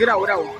grau, grau.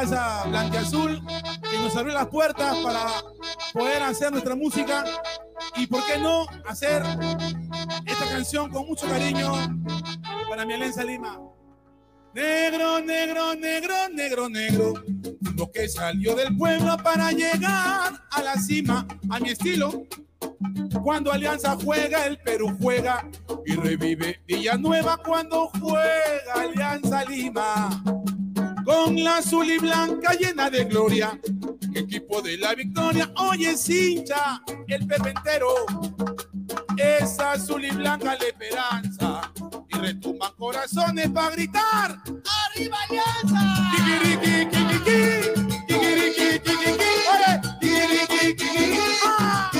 Casa blanquiazul que nos abrió las puertas para poder hacer nuestra música y por qué no hacer esta canción con mucho cariño para mi Alianza Lima. Negro, negro, negro, negro, negro, lo que salió del pueblo para llegar a la cima, a mi estilo. Cuando Alianza juega, el Perú juega y revive Villanueva cuando juega Alianza Lima. Con la azul y blanca llena de gloria, equipo de la victoria, oye hincha el Perú entero. Es azul y blanca la esperanza y retumban corazones para gritar. ¡Arriba Alianza! ¡Kikiriki, kikiki! ¡Kikiriki, kikiki! ¡Oye! ¡Kikiriki, kikiki! ¡Ah!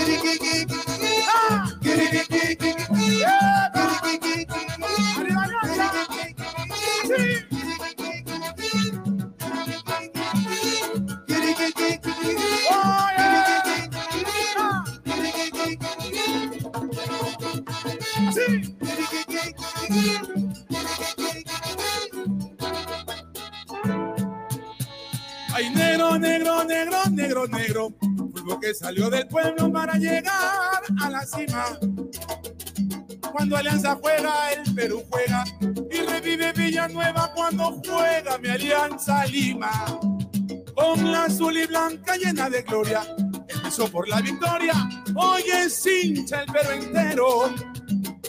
¡Ah! ¡Arriba Alianza! ¡Sí! Ay, negro, negro, negro, negro, negro, fuego que salió del pueblo para llegar a la cima. Cuando Alianza juega, el Perú juega y revive Villanueva cuando juega mi Alianza Lima. Con la azul y blanca llena de gloria, empezó por la victoria, hoy es hincha el Perú entero.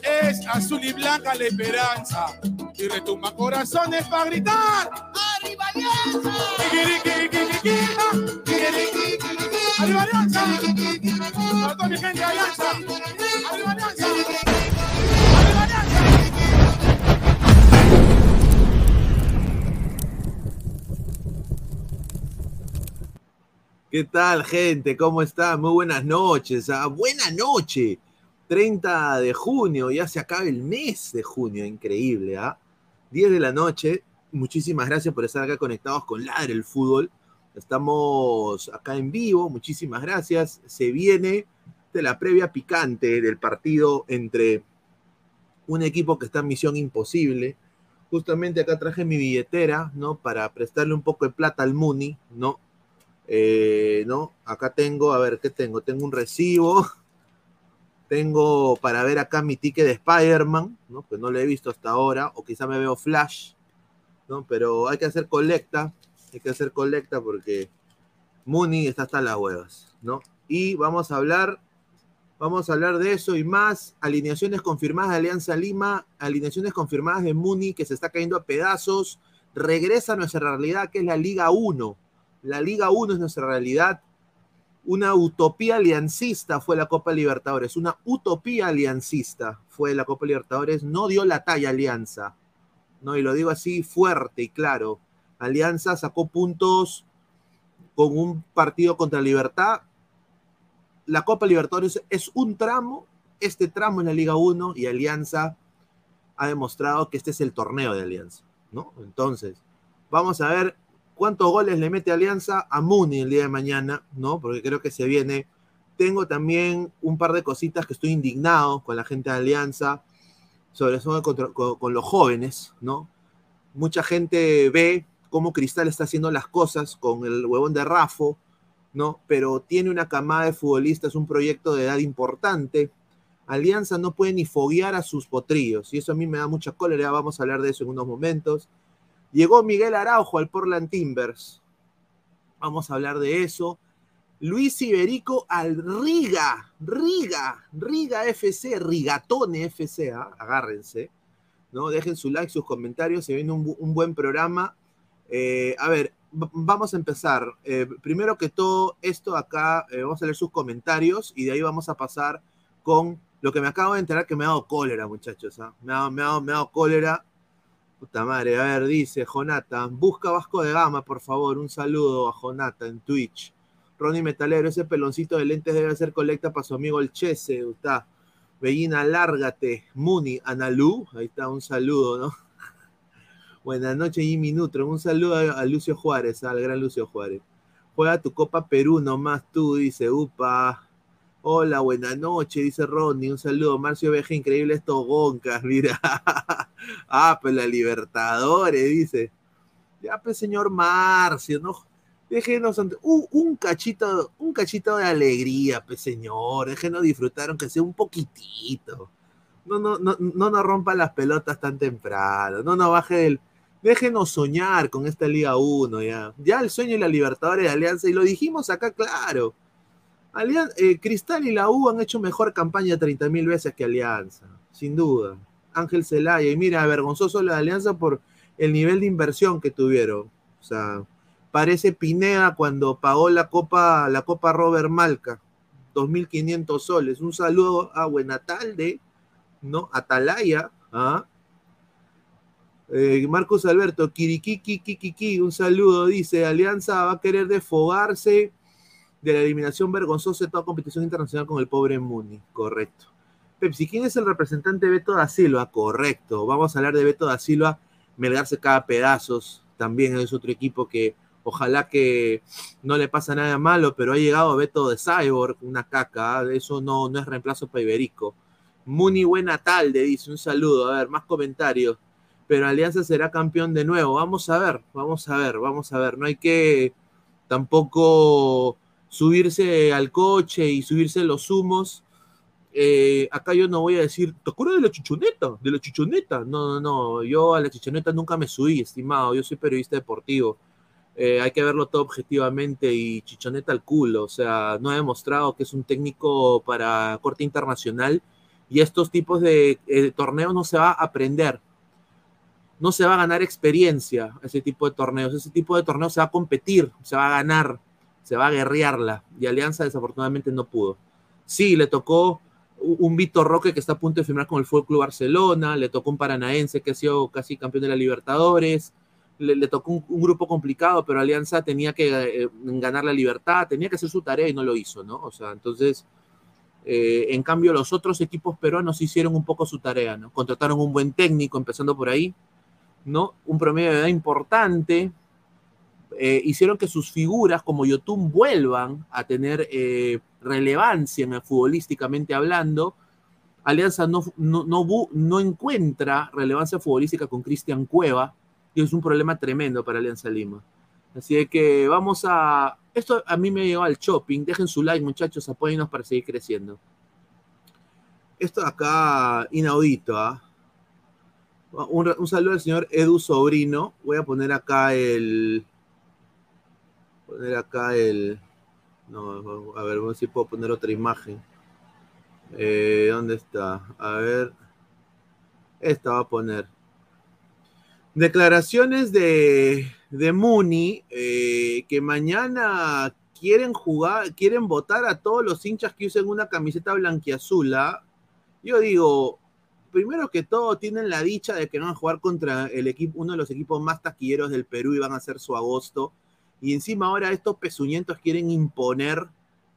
Es azul y blanca la esperanza y retumba corazones para gritar. ¡Arriba Alianza! ¡Arriba Alianza! ¡A toda mi gente Alianza! ¡Arriba Alianza! ¡Arriba Alianza! ¿Qué tal, gente? ¿Cómo está? Muy buenas noches. ¿ah? Buena noche. 30 de junio, ya se acaba el mes de junio, increíble, ¿ah? 10 de la noche. Muchísimas gracias por estar acá conectados con Ladre el Fútbol. Estamos acá en vivo, muchísimas gracias. Se viene de la previa picante del partido entre un equipo que está en misión imposible. Justamente acá traje mi billetera, ¿no? Para prestarle un poco de plata al Muni, ¿no? Eh, ¿no? Acá tengo, a ver, ¿qué tengo? Tengo un recibo, tengo para ver acá mi ticket de Spider-Man, ¿no? Que no lo he visto hasta ahora, o quizá me veo Flash, ¿no? Pero hay que hacer colecta, hay que hacer colecta porque Muni está hasta las huevas, ¿no? Y vamos a hablar, vamos a hablar de eso y más, alineaciones confirmadas de Alianza Lima, alineaciones confirmadas de Muni que se está cayendo a pedazos, regresa a nuestra realidad que es la Liga 1, la Liga 1 es nuestra realidad, una utopía aliancista fue la Copa Libertadores, una utopía aliancista fue la Copa Libertadores, no dio la talla Alianza, ¿no? Y lo digo así fuerte y claro. Alianza sacó puntos con un partido contra Libertad. La Copa Libertadores es un tramo, este tramo en la Liga 1 y Alianza ha demostrado que este es el torneo de Alianza, ¿no? Entonces, vamos a ver cuántos goles le mete Alianza a Muni el día de mañana, ¿no? Porque creo que se viene. Tengo también un par de cositas que estoy indignado con la gente de Alianza, sobre todo con, los jóvenes, ¿no? Mucha gente ve cómo Cristal está haciendo las cosas con el huevón de Rafo, ¿no? Pero tiene una camada de futbolistas, un proyecto de edad importante. Alianza no puede ni foguear a sus potrillos, y eso a mí me da mucha cólera, vamos a hablar de eso en unos momentos. Llegó Miguel Araujo al Portland Timbers. Vamos a hablar de eso. Luis Iberico al Riga, Riga, Riga FC, Rigatone FC, ¿eh? agárrense. ¿no? Dejen su like, sus comentarios, se viene un, un buen programa. Eh, a ver, vamos a empezar. Eh, primero que todo, esto acá, eh, vamos a leer sus comentarios y de ahí vamos a pasar con lo que me acabo de enterar que me ha dado cólera, muchachos. ¿ah? Me, ha, me, ha, me ha dado cólera. Puta madre, a ver, dice Jonathan, busca Vasco de Gama, por favor, un saludo a Jonathan en Twitch. Ronnie Metalero, ese peloncito de lentes debe hacer colecta para su amigo el Chese, está. Bellina, lárgate. Muni, Analú, ahí está, un saludo, ¿no? Buenas noches, Jimmy Nutro, un saludo a, a Lucio Juárez, al gran Lucio Juárez. Juega tu Copa Perú nomás tú, dice, upa. Hola, buenas noches, dice Ronnie. Un saludo, Marcio Veja, increíble estos goncas, mira. ah, pues la Libertadores, dice. Ya, pues, señor Marcio, no. Déjenos un, un, cachito, un cachito de alegría, pues, señor. Déjenos disfrutar, aunque sea un poquitito. No, no, no, no nos rompa las pelotas tan temprano. No nos baje el. Déjenos soñar con esta Liga 1, ya. Ya el sueño y la Libertadores de Alianza, y lo dijimos acá, claro. Eh, Cristal y la U han hecho mejor campaña 30 mil veces que Alianza, sin duda. Ángel Zelaya, y mira, vergonzoso la Alianza por el nivel de inversión que tuvieron. O sea, parece Pineda cuando pagó la Copa, la Copa Robert Malca, 2.500 soles. Un saludo a Buenatalde, ¿no? Atalaya, ¿ah? Eh, Marcos Alberto, Kirikiki, un saludo, dice, Alianza va a querer desfogarse de la eliminación vergonzosa de toda competición internacional con el pobre Muni. Correcto. Pepsi, ¿quién es el representante de Beto da Silva? Correcto. Vamos a hablar de Beto da Silva. Melgarse cada pedazos. También es otro equipo que ojalá que no le pasa nada malo, pero ha llegado Beto de Cyborg, una caca. Eso no, no es reemplazo para Iberico. Muni buena tarde, dice. Un saludo. A ver, más comentarios. Pero Alianza será campeón de nuevo. Vamos a ver, vamos a ver, vamos a ver. No hay que tampoco subirse al coche y subirse los humos. Eh, acá yo no voy a decir, ¿te acuerdas de la chichoneta? De la chichoneta. No, no, no. Yo a la chichoneta nunca me subí, estimado. Yo soy periodista deportivo. Eh, hay que verlo todo objetivamente y chichoneta al culo. O sea, no ha demostrado que es un técnico para corte internacional y estos tipos de eh, torneos no se va a aprender. No se va a ganar experiencia ese tipo de torneos. Ese tipo de torneos se va a competir, se va a ganar se va a guerrearla y Alianza desafortunadamente no pudo. Sí, le tocó un Vitor Roque que está a punto de firmar con el Fútbol Club Barcelona, le tocó un paranaense que ha sido casi campeón de la Libertadores, le, tocó un, grupo complicado, pero Alianza tenía que eh, ganar la libertad, tenía que hacer su tarea y no lo hizo, ¿no? O sea, entonces, eh, en cambio, los otros equipos peruanos hicieron un poco su tarea, ¿no? Contrataron un buen técnico, empezando por ahí, ¿no? Un promedio de edad importante, eh, hicieron que sus figuras como Yotun vuelvan a tener eh, relevancia en futbolísticamente hablando. Alianza no, no, no, encuentra relevancia futbolística con Cristian Cueva y es un problema tremendo para Alianza Lima. Así que vamos a... Esto a mí me llevado al shopping. Dejen su like, muchachos, apóyennos para seguir creciendo. Esto acá, inaudito, ¿ah? Un, saludo al señor Edu Sobrino. Voy a poner acá el, poner acá el. No, a ver, si puedo poner otra imagen. Eh, ¿Dónde está? A ver. Esta va a poner. Declaraciones de, de Muni eh, que mañana quieren jugar, quieren votar a todos los hinchas que usen una camiseta blanquiazula. ¿ah? Yo digo, primero que todo, tienen la dicha de que van a jugar contra el equipo, uno de los equipos más taquilleros del Perú y van a hacer su agosto y encima ahora estos pezuñentos quieren imponer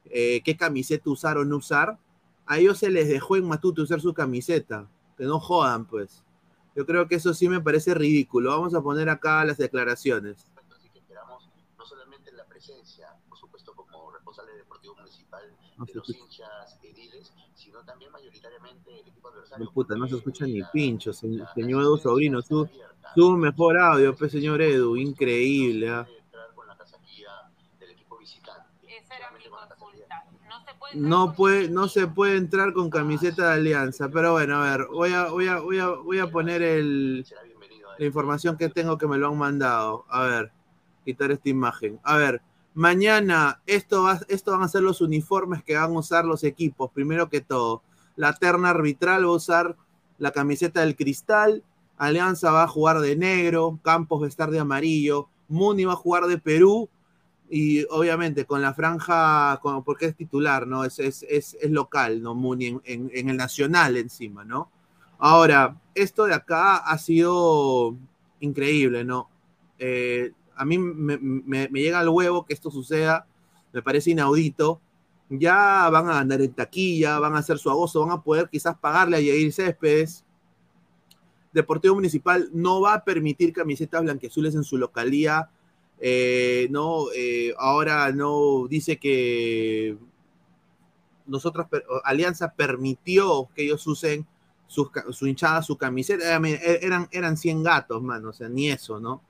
eh, qué camiseta usar o no usar. A ellos se les dejó en Matute usar su camiseta. Que no jodan, pues. Yo creo que eso sí me parece ridículo. Vamos a poner acá las declaraciones. Así que esperamos no solamente la presencia, por supuesto, como responsable deportivo municipal de los hinchas ediles, sino también mayoritariamente el equipo adversario. No, puta, no se escucha ni pincho, señor, Edu Sobrino. Su, su mejor audio, pues, señor Edu. Increíble. ¿ah? No puede, no se puede entrar con camiseta de alianza. Pero bueno, a ver, voy a, voy a, voy a, voy a poner el, la información que tengo que me lo han mandado. A ver, quitar esta imagen. A ver, mañana esto, va, esto van a ser los uniformes que van a usar los equipos. Primero que todo, la terna arbitral va a usar la camiseta del cristal. Alianza va a jugar de negro, Campos va a estar de amarillo, Muni va a jugar de Perú y obviamente con la franja, porque es titular, ¿no? Es, es, es, local, ¿no? Muni en, el nacional encima, ¿no? Ahora, esto de acá ha sido increíble, ¿no? Eh, a mí me, llega al huevo que esto suceda, me parece inaudito. Ya van a andar en taquilla, van a hacer su agosto, van a poder quizás pagarle a Yair Céspedes. Deportivo Municipal no va a permitir camisetas blanqueazules en su localía eh, no, eh, ahora no dice que nosotros, Alianza permitió que ellos usen su hinchada, su camiseta. E- eran, eran 100 gatos, mano, o sea, ni eso, ¿no?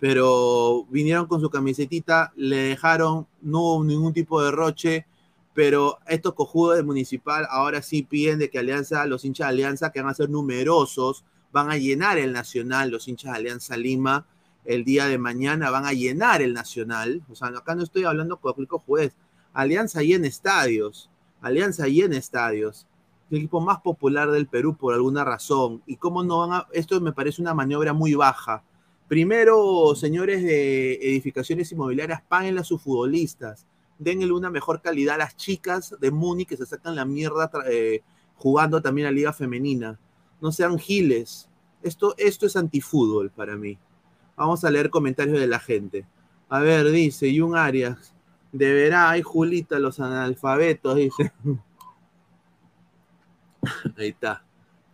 Pero vinieron con su camisetita, le dejaron, no hubo ningún tipo de roche, pero estos cojudos de Municipal ahora sí piden de que Alianza, los hinchas de Alianza, que van a ser numerosos, van a llenar el Nacional, los hinchas de Alianza Lima, el día de mañana van a llenar el Nacional. O sea, acá no estoy hablando con el juez. Alianza llena estadios. Alianza llena estadios. El equipo más popular del Perú por alguna razón. Y cómo no van a. Esto me parece una maniobra muy baja. Primero, señores de edificaciones inmobiliarias, páguenle a sus futbolistas. Denle una mejor calidad a las chicas de Muni que se sacan la mierda eh, jugando también a Liga Femenina. No sean giles. Esto, esto es antifútbol para mí. Vamos a leer comentarios de la gente. A ver, dice Jun Arias. Deberá, ay Julita, los analfabetos, dice. Ahí está.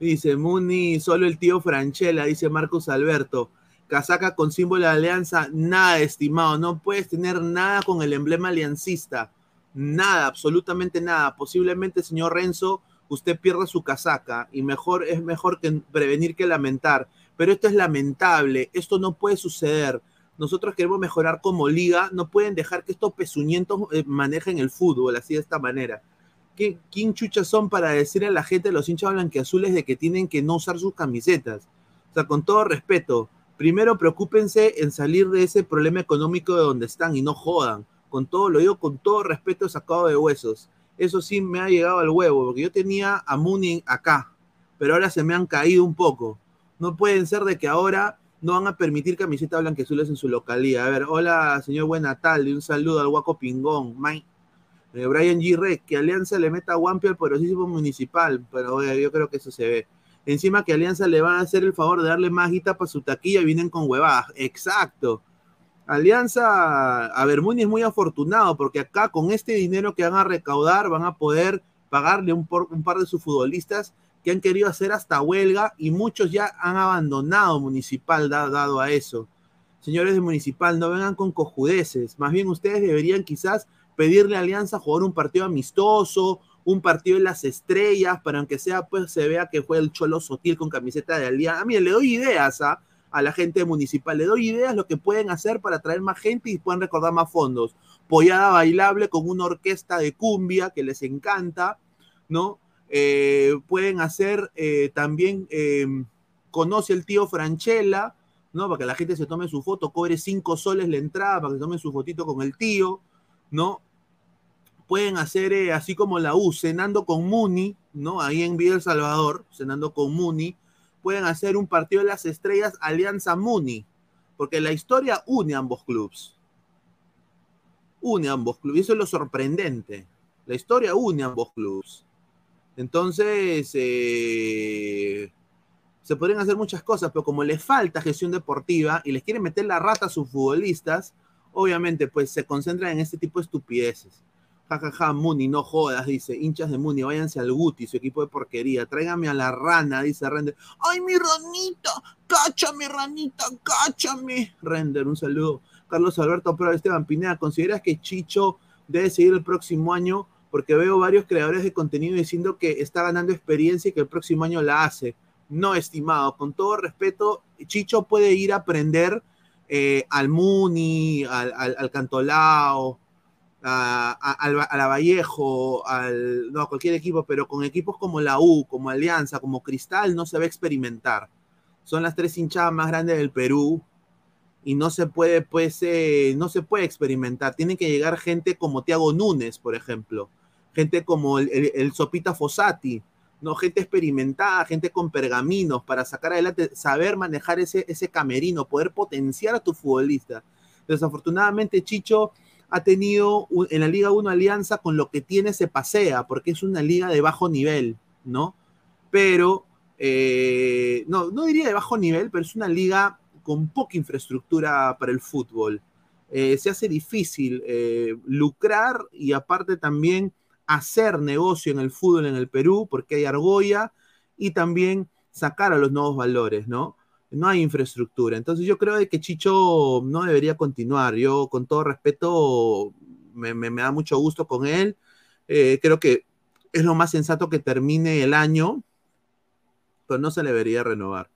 Dice Muni, solo el tío Franchella, dice Marcos Alberto. Casaca con símbolo de alianza, nada, estimado. No puedes tener nada con el emblema aliancista. Nada, absolutamente nada. Posiblemente, señor Renzo, usted pierda su casaca y mejor es mejor que prevenir que lamentar. Pero esto es lamentable, esto no puede suceder. Nosotros queremos mejorar como liga, no pueden dejar que estos pezuñentos eh, manejen el fútbol así de esta manera. ¿Qué, ¿Quién chuchas son para decirle a la gente, los hinchas blanquiazules, de que tienen que no usar sus camisetas? O sea, con todo respeto, primero preocúpense en salir de ese problema económico de donde están y no jodan. Con todo, lo digo con todo respeto sacado de huesos. Eso sí me ha llegado al huevo, porque yo tenía a Muni acá, pero ahora se me han caído un poco. No pueden ser de que ahora no van a permitir camisetas blanqueazules en su localidad. A ver, hola, señor Buena Tarde, un saludo al Guaco Pingón. Mike. Eh, Brian G. Rec, que Alianza le meta a al poderosísimo municipal, pero oye, yo creo que eso se ve. Encima que Alianza le van a hacer el favor de darle más guita para su taquilla y vienen con huevadas. Exacto. Alianza, a ver, Muni es muy afortunado porque acá con este dinero que van a recaudar van a poder pagarle un par de sus futbolistas que han querido hacer hasta huelga y muchos ya han abandonado Municipal da- dado a eso. Señores de Municipal, no vengan con cojudeces. Más bien ustedes deberían quizás pedirle a Alianza jugar un partido amistoso, un partido en las estrellas, para aunque sea, pues se vea que fue el Cholo Sotil con camiseta de Alianza. Mire, le doy ideas ¿ah? a la gente municipal, le doy ideas lo que pueden hacer para traer más gente y puedan recordar más fondos. Pollada bailable con una orquesta de cumbia que les encanta, ¿no? Eh, pueden hacer eh, también, eh, conoce el tío Franchella, ¿no? Para que la gente se tome su foto, cobre cinco soles la entrada para que tome su fotito con el tío, ¿no? Pueden hacer así como la U, cenando con Muni, ¿no? Ahí en Villa El Salvador, cenando con Muni. Pueden hacer un partido de las estrellas Alianza Muni, porque la historia une ambos clubes. Une ambos clubes, y eso es lo sorprendente. La historia une a ambos clubes. Entonces, eh, se podrían hacer muchas cosas, pero como les falta gestión deportiva y les quieren meter la rata a sus futbolistas, obviamente, pues se concentran en este tipo de estupideces. Ja, ja, ja, Muni, no jodas, dice. Hinchas de Muni, váyanse al Guti, su equipo de porquería. Tráigame a la rana, dice Render. ¡Ay, mi ranita! ¡Cáchame, ranita! ¡Cáchame! Render, un saludo. Carlos Alberto Pro, Esteban Pineda, ¿consideras que Chicho debe seguir el próximo año? Porque veo varios creadores de contenido diciendo que está ganando experiencia y que el próximo año la hace. No, estimado, con todo respeto, Chicho puede ir a aprender eh, al Muni, al, Cantolao, a la Vallejo, al, no, a cualquier equipo, pero con equipos como la U, como Alianza, como Cristal, no se va a experimentar. Son las tres hinchadas más grandes del Perú y no se puede, pues, eh, no se puede experimentar. Tiene que llegar gente como Tiago Núñez, por ejemplo, gente como el, el- Sopita Fossati, no, gente experimentada, gente con pergaminos para sacar adelante, saber manejar ese, ese camerino, poder potenciar a tu futbolista. Desafortunadamente, Chicho ha tenido un- en la Liga 1 alianza con lo que tiene se pasea, porque es una liga de bajo nivel, ¿no? Pero, eh, no, no diría de bajo nivel, pero es una liga con poca infraestructura para el fútbol. Eh, se hace difícil eh, lucrar y aparte también hacer negocio en el fútbol en el Perú, porque hay argolla, y también sacar a los nuevos valores, ¿no? No hay infraestructura. Entonces yo creo de que Chicho no debería continuar. Yo, con todo respeto, me, me- da mucho gusto con él. Eh, creo que es lo más sensato que termine el año, pero no se le debería renovar.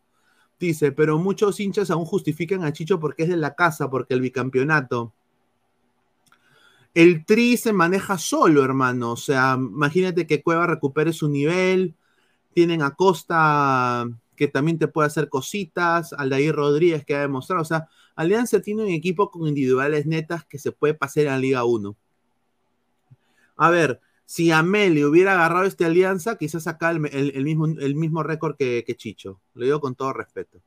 Dice, pero muchos hinchas aún justifican a Chicho porque es de la casa, porque el bicampeonato. El Tri se maneja solo, hermano. O sea, imagínate que Cueva recupere su nivel. Tienen a Costa que también te puede hacer cositas. Aldair Rodríguez que ha demostrado. O sea, Alianza tiene un equipo con individuales netas que se puede pasar a Liga 1. A ver, si Ameli hubiera agarrado esta alianza, quizás acá el, mismo, el mismo récord que, que, Chicho. Lo digo con todo respeto.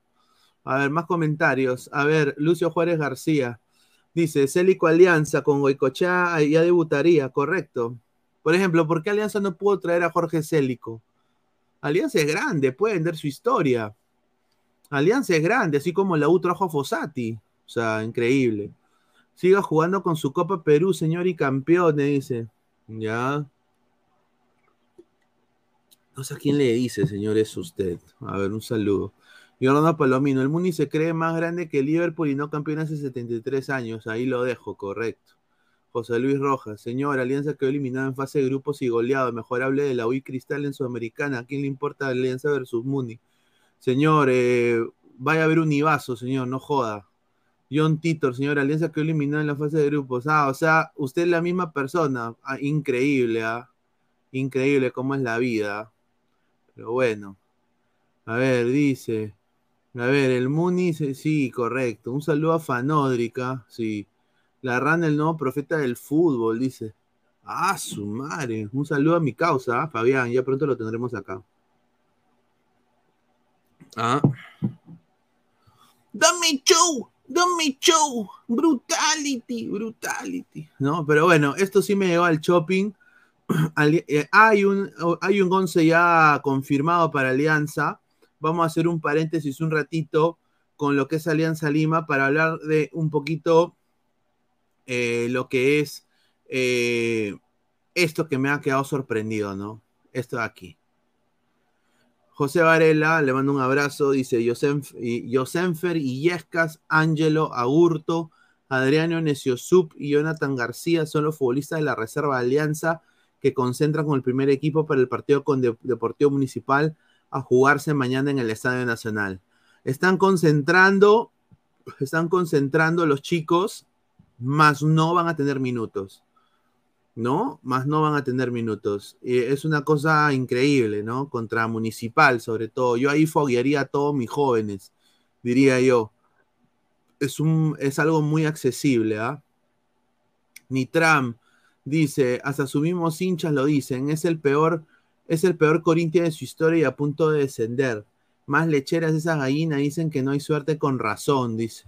A ver, más comentarios. A ver, Lucio Juárez García. Dice, Célico Alianza con Goicochea ya debutaría, correcto. Por ejemplo, ¿por qué Alianza no pudo traer a Jorge Célico? Alianza es grande, puede vender su historia. Alianza es grande, así como la U trajo a Fossati. O sea, increíble. Siga jugando con su Copa Perú, señor y campeón, dice. Ya. No sé a quién le dice, señor, es usted. A ver, un saludo. Jordano Palomino, el Muni se cree más grande que Liverpool y no campeón hace 73 años. Ahí lo dejo, correcto. José Luis Rojas, señor, Alianza quedó eliminada en fase de grupos y goleado. Mejor hable de la UI Cristal en Sudamericana. ¿A quién le importa Alianza versus Muni? Señor, eh, vaya a ver un Ibazo, señor, no joda. John Titor, señor, Alianza quedó eliminada en la fase de grupos. Ah, o sea, usted es la misma persona. Ah, increíble, ¿ah? Increíble cómo es la vida. Pero bueno. A ver, dice. A ver, el Muni, sí, correcto. Un saludo a Fanódrica, sí. La rana, el nuevo profeta del fútbol, dice. Ah, su madre. Un saludo a mi causa, ¿ah? Fabián. Ya pronto lo tendremos acá. Ah. Dame show. Dame show, brutality, brutality. No, pero bueno, esto sí me llevó al shopping. Eh, hay, un, hay un 11 ya confirmado para Alianza. Vamos a hacer un paréntesis un ratito con lo que es Alianza Lima para hablar de un poquito eh, lo que es eh, esto que me ha quedado sorprendido, ¿no? Esto de aquí. José Varela, le mando un abrazo, dice Yosenfer Illescas, Ángelo Agurto, Adriano Neciosup y Jonathan García son los futbolistas de la Reserva Alianza que concentran con el primer equipo para el partido con Deportivo Municipal a jugarse mañana en el Estadio Nacional. Están concentrando, están concentrando los chicos, más no van a tener minutos. ¿no? Más no van a tener minutos. es una cosa increíble, ¿no? Contra Municipal, sobre todo. Yo ahí foguearía a todos mis jóvenes, diría yo. Es, un, es algo muy accesible, ¿ah? Nitram dice, hasta sus mismos hinchas lo dicen, es el peor, es el peor Corintia de su historia y a punto de descender. Más lecheras esas gallinas dicen que no hay suerte con razón, dice.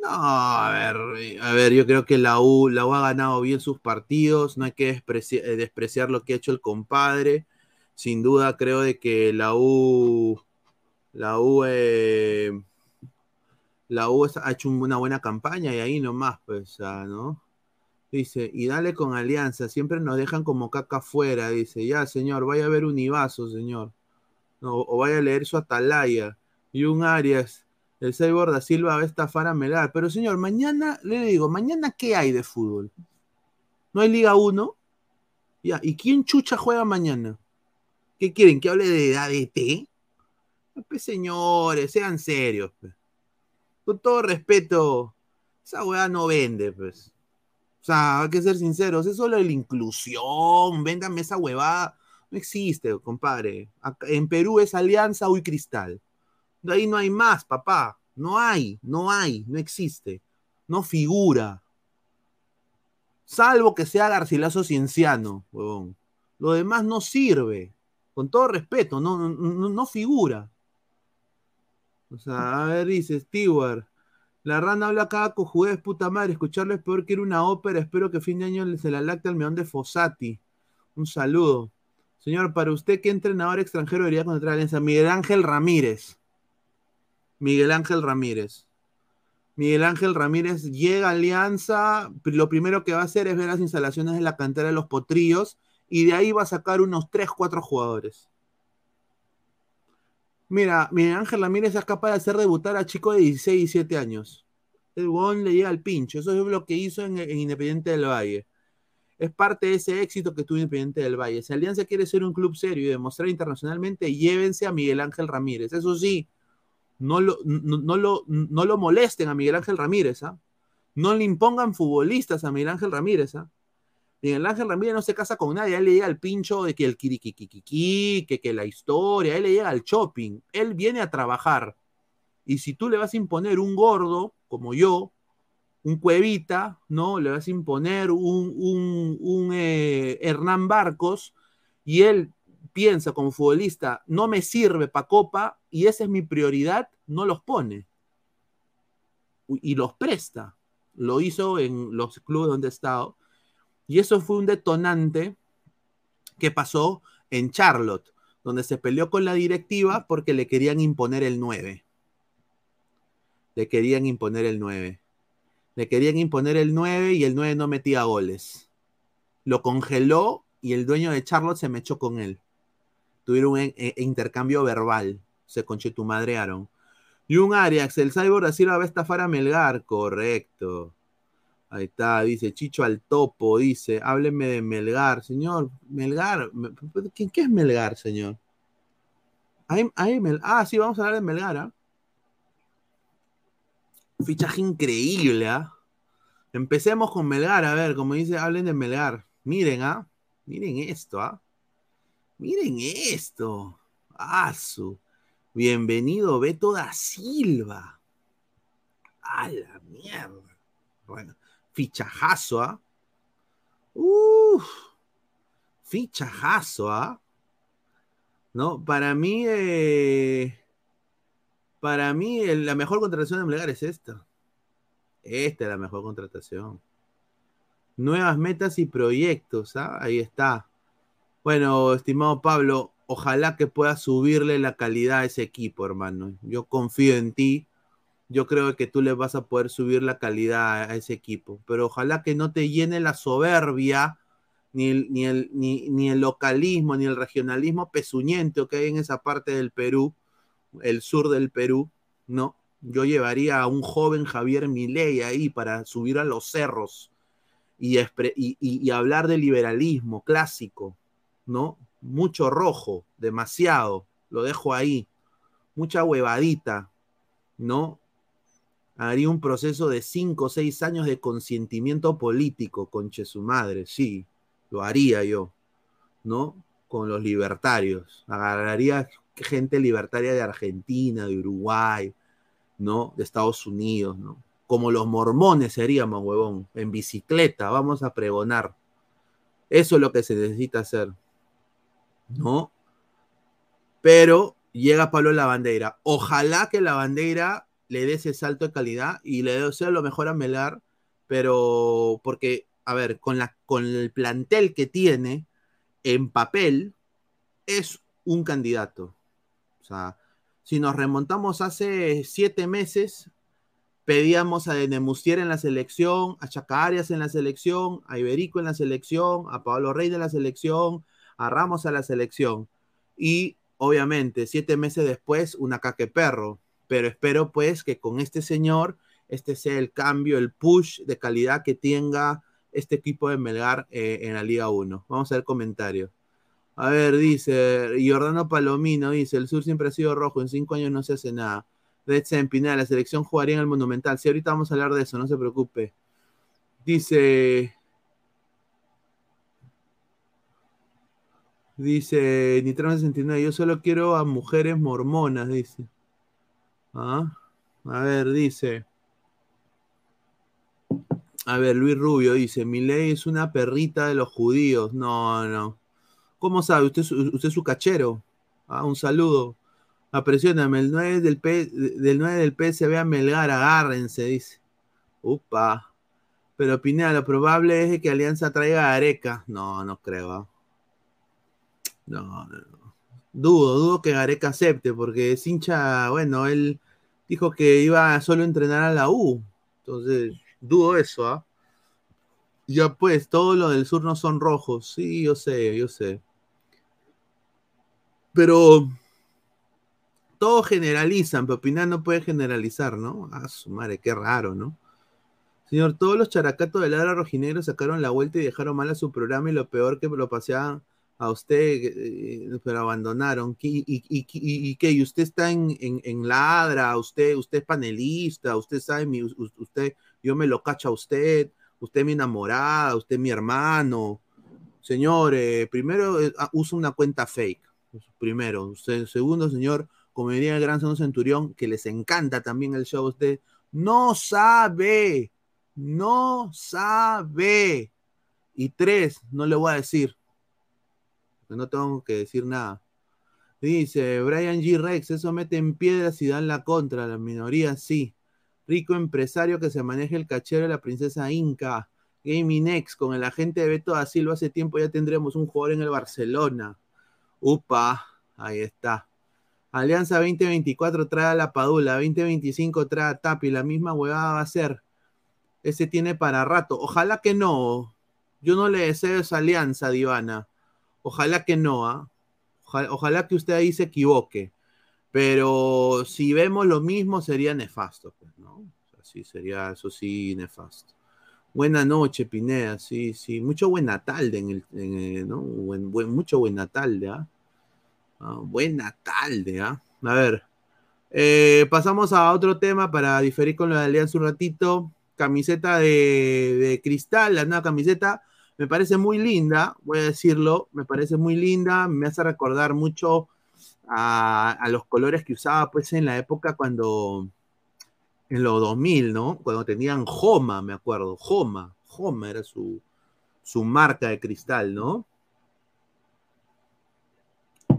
No, a ver, a ver, yo creo que la U, la U ha ganado bien sus partidos, no hay que eh, despreciar, lo que ha hecho el compadre. Sin duda creo de que la U, la U, eh, la U ha hecho una buena campaña y ahí nomás, pues, ¿no? Dice, y dale con alianza, siempre nos dejan como caca afuera, dice, ya señor, vaya a ver un Ibazo, señor. O vaya a leer su Atalaya. Y un Arias, el Cyborg da Silva va a estafar a Melar. Pero señor, mañana, le digo, mañana ¿qué hay de fútbol? ¿No hay Liga 1? Ya, ¿y quién chucha juega mañana? ¿Qué quieren? ¿Que hable de ADT? Pues señores, sean serios. Pues. Con todo respeto, esa weá no vende, pues. O sea, hay que ser sinceros, es solo la inclusión, véndame esa huevada. No existe, compadre. en Perú es Alianza Uy Cristal. De ahí no hay más, papá. No hay, no hay, no existe. No figura. Salvo que sea Garcilaso Cienciano, huevón. Lo demás no sirve. Con todo respeto, no, no, no figura. O sea, a ver, dice Stewart. La rana habla con juguetes puta madre. Escucharlo es peor que ir una ópera. Espero que fin de año se la lacte al meón de Fossati. Un saludo. Señor, para usted, ¿qué entrenador extranjero debería contratar a Alianza? Miguel Ángel Ramírez. Miguel Ángel Ramírez. Miguel Ángel Ramírez llega a Alianza, lo primero que va a hacer es ver las instalaciones de la cantera de los Potrillos y de ahí va a sacar unos 3, 4 jugadores. Mira, Miguel Ángel Ramírez es capaz de hacer debutar a chicos de 16, 17 años. El Bon le llega al pincho. Eso es lo que hizo en, Independiente del Valle. es parte de ese éxito que tuvo Independiente del Valle. Si Alianza quiere ser un club serio y demostrar internacionalmente, llévense a Miguel Ángel Ramírez. Eso sí, no lo, no lo, no lo molesten a Miguel Ángel Ramírez, ¿ah? No le impongan futbolistas a Miguel Ángel Ramírez, ¿ah? Miguel Ángel Ramírez no se casa con nadie, a él le llega el pincho de que el kirikikikiki, que, que la historia, a él le llega el shopping, él viene a trabajar. Y si tú le vas a imponer un gordo, como yo, un cuevita, ¿no? Le vas a imponer un, un, un eh, Hernán Barcos, y él piensa como futbolista, no me sirve para Copa, y esa es mi prioridad, no los pone. Y los presta. Lo hizo en los clubes donde he estado y eso fue un detonante que pasó en Charlotte, donde se peleó con la directiva porque le querían imponer el 9. Le querían imponer el 9. Le querían imponer el 9 y el 9 no metía goles. Lo congeló y el dueño de Charlotte se mechó con él. Tuvieron un intercambio verbal. Se conchetumadrearon. Y un Arias, el Cyborg así va a estafar a Melgar. Correcto. Ahí está, dice Chicho al topo, dice, hábleme de Melgar, señor, Melgar, ¿qué, qué es Melgar, señor? ah, sí, vamos a hablar de Melgar, ¿ah? Fichaje increíble, ¿ah? Empecemos con Melgar, a ver, como dice, hablen de Melgar. Miren, ¿ah? Miren esto, ¿ah? Miren esto. Ah, su. Bienvenido Beto da Silva. A la mierda. Bueno, fichajazo, ¿ah? Uf, fichajazo, ¿ah? ¿No? Para mí, eh, para mí, la mejor contratación de Melgar es esta. Esta es la mejor contratación. Nuevas metas y proyectos, ¿ah? Ahí está. Bueno, estimado Pablo, ojalá que puedas subirle la calidad a ese equipo, hermano. Yo confío en ti yo creo que tú le vas a poder subir la calidad a ese equipo. Pero ojalá que no te llene la soberbia, ni el, ni el, ni, el localismo, ni el regionalismo pezuñento que hay en esa parte del Perú, el sur del Perú, ¿no? Yo llevaría a un joven Javier Milei ahí para subir a los cerros y hablar de liberalismo clásico, ¿no? Mucho rojo, demasiado, lo dejo ahí, mucha huevadita, ¿no? Haría un proceso de cinco o seis años de consentimiento político, conche su madre, sí, lo haría yo, ¿no? Con los libertarios. Agarraría gente libertaria de Argentina, de Uruguay, ¿no? De Estados Unidos, ¿no? Como los mormones seríamos, huevón, en bicicleta, vamos a pregonar. Eso es lo que se necesita hacer, ¿no? Pero llega Pablo la bandera. Ojalá que la bandera le dé ese salto de calidad y le deseo lo mejor a Melgar, pero porque, a ver, con, la, con el plantel que tiene en papel, es un candidato. O sea, si nos remontamos hace siete meses, pedíamos a Denemustier en la selección, a Chacarias en la selección, a Iberico en la selección, a Pablo Rey de la selección, a Ramos a la selección. Y obviamente, siete meses después, una caque perro pero espero pues que con este señor, este sea el cambio, el push de calidad que tenga este equipo de Melgar eh, en la Liga 1. Vamos a ver comentarios. A ver, dice Jordano Palomino, dice, el sur siempre ha sido rojo, en cinco años no se hace nada. Red Pineda, la selección jugaría en el Monumental. Sí, ahorita vamos a hablar de eso, no se preocupe. Dice... Dice Nitro 69, yo solo quiero a mujeres mormonas, dice. ¿Ah? A ver, dice. A ver, Luis Rubio dice, mi ley es una perrita de los judíos. No, no. ¿Cómo sabe? ¿Usted, usted es su cachero? Ah, un saludo. Apresióname, el 9 del, P, del 9 del PSV a Melgar, agárrense, dice. Upa. Pero Pineda, lo probable es que Alianza traiga a Areca. No, no creo. ¿ah? No, no, no. Dudo, dudo que Gareca acepte, porque es hincha, bueno, él dijo que iba a solo entrenar a la U. Entonces, dudo eso, ¿ah? Ya pues, todo lo del sur no son rojos. Sí, yo sé, yo sé. Pero todos generalizan, pero Pinal no puede generalizar, ¿no? Ah, su madre, qué raro, ¿no? Señor, todos los characatos del Lara Rojinegro sacaron la vuelta y dejaron mal a su programa y lo peor que lo paseaban a usted, eh, pero abandonaron. ¿Y, y, y, qué? ¿Y usted está en, en, en ladra? ¿Usted, ¿Usted es panelista? ¿Usted sabe? Mi, usted, yo me lo cacho a usted. ¿Usted mi enamorada? ¿Usted mi hermano? Señor, eh, primero eh, ah, usa una cuenta fake. Primero. Usted, segundo, señor, como diría el gran Centurión, que les encanta también el show a usted, no sabe no sabe. Y tres, no le voy a decir. No tengo que decir nada. Dice Brian G. Rex, eso mete en piedras y dan la contra. La minoría sí. Rico empresario que se maneja el cachero de la princesa Inca. Gaming X con el agente de Beto da Silva hace tiempo ya tendremos un jugador en el Barcelona. Upa, ahí está. Alianza 2024 trae a la Padula, 2025 trae a Tapi, la misma huevada va a ser ese tiene para rato. Ojalá que no. Yo no le deseo esa alianza, Divana. Ojalá que no. ¿ah? Ojalá, que usted ahí se equivoque. Pero si vemos lo mismo, sería nefasto. Pues, ¿no? sí, sería eso sí nefasto. Buena noche, Pineda. Sí, sí. Mucho buen Natal, en el, ¿no? mucho buen Natal, ¿ah? ah buen Natal, ¿ah? A ver. Eh, pasamos a otro tema para diferir con lo de Alianza un ratito camiseta de, cristal, la nueva camiseta, me parece muy linda, voy a decirlo, me parece muy linda, me hace recordar mucho a, los colores que usaba pues en la época cuando, en los 2000, ¿no? Cuando tenían Joma, me acuerdo, Joma, Joma era su, su marca de cristal, ¿no?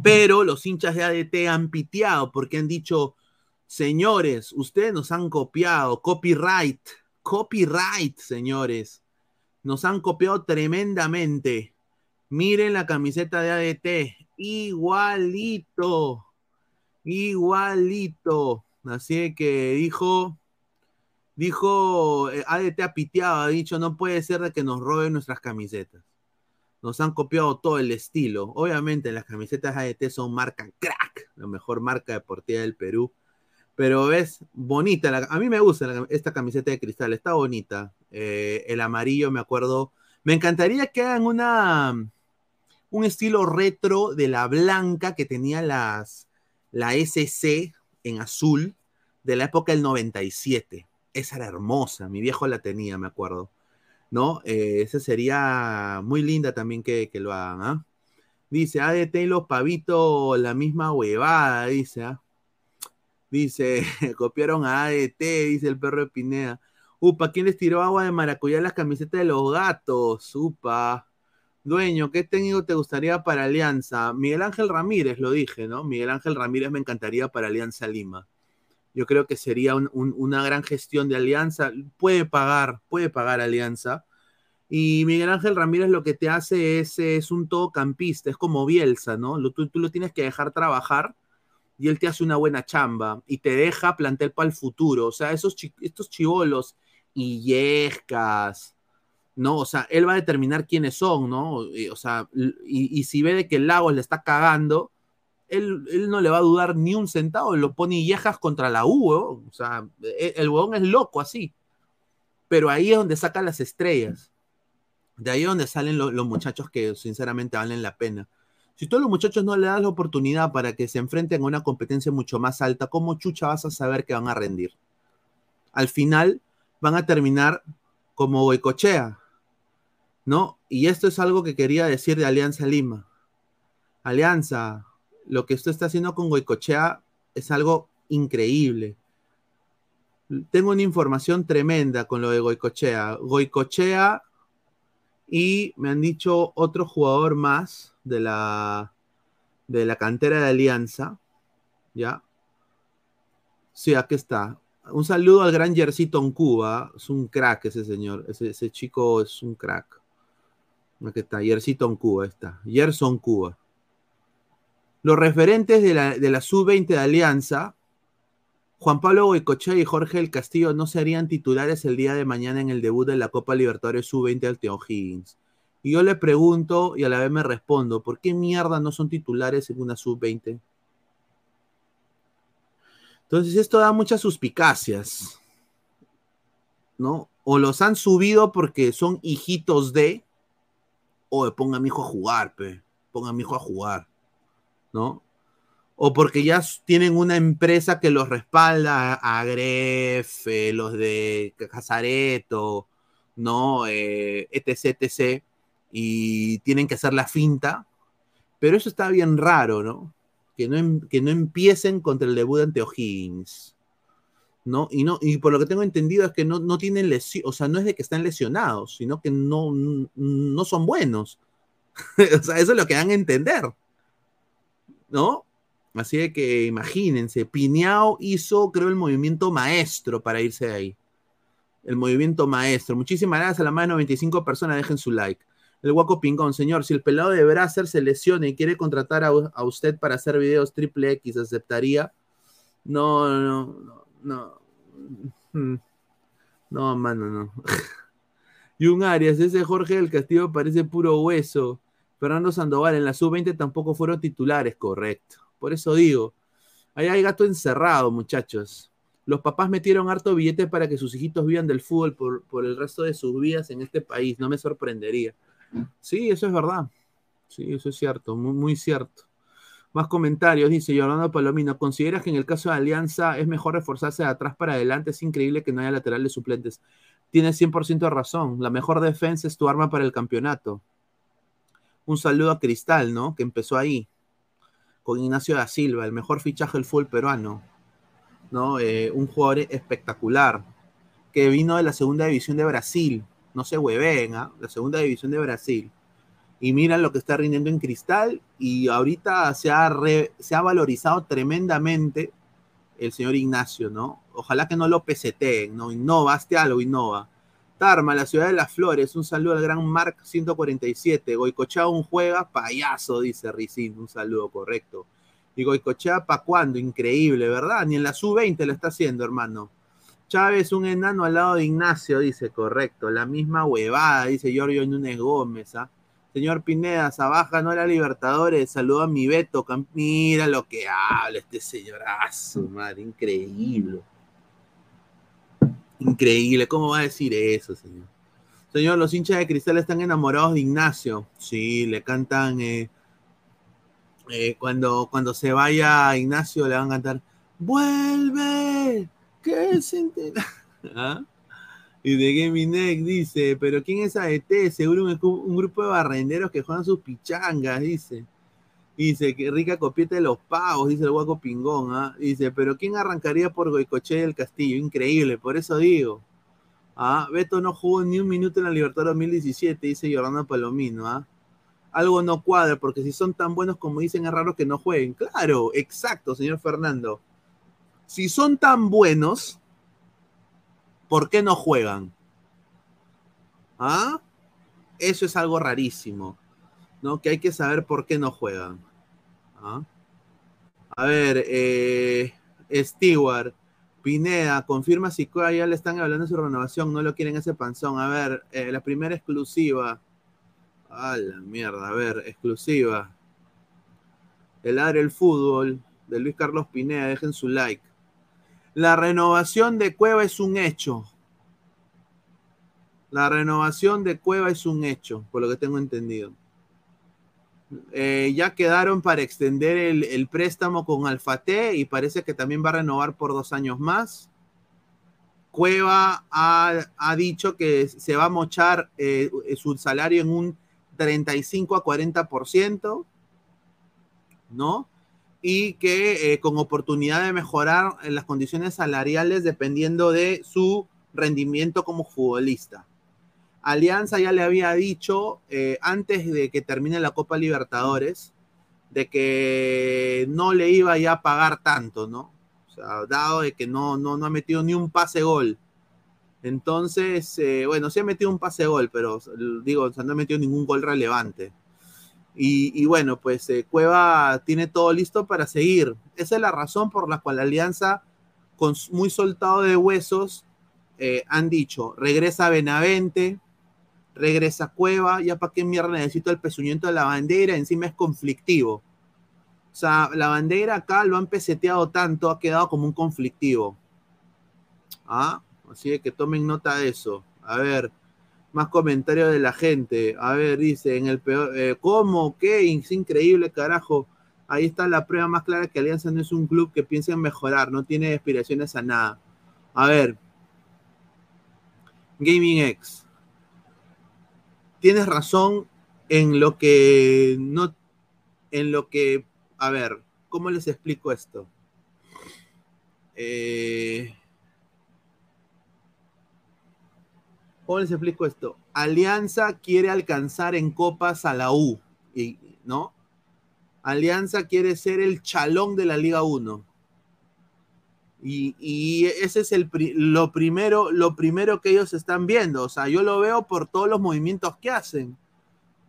Pero los hinchas de ADT han piteado porque han dicho, señores, ustedes nos han copiado, copyright, Copyright, señores. Nos han copiado tremendamente. Miren la camiseta de ADT. Igualito. Igualito. Así que dijo, dijo, eh, ADT ha piteado, ha dicho, no puede ser de que nos roben nuestras camisetas. Nos han copiado todo el estilo. Obviamente las camisetas ADT son marca crack, la mejor marca deportiva del Perú. Pero es bonita. a mí me gusta esta camiseta de cristal, está bonita. Eh, el amarillo, me acuerdo. Me encantaría que hagan una, un estilo retro de la blanca que tenía las, la SC en azul de la época del 97. Esa era hermosa, mi viejo la tenía, me acuerdo. ¿No? Eh, esa sería muy linda también que, lo hagan. ¿ah? Dice, ADT y los pavitos, la misma huevada, dice. ¿ah? Dice, copiaron a ADT, dice el perro de Pineda. Upa, ¿quién les tiró agua de maracuyá en las camisetas de los gatos? Upa. Dueño, ¿qué técnico te gustaría para Alianza? Miguel Ángel Ramírez, lo dije, ¿no? Miguel Ángel Ramírez me encantaría para Alianza Lima. Yo creo que sería una gran gestión de Alianza. Puede pagar, puede pagar Alianza. Y Miguel Ángel Ramírez lo que te hace es, es un todocampista, es como Bielsa, ¿no? tú, tú, lo tienes que dejar trabajar y él te hace una buena chamba y te deja plantel para el futuro. O sea, esos estos chivolos y yescas, ¿no? O sea, él va a determinar quiénes son, ¿no? o sea, y, si ve de que el Lagos le está cagando, él, no le va a dudar ni un centavo, lo pone yejas contra la U, o sea, e, el, huevón es loco así. Pero ahí es donde saca las estrellas. De ahí es donde salen los muchachos que sinceramente valen la pena. Si todos los muchachos no le das la oportunidad para que se enfrenten a una competencia mucho más alta, ¿cómo chucha vas a saber que van a rendir? Al final van a terminar como Goicochea, ¿no? Y esto es algo que quería decir de Alianza Lima. Alianza, lo que usted está haciendo con Goicochea es algo increíble. Tengo una información tremenda con lo de Goicochea. Goicochea y me han dicho otro jugador más de la, de la cantera de Alianza. ¿Ya? Sí, aquí está. Un saludo al gran Yersiton Cuba. Es un crack ese señor. Ese, chico es un crack. Aquí está, Yersiton Cuba. Está. Yerson Cuba. Los referentes de la, de la sub-20 de Alianza, Juan Pablo Goicochea y Jorge El Castillo no serían titulares el día de mañana en el debut de la Copa Libertadores sub-20 al Teo Higgins. Y yo le pregunto y a la vez me respondo, ¿por qué mierda no son titulares en una sub-20? Entonces esto da muchas suspicacias, ¿no? o los han subido porque son hijitos de, o ponga mi hijo a jugar, pe, ponga mi hijo a jugar, ¿no? O porque ya tienen una empresa que los respalda, a Gref, eh, los de Casareto, ¿no? Eh, etc, etc, y tienen que hacer la finta, pero eso está bien raro, ¿no? Que no, em- que no empiecen contra el debut ante O'Higgins. ¿no? Y, no, y por lo que tengo entendido es que no, no tienen lesión, o sea, no es de que están lesionados, sino que no, no son buenos. o sea, eso es lo que dan a entender, ¿no? Así de que imagínense, Piñao hizo, creo, el movimiento maestro para irse de ahí. El movimiento maestro. Muchísimas gracias a la más de 95 personas, dejen su like. El guaco pingón, señor, si el pelado de Bracer se lesiona y quiere contratar a, a usted para hacer videos triple X, ¿aceptaría? No, no, no, no. Mm. No, mano, no. y un Arias, ese Jorge del Castillo parece puro hueso. Fernando Sandoval en la sub-20 tampoco fueron titulares, correcto. Por eso digo, ahí hay gato encerrado, muchachos. Los papás metieron harto billete para que sus hijitos vivan del fútbol por, por el resto de sus vidas en este país. No me sorprendería. Sí, eso es verdad. Sí, eso es cierto, muy, cierto. Más comentarios, dice Jordano Palomino. ¿Consideras que en el caso de Alianza es mejor reforzarse de atrás para adelante? Es increíble que no haya laterales suplentes. Tienes 100% de razón. La mejor defensa es tu arma para el campeonato. Un saludo a Cristal, ¿no? Que empezó ahí. Con Ignacio da Silva, el mejor fichaje del fútbol peruano. ¿No? Eh, un jugador espectacular. Que vino de la segunda división de Brasil. No se hueven, ¿ah? La segunda división de Brasil y miran lo que está rindiendo en Cristal y ahorita se ha, se ha valorizado tremendamente el señor Ignacio, ¿no? Ojalá que no lo peseteen, ¿no? Innova, hazte algo, innova. Tarma, la ciudad de las flores, un saludo al gran Mark 147. Goicochea un juega, payaso, dice Ricín, un saludo correcto. Y Goicochea, ¿pa' cuándo? Increíble, ¿verdad? Ni en la sub-20 lo está haciendo, hermano. Chávez, un enano al lado de Ignacio, dice, correcto. La misma huevada, dice Giorgio Núñez Gómez, ¿ah? Señor Pineda, Sabaja no era Libertadores, saludo a mi Beto. Mira lo que habla este señorazo, madre, increíble. Increíble, ¿cómo va a decir eso, señor? Señor, los hinchas de cristal están enamorados de Ignacio. Sí, le cantan eh, eh, cuando, cuando se vaya Ignacio, le van a cantar ¡Vuelve! ¿Qué se entera? ¿Ah? Y de Gaming Neck dice, pero ¿quién es AET? Seguro un, grupo de barrenderos que juegan sus pichangas, dice. Dice, que rica copieta de los pavos, dice el guaco pingón, ¿ah? Dice, pero ¿quién arrancaría por Goicoche del Castillo? Increíble, por eso digo. ¿Ah? Beto no jugó ni un minuto en la Libertad 2017, dice Jordana Palomino, ¿ah? Algo no cuadra, porque si son tan buenos como dicen, es raro que no jueguen. Claro, exacto, señor Fernando. Si son tan buenos, ¿por qué no juegan? ¿Ah? Eso es algo rarísimo, ¿no? Que hay que saber por qué no juegan. ¿Ah? A ver, eh, Stewart, Pineda, confirma si ya le están hablando de su renovación, no lo quieren ese panzón. A ver, eh, la primera exclusiva. A la mierda, a ver, exclusiva. El Adre el Fútbol, de Luis Carlos Pineda, dejen su like. La renovación de Cueva es un hecho. La renovación de Cueva es un hecho, por lo que tengo entendido. Eh, ya quedaron para extender el, préstamo con Alfate y parece que también va a renovar por dos años más. Cueva ha, ha dicho que se va a mochar eh, su salario en un 35 a 40%, ¿no? Y que eh, con oportunidad de mejorar las condiciones salariales dependiendo de su rendimiento como futbolista. Alianza ya le había dicho eh, antes de que termine la Copa Libertadores de que no le iba ya a pagar tanto, ¿no? O sea, dado de que no, no, no ha metido ni un pase gol. Entonces, eh, bueno, sí ha metido un pase gol, pero digo, o sea, no ha metido ningún gol relevante. Y, bueno, pues eh, Cueva tiene todo listo para seguir. Esa es la razón por la cual la Alianza, con muy soltado de huesos, eh, han dicho, regresa Benavente, regresa Cueva, ya para qué mierda necesito el pezuñento de la bandera, encima es conflictivo. O sea, la bandera acá lo han peseteado tanto, ha quedado como un conflictivo. ¿Ah? Así que tomen nota de eso. A ver, más comentarios de la gente. A ver, dice, en el peor, eh, ¿cómo? ¿Qué? Es increíble, carajo. Ahí está la prueba más clara que Alianza no es un club que piensa en mejorar, no tiene aspiraciones a nada. A ver, Gaming X. Tienes razón en lo que no, en lo que, a ver, ¿cómo les explico esto? Eh, ¿Cómo les explico esto? Alianza quiere alcanzar en copas a la U, y, ¿no? Alianza quiere ser el chalón de la Liga 1. Y, y ese es el, lo, primero, lo primero que ellos están viendo. O sea, yo lo veo por todos los movimientos que hacen.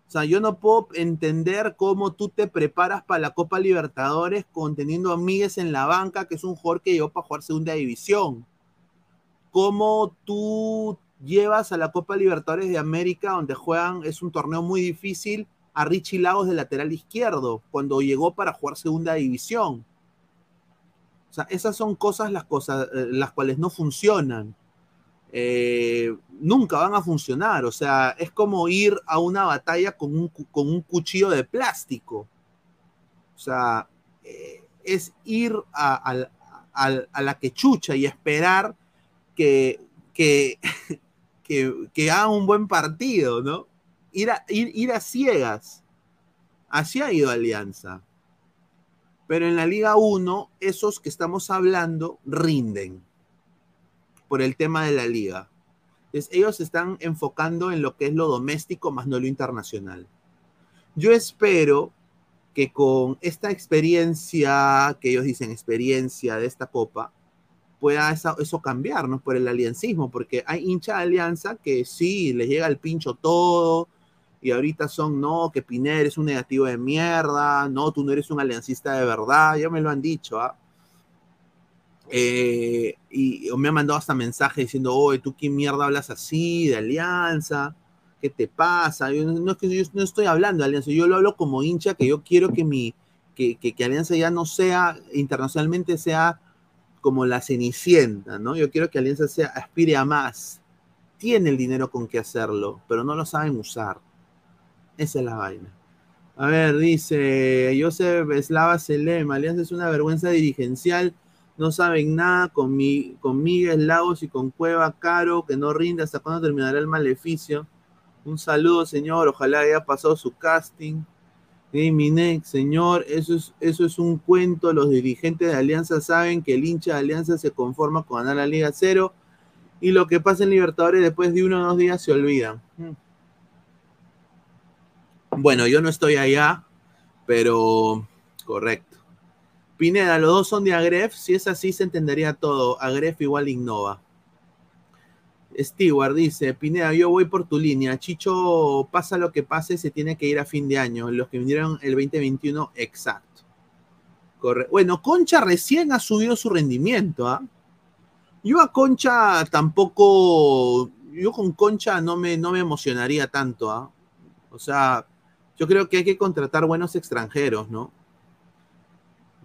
O sea, yo no puedo entender cómo tú te preparas para la Copa Libertadores con teniendo a Míguez en la banca, que es un jugador que llegó para jugar segunda división. Cómo tú llevas a la Copa Libertadores de América, donde juegan, es un torneo muy difícil, a Richie Lagos de lateral izquierdo, cuando llegó para jugar segunda división. O sea, esas son cosas las, cosas, eh, las cuales no funcionan. Eh, nunca van a funcionar. O sea, es como ir a una batalla con un, con un cuchillo de plástico. O sea, eh, es ir a, la quechucha y esperar que, que, que, hagan un buen partido, ¿no? Ir a, ir, a ciegas. Así ha ido Alianza. Pero en la Liga 1, esos que estamos hablando rinden por el tema de la liga. Entonces, ellos se están enfocando en lo que es lo doméstico más no lo internacional. Yo espero que con esta experiencia, que ellos dicen experiencia de esta copa, pueda eso, cambiarnos Por el aliancismo, porque hay hincha de alianza que sí, les llega el pincho todo, y ahorita son, no, que Piner es un negativo de mierda, no, tú no eres un aliancista de verdad, ya me lo han dicho, ¿ah? Eh, y me han mandado hasta mensaje diciendo, oye, tú qué mierda hablas así de alianza, ¿qué te pasa? Yo, no es que yo no estoy hablando de alianza, yo lo hablo como hincha, que yo quiero que mi, que, que, que alianza ya no sea, internacionalmente sea como la cenicienta, ¿no? Yo quiero que Alianza sea, aspire a más. Tiene el dinero con que hacerlo, pero no lo saben usar. Esa es la vaina. A ver, dice Joseph Eslava Selem, Alianza es una vergüenza dirigencial, no saben nada con, mi, con Miguel Lagos y con Cueva Caro, que no rinde hasta cuándo terminará el maleficio. Un saludo, señor, ojalá haya pasado su casting. Minex, señor, eso es, eso es un cuento. Los dirigentes de Alianza saben que el hincha de Alianza se conforma con ganar la Liga Cero y lo que pasa en Libertadores después de uno o dos días se olvidan. Bueno, yo no estoy allá, pero correcto. Pineda, los dos son de Agref. Si es así, se entendería todo. Agref igual Innova. Stewart dice, Pineda, yo voy por tu línea. Chicho, pasa lo que pase, se tiene que ir a fin de año. Los que vinieron el 2021, exacto. Bueno, Concha recién ha subido su rendimiento. ¿ah? Yo a Concha tampoco, yo con Concha no me, no me emocionaría tanto. ¿ah? O sea, yo creo que hay que contratar buenos extranjeros, ¿no?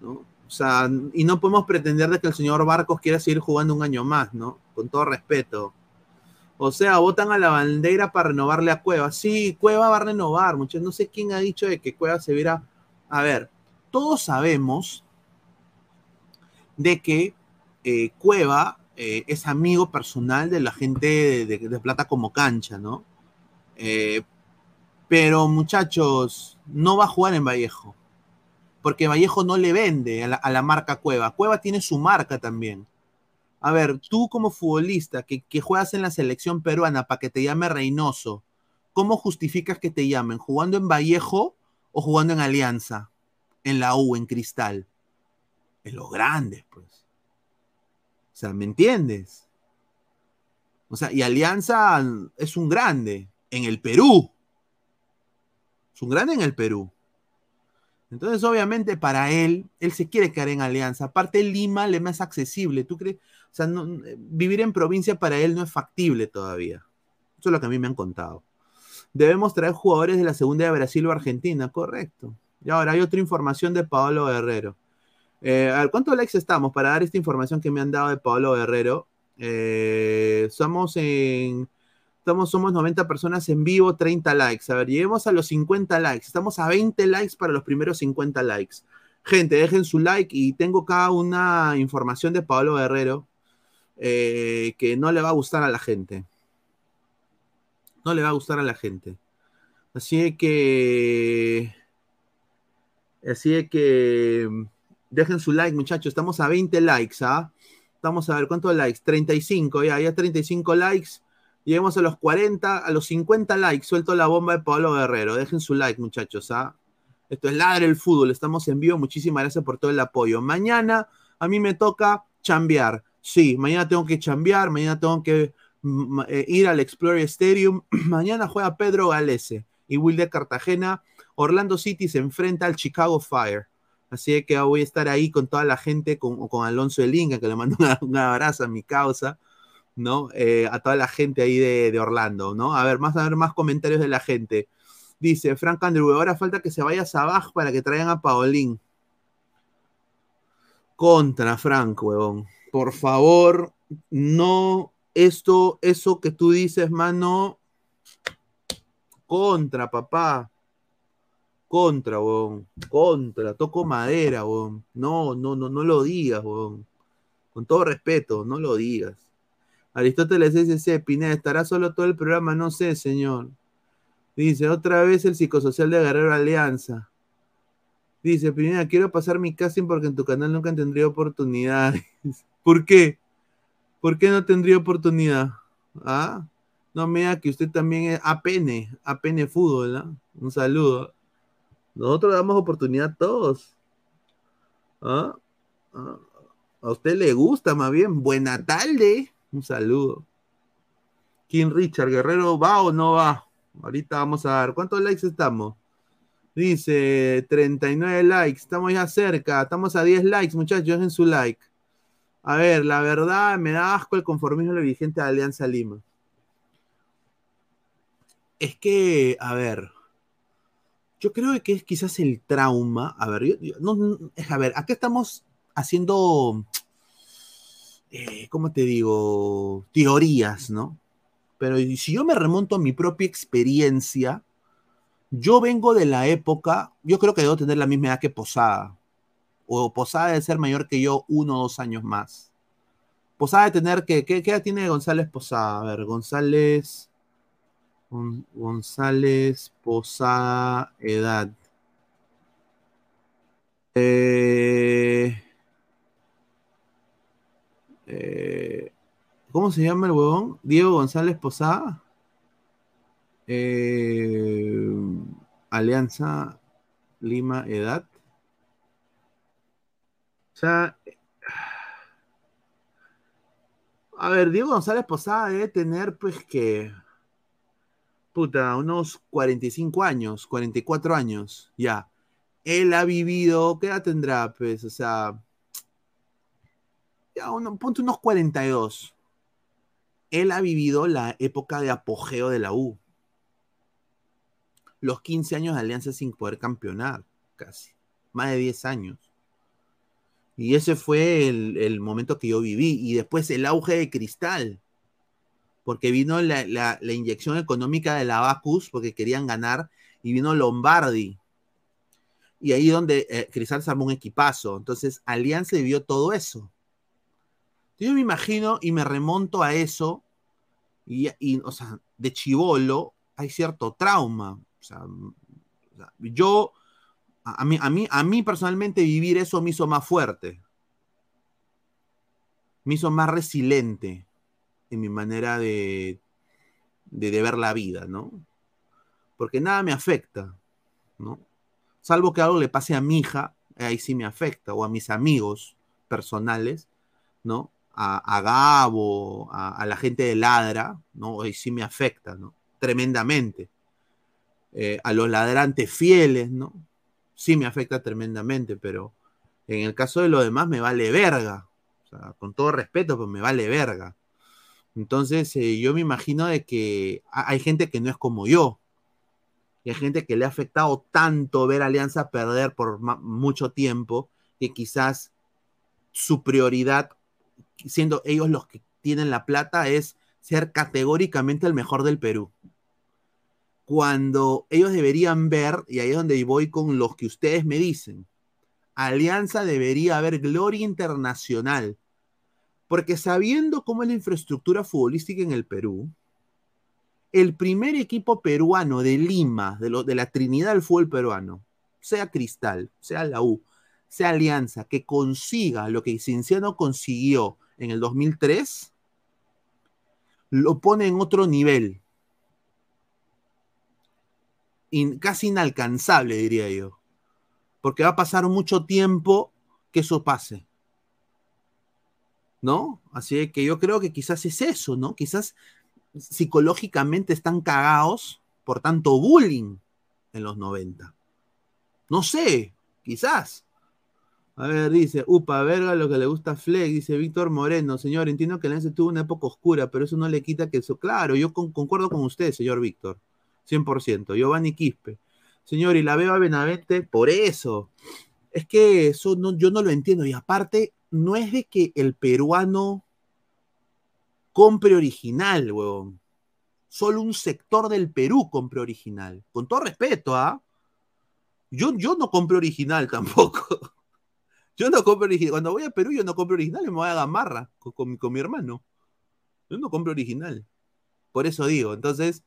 ¿no? O sea, y no podemos pretender de que el señor Barcos quiera seguir jugando un año más, ¿no? Con todo respeto. O sea, votan a la bandera para renovarle a Cueva. Sí, Cueva va a renovar, muchachos. No sé quién ha dicho de que Cueva se viera. A ver, todos sabemos de que eh, Cueva eh, es amigo personal de la gente de, Plata como cancha, ¿no? Eh, pero muchachos, no va a jugar en Vallejo. Porque Vallejo no le vende a la marca Cueva. Cueva tiene su marca también. A ver, tú como futbolista que, juegas en la selección peruana para que te llame Reynoso, ¿cómo justificas que te llamen? ¿Jugando en Vallejo o jugando en Alianza? En la U, en Cristal. En los grandes, pues. O sea, ¿me entiendes? O sea, y Alianza es un grande en el Perú. Es un grande en el Perú. Entonces, obviamente, para él, él se quiere quedar en Alianza. Aparte, Lima le más accesible. ¿Tú crees? Sea, vivir en provincia para él no es factible todavía. Eso es lo que a mí me han contado. Debemos traer jugadores de la segunda de Brasil o Argentina, correcto. Y ahora hay otra información de Pablo Guerrero. Eh, a ver, ¿cuántos likes estamos para dar esta información que me han dado de Pablo Guerrero? Eh, somos Estamos, somos 90 personas en vivo, 30 likes. A ver, lleguemos a los 50 likes. Estamos a 20 likes para los primeros 50 likes. Gente, dejen su like y tengo acá una información de Pablo Guerrero eh, que no le va a gustar a la gente. No le va a gustar a la gente. Así que. Así que. Dejen su like, muchachos. Estamos a 20 likes, ¿ah? Estamos a ver cuántos likes. 35, ya, ya 35 likes. Lleguemos a los 40, a los 50 likes. Suelto la bomba de Pablo Guerrero. Dejen su like, muchachos, ¿ah? Esto es Ladre el Fútbol. Estamos en vivo. Muchísimas gracias por todo el apoyo. Mañana a mí me toca chambear. Sí, mañana tengo que chambear. Mañana tengo que mm, eh, ir al Explorer Stadium. mañana juega Pedro Galese y Will de Cartagena. Orlando City se enfrenta al Chicago Fire. Así que voy a estar ahí con toda la gente, con, con Alonso de Linga, que le mando un abrazo a mi causa, ¿no? Eh, a toda la gente ahí de, de, Orlando, ¿no? A ver, más a ver más comentarios de la gente. Dice Frank Andrew, ahora falta que se vayas abajo para que traigan a Paolín. Contra Frank, huevón. Por favor, no, esto, eso que tú dices, mano, contra, papá. Contra, huevón. Contra. Toco madera. No, no, no, no lo digas, huevón. Con todo respeto, no lo digas. Aristóteles dice, Pineda, ¿estará solo todo el programa? No sé, señor. Dice, otra vez el psicosocial de Guerrero Alianza. Dice, Pineda, quiero pasar mi casting porque en tu canal nunca tendría oportunidad. ¿Por qué? ¿Por qué no tendría oportunidad? ¿Ah? No me diga que usted también es APN, APN Fútbol. Un saludo. Nosotros damos oportunidad a todos. ¿Ah? ¿Ah? A usted le gusta, más bien. Buena tarde. Un saludo. King Richard Guerrero, ¿va o no va? Ahorita vamos a ver. ¿Cuántos likes estamos? Dice 39 likes. Estamos ya cerca. Estamos a 10 likes, muchachos. Dejen su like. A ver, la verdad, me da asco el conformismo de la vigente de Alianza Lima. Es que, a ver, yo creo que es quizás el trauma. A ver, yo, a acá estamos haciendo, eh, ¿cómo te digo? Teorías, ¿no? Pero si yo me remonto a mi propia experiencia, yo vengo de la época, yo creo que debo tener la misma edad que Posada. O Posada debe ser mayor que yo uno o dos años más. Posada de tener que, ¿qué, ¿qué edad tiene González Posada? A ver, González, González Posada, edad. Eh, eh, ¿Cómo se llama el huevón? Diego González Posada. Eh, Alianza Lima Edad. O sea, a ver, Diego González Posada debe tener, pues, que. Puta, unos 45 años, 44 años, ya. Él ha vivido, ¿qué edad tendrá? Pues, o sea. Ya, uno, ponte unos 42 él ha vivido la época de apogeo de la U. Los 15 años de Alianza sin poder campeonar, casi. Más de 10 años. Y ese fue el, el momento que yo viví. Y después el auge de Cristal. Porque vino la, la, inyección económica de la Bacus, porque querían ganar. Y vino Lombardi. Y ahí donde eh, Cristal se armó un equipazo. Entonces, Alianza vivió todo eso. Yo me imagino y me remonto a eso, y, y o sea, de chivolo hay cierto trauma. O sea, yo, a mí, a, mí, a mí personalmente vivir eso me hizo más fuerte, me hizo más resiliente en mi manera de, de, ver la vida, ¿no? Porque nada me afecta, ¿no? Salvo que algo le pase a mi hija, ahí sí me afecta, o a mis amigos personales, ¿no? a, a Gabo, a, la gente de Ladra, ¿no? Y sí me afecta, ¿no? Tremendamente. Eh, a los ladrantes fieles, ¿no? Sí me afecta tremendamente, pero en el caso de lo demás me vale verga. O sea, con todo respeto, pues me vale verga. Entonces, eh, yo me imagino de que hay gente que no es como yo. Y hay gente que le ha afectado tanto ver Alianza perder por mucho tiempo que quizás su prioridad siendo ellos los que tienen la plata, es ser categóricamente el mejor del Perú. Cuando ellos deberían ver, y ahí es donde voy con los que ustedes me dicen, Alianza debería haber gloria internacional. Porque sabiendo cómo es la infraestructura futbolística en el Perú, el primer equipo peruano de Lima, de, la Trinidad del fútbol peruano, sea Cristal, sea la U, sea Alianza, que consiga lo que Cinciano consiguió en el 2003, lo pone en otro nivel. Casi inalcanzable, diría yo. Porque va a pasar mucho tiempo que eso pase. ¿No? Así que yo creo que quizás es eso, ¿no? Quizás psicológicamente están cagados por tanto bullying en los 90. No sé, quizás. A ver, dice, upa, verga, lo que le gusta a Fleck, dice Víctor Moreno. Señor, entiendo que Lance tuvo una época oscura, pero eso no le quita que eso. Claro, yo con, concuerdo con usted, señor Víctor. 100%. Giovanni Quispe. Señor, y la veo a Benavente por eso. Es que eso no, yo no lo entiendo. Y aparte, no es de que el peruano compre original, huevón. Solo un sector del Perú compre original. Con todo respeto, ¿ah? Yo, yo no compro original tampoco. Yo no compro original. Cuando voy a Perú, yo no compro original me voy a Gamarra con, con, con mi hermano. Yo no compro original. Por eso digo, entonces,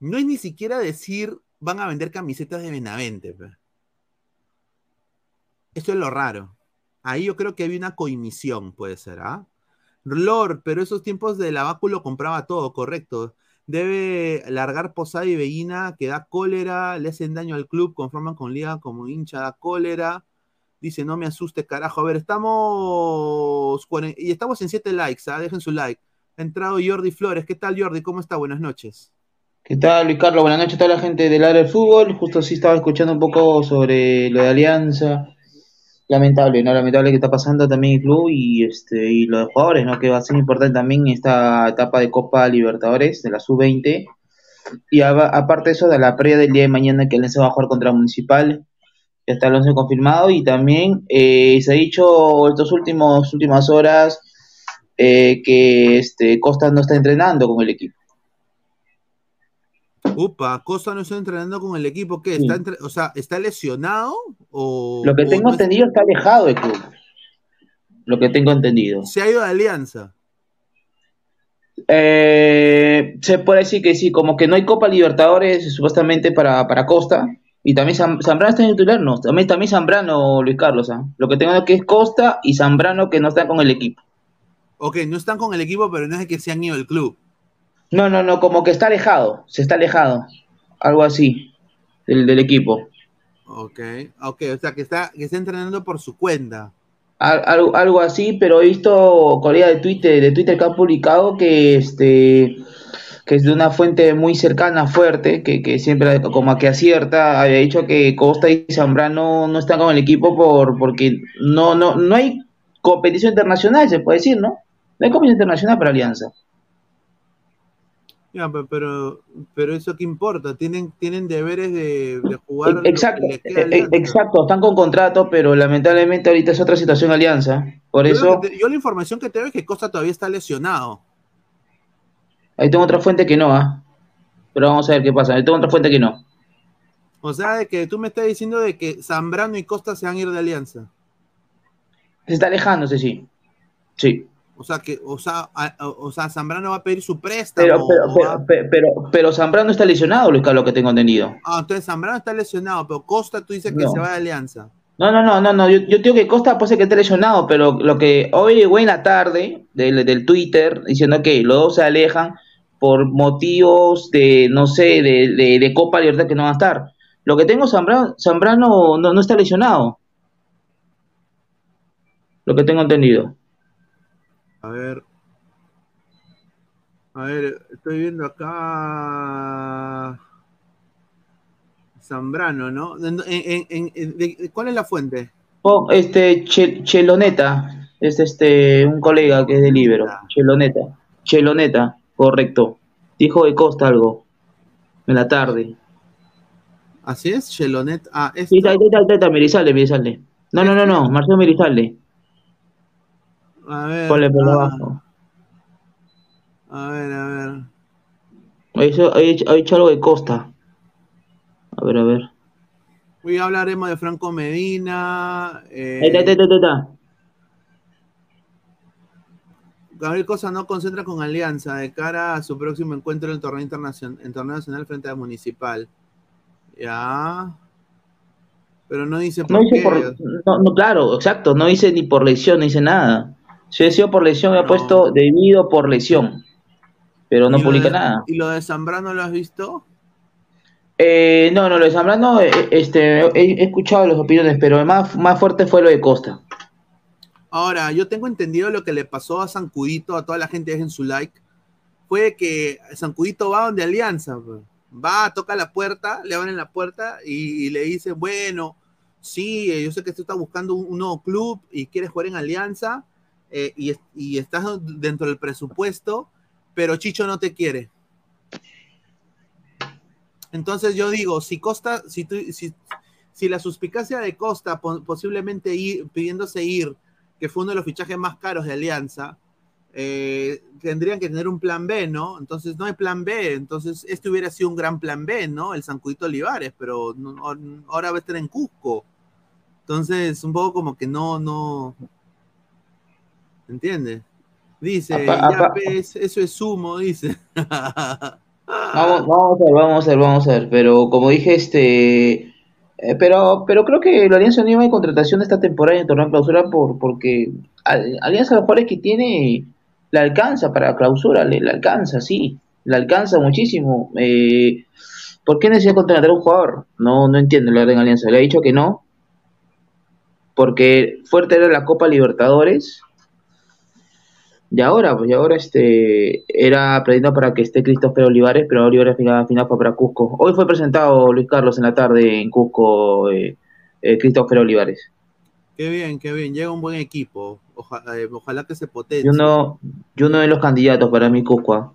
no es ni siquiera decir van a vender camisetas de Benavente. Pe. Esto es lo raro. Ahí yo creo que había una coimisión, puede ser, ¿ah? Lord, pero esos tiempos de la lo compraba todo, correcto. Debe largar Posada y Bellina, que da cólera, le hacen daño al club, conforman con Liga como hincha, da cólera. Dice, no me asuste, carajo. A ver, estamos. Y estamos en 7 likes, ¿ah? dejen su like. Ha entrado Jordi Flores. ¿Qué tal, Jordi? ¿Cómo está? Buenas noches. ¿Qué tal, Luis Carlos? Buenas noches a toda la gente del área del fútbol. Justo sí estaba escuchando un poco sobre lo de Alianza. Lamentable, ¿no? Lamentable que está pasando también el club y este y los jugadores, ¿no? Que va a ser importante también esta etapa de Copa Libertadores de la Sub-20. Y a, aparte eso, de la previa del día de mañana que Alianza va a jugar contra Municipal ya está el 11 confirmado y también eh, se ha dicho estas últimas horas eh, que este, Costa no está entrenando con el equipo. Upa, Costa no está entrenando con el equipo, ¿qué? ¿Está entre... o sea, ¿está lesionado? O, Lo que tengo o no entendido está alejado del club. Lo que tengo entendido. Se ha ido de Alianza. Eh, se puede decir que sí, como que no hay Copa Libertadores supuestamente para, para Costa. Y también Zam- Zambrano está en titular, no. También, también Zambrano, Luis Carlos. ¿ah? Lo que tengo que es Costa y Zambrano que no están con el equipo. Ok, no están con el equipo, pero no es que se han ido del club. No, no, no, como que está alejado. Se está alejado. Algo así. Del, del equipo. Ok, ok, o sea, que está, que está entrenando por su cuenta. Al- algo, algo así, pero he visto colega de Twitter, de Twitter que ha publicado que este que es de una fuente muy cercana, fuerte, que, que siempre como que acierta, había dicho que Costa y Zambrano no están con el equipo por porque no no no hay competición internacional, se puede decir, ¿no? No hay competición internacional para Alianza. Ya, pe- pero, pero eso qué importa, tienen, tienen deberes de, de jugar. Exacto, eh, eh, exacto, están con contrato, pero lamentablemente ahorita es otra situación Alianza. Por Yo, eso lo que te- yo la información que tengo es que Costa todavía está lesionado. ahí tengo otra fuente que no, ¿ah? Pero vamos a ver qué pasa. Ahí tengo otra fuente que no. O sea, de que tú me estás diciendo de que Zambrano y Costa se van a ir de Alianza. Se está alejándose, sí. Sí. O sea, que, o sea, a- o sea, Zambrano va a pedir su préstamo. Pero, pero, pero, pero, pero, pero Zambrano está lesionado, Luis Carlos, que tengo entendido. Ah, entonces Zambrano está lesionado, pero Costa tú dices que No. se va de Alianza. No, no, no, no, no. Yo, yo digo que Costa puede ser que esté lesionado, pero lo que hoy llegó en la tarde del, del Twitter diciendo que los dos se alejan por motivos de, no sé, de, de, de Copa Libertad que no van a estar. Lo que tengo Zambrano, Zambrano no, no está lesionado. Lo que tengo entendido. A ver. A ver, estoy viendo acá. Zambrano, ¿no? En- en- en- en- de- ¿Cuál es la fuente? Oh, este Che- Cheloneta, es este un colega que es de Libero. Cheloneta, Cheloneta, correcto. Dijo de Costa algo en la tarde. Así es, Chelonet. Ah, Sí, está, está, está, está, Mirizalde, Mirizalde. No, no, no, no, Marcelo Mirizalde. A ver. Ponle por abajo. A ver, a ver. Ha dicho, ha dicho- ha dicho algo de Costa. A ver, a ver. Hoy hablaremos de Franco Medina. eh, Ahí está, ahí está, ahí está, ahí está. Gabriel Cosa no concentra con Alianza de cara a su próximo encuentro en el torneo internacional, en torneo nacional frente a Municipal. Ya. Pero no dice por No dice qué. por. No, no, claro, exacto. No dice ni por lesión, no dice nada. Si hubiera sido por lesión, había No. puesto debido por lesión. Pero no ¿Y lo publica de- nada. ¿Y lo de Zambrano lo has visto? Eh, no, no, lo de Zambrano, eh, este, he, he escuchado las opiniones, pero más, más fuerte fue lo de Costa. Ahora, yo tengo entendido lo que le pasó a Sancudito, a toda la gente dejen su like, fue que Sancudito va donde Alianza, pues. va, toca la puerta, le abren la puerta y, y le dicen, bueno, sí, eh, yo sé que tú estás buscando un, un nuevo club y quieres jugar en Alianza eh, y, es- y estás dentro del presupuesto, pero Chicho no te quiere. Entonces yo digo, si Costa, si, si, la suspicacia de Costa po- posiblemente ir, pidiéndose ir, que fue uno de los fichajes más caros de Alianza, eh, tendrían que tener un plan B, ¿no? Entonces no hay plan B, entonces este hubiera sido un gran plan B, ¿no? El Sancudito Olivares, pero no- ahora va a estar en Cusco. Entonces, un poco como que no, no. ¿Entiendes? Dice, Apa- ya ves, eso es sumo, dice. Vamos, vamos a ver, vamos a ver, vamos a ver. Pero como dije, este. eh, pero, pero creo que la Alianza iba en contratación esta temporada en el torneo de clausura por, porque Al- Alianza los jugadores que tiene la alcanza para clausura, le, la alcanza, sí, la alcanza muchísimo. Eh, ¿Por qué necesita contratar a un jugador? No, no entiendo la verdad en Alianza. Le ha dicho que no, porque fuerte era la Copa Libertadores. Y ahora, pues y ahora este era pedido para que esté Christopher Olivares, pero Olivares al final, al final fue para Cusco. Hoy fue presentado Luis Carlos en la tarde en Cusco, eh, eh, Christopher Olivares. Qué bien, qué bien. Llega un buen equipo. Eh, ojalá que se potencie. Y uno, y uno de los candidatos para mi Cusco. ¿ah?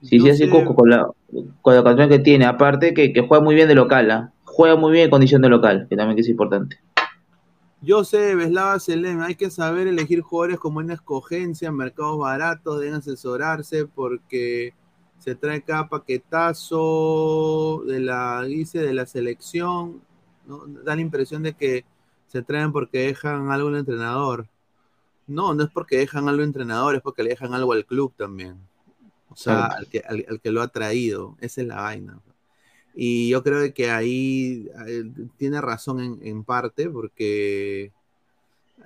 Si Yo sí, así sé- Cusco con la, con la canción que tiene, aparte que, que juega muy bien de local, ¿ah? juega muy bien en condición de local, que también que es importante. Yo sé, Beslava Selem, hay que saber elegir jugadores con buena escogencia, mercados baratos, deben asesorarse porque se trae cada paquetazo de la, dice, de la selección, ¿no? Da la impresión de que se traen porque dejan algo al entrenador. No, no es porque dejan algo al entrenador, es porque le dejan algo al club también. O sea, al que, al, al que lo ha traído. Esa es la vaina. Y yo creo que ahí eh, tiene razón en, parte, porque,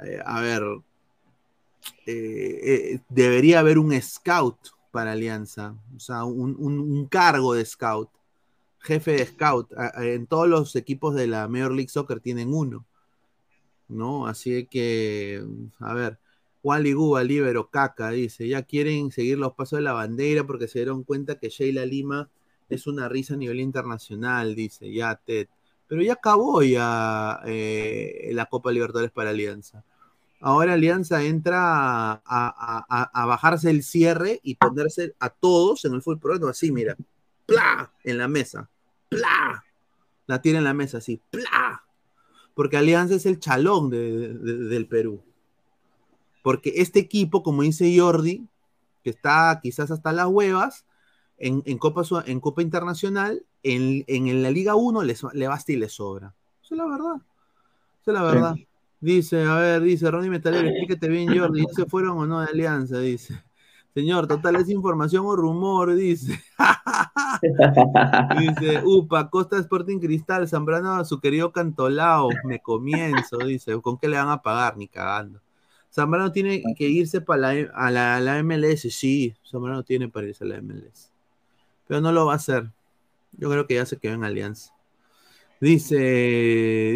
eh, a ver, eh, debería haber un scout para Alianza, o sea, un, un- cargo de scout, jefe de scout. En todos los equipos de la Major League Soccer tienen uno, ¿no? Así que, a ver, Wally Guba, Libero, Caca, dice, ya quieren seguir los pasos de la bandera porque se dieron cuenta que Sheila Lima es una risa a nivel internacional, dice, ya Ted. Pero ya acabó ya eh, la Copa Libertadores para Alianza. Ahora Alianza entra a, a- a- bajarse el cierre y ponerse a todos en el fútbol peruano así, mira, ¡plá! en la mesa, ¡plá! La tira en la mesa así, ¡plá! Porque Alianza es el chalón de- del Perú. Porque este equipo, como dice Jordi, que está quizás hasta las huevas, en, en Copa, en Copa Internacional, en, en la Liga 1 le, basta y le sobra. Esa es la verdad. Esa es la verdad. Dice, a ver, dice Ronnie Metalero, explíquete bien, Jordi, ¿ya se fueron o no de Alianza? Dice. Señor, total, es información o rumor, dice. dice, upa, Costa Sporting Cristal, Zambrano a su querido Cantolao, me comienzo, dice, ¿con qué le van a pagar? Ni cagando. Zambrano tiene que irse para la, a, la, a la MLS, sí, Zambrano tiene para irse a la MLS. Pero no lo va a hacer. Yo creo que ya se quedó en Alianza. Dice,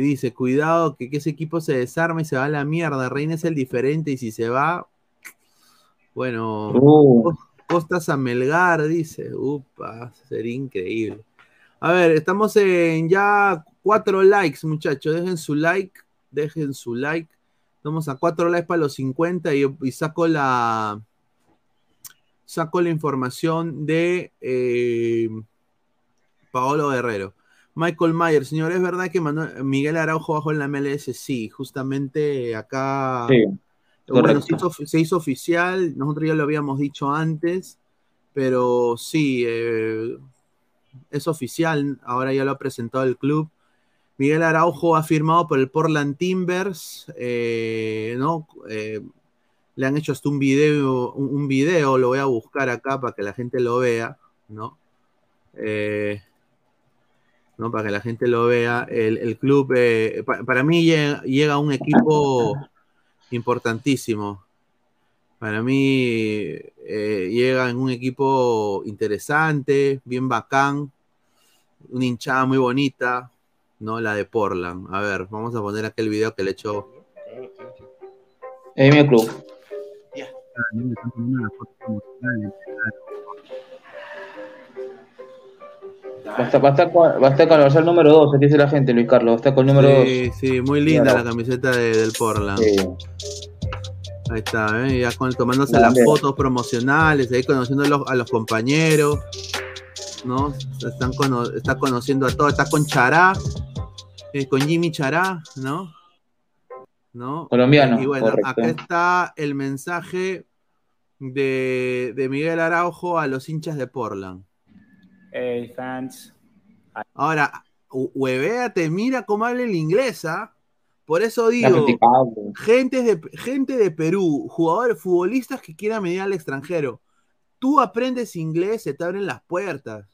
dice, cuidado que, que ese equipo se desarma y se va a la mierda. Reina es el diferente y si se va, bueno, Uh. Costas a Melgar, dice, upa, sería increíble. A ver, estamos en ya cuatro likes, muchachos. Dejen su like, dejen su like. Estamos a cuatro likes para los 50 y, y saco la saco la información de eh, Paolo Guerrero. Michael Mayer, señor, ¿es verdad que Manuel- Miguel Araujo bajó en la MLS? Sí, justamente acá Sí, bueno, correcto. se hizo, se hizo oficial, nosotros ya lo habíamos dicho antes, Pero sí, eh, es oficial, ahora ya lo ha presentado el club. Miguel Araujo ha firmado por el Portland Timbers, eh, ¿no? Le han hecho hasta un video, un, video, lo voy a buscar acá para que la gente lo vea, ¿no? Eh, ¿no? Para que la gente lo vea. El, club, eh, pa- para mí llega, un equipo importantísimo. Para mí eh, llega en un equipo interesante, bien bacán, una hinchada muy bonita, ¿no? La de Portland. A ver, vamos a poner aquel video que le echó. Es mi club. Va a estar, va a estar con, va a estar con el número 2, aquí dice la gente, Luis Carlos. Va a estar con el número 2. Sí, sí, muy linda Claro. la camiseta de- del Portland. Sí. Ahí está, ¿eh? ya con, tomándose La las fotos promocionales, ahí conociendo a los, a los compañeros, ¿no? Están cono- está conociendo a todos, está con Chará, eh, con Jimmy Chará, ¿no? ¿No? Colombiano, Y bueno, correcto. acá está el mensaje de, de Miguel Araujo a los hinchas de Portland. Hey, fans. Ahora, hu- huevéate, mira cómo habla el inglés, ¿ah? Por eso digo, gente de, gente de Perú, jugadores, futbolistas que quieran venir al extranjero, tú aprendes inglés, se te abren las puertas.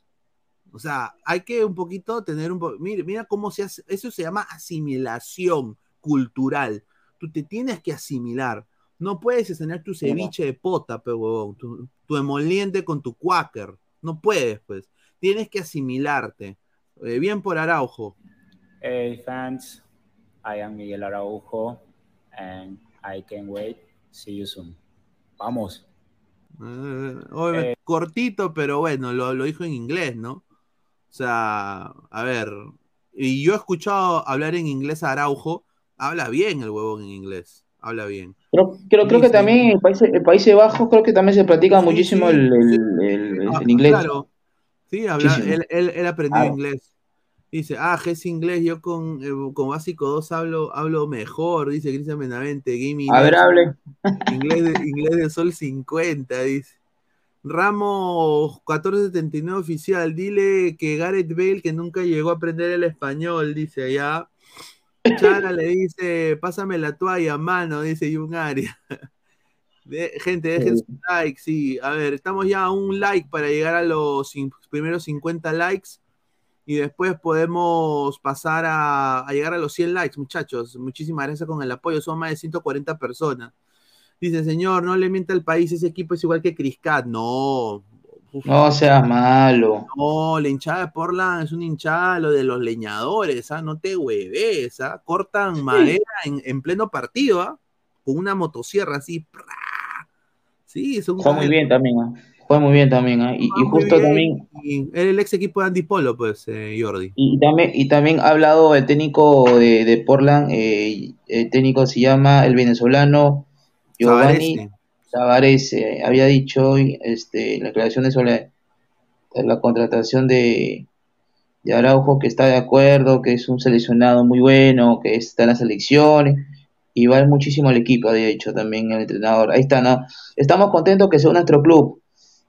O sea, hay que un poquito tener un poco. Mira, mira cómo se hace. Eso se llama asimilación cultural. Tú te tienes que asimilar. No puedes enseñar tu ceviche de pota, pe huevón, tu, tu emoliente con tu quaker. No puedes, pues. Tienes que asimilarte. Eh, bien por Araujo. Hey, fans. I am Miguel Araujo, and I can't wait. See you soon. Vamos. Eh, obviamente, cortito, pero bueno, lo, lo dijo en inglés, ¿no? O sea, a ver, y yo he escuchado hablar en inglés a Araujo, habla bien el huevón en inglés, habla bien. Creo, creo, creo que también en Países, en Países Bajos creo que también se practica muchísimo el, el- el- Ah, el inglés. Claro, sí, habla, él, él, él aprendió Claro. inglés. Dice, ah, es inglés, yo con, eh, con básico 2 hablo, hablo mejor, dice Cristian Benavente, gaming. A ver, hable. Inglés de, inglés de Sol 50, dice. Ramos 1479 oficial, dile que Gareth Bale que nunca llegó a aprender el español, dice allá. Chara le dice, pásame la toalla, mano, dice un área. gente, dejen su like, sí. A ver, estamos ya a un like para llegar a los primeros 50 likes y después podemos pasar a, a llegar a los 100 likes, muchachos. Muchísimas gracias con el apoyo, son más de 140 personas. Dice, señor, no le mienta al país, ese equipo es igual que Criscat. No. No seas malo. no, la hinchada de Portland es una hinchada lo de los leñadores, ¿ah? No te hueves, ¿ah? Cortan madera en, en pleno partido, ¿ah? Con una motosierra así. ¡pra! Sí, son Juega muy bien también. ¿ah? Juega muy bien también. ¿ah? Y, justo bien, también. era el ex equipo de Andy Polo, pues, eh, Jordi. Y también, y también ha hablado el técnico de, de Portland, eh, el técnico se llama el venezolano Giovanni Sabarese. Tavares, eh, había dicho hoy este, en la declaración sobre la contratación de, de Araujo, que está de acuerdo, que es un seleccionado muy bueno, que está en las selecciones, y vale muchísimo al equipo, de hecho, también el entrenador. Ahí está, ¿no? Estamos contentos que sea nuestro club.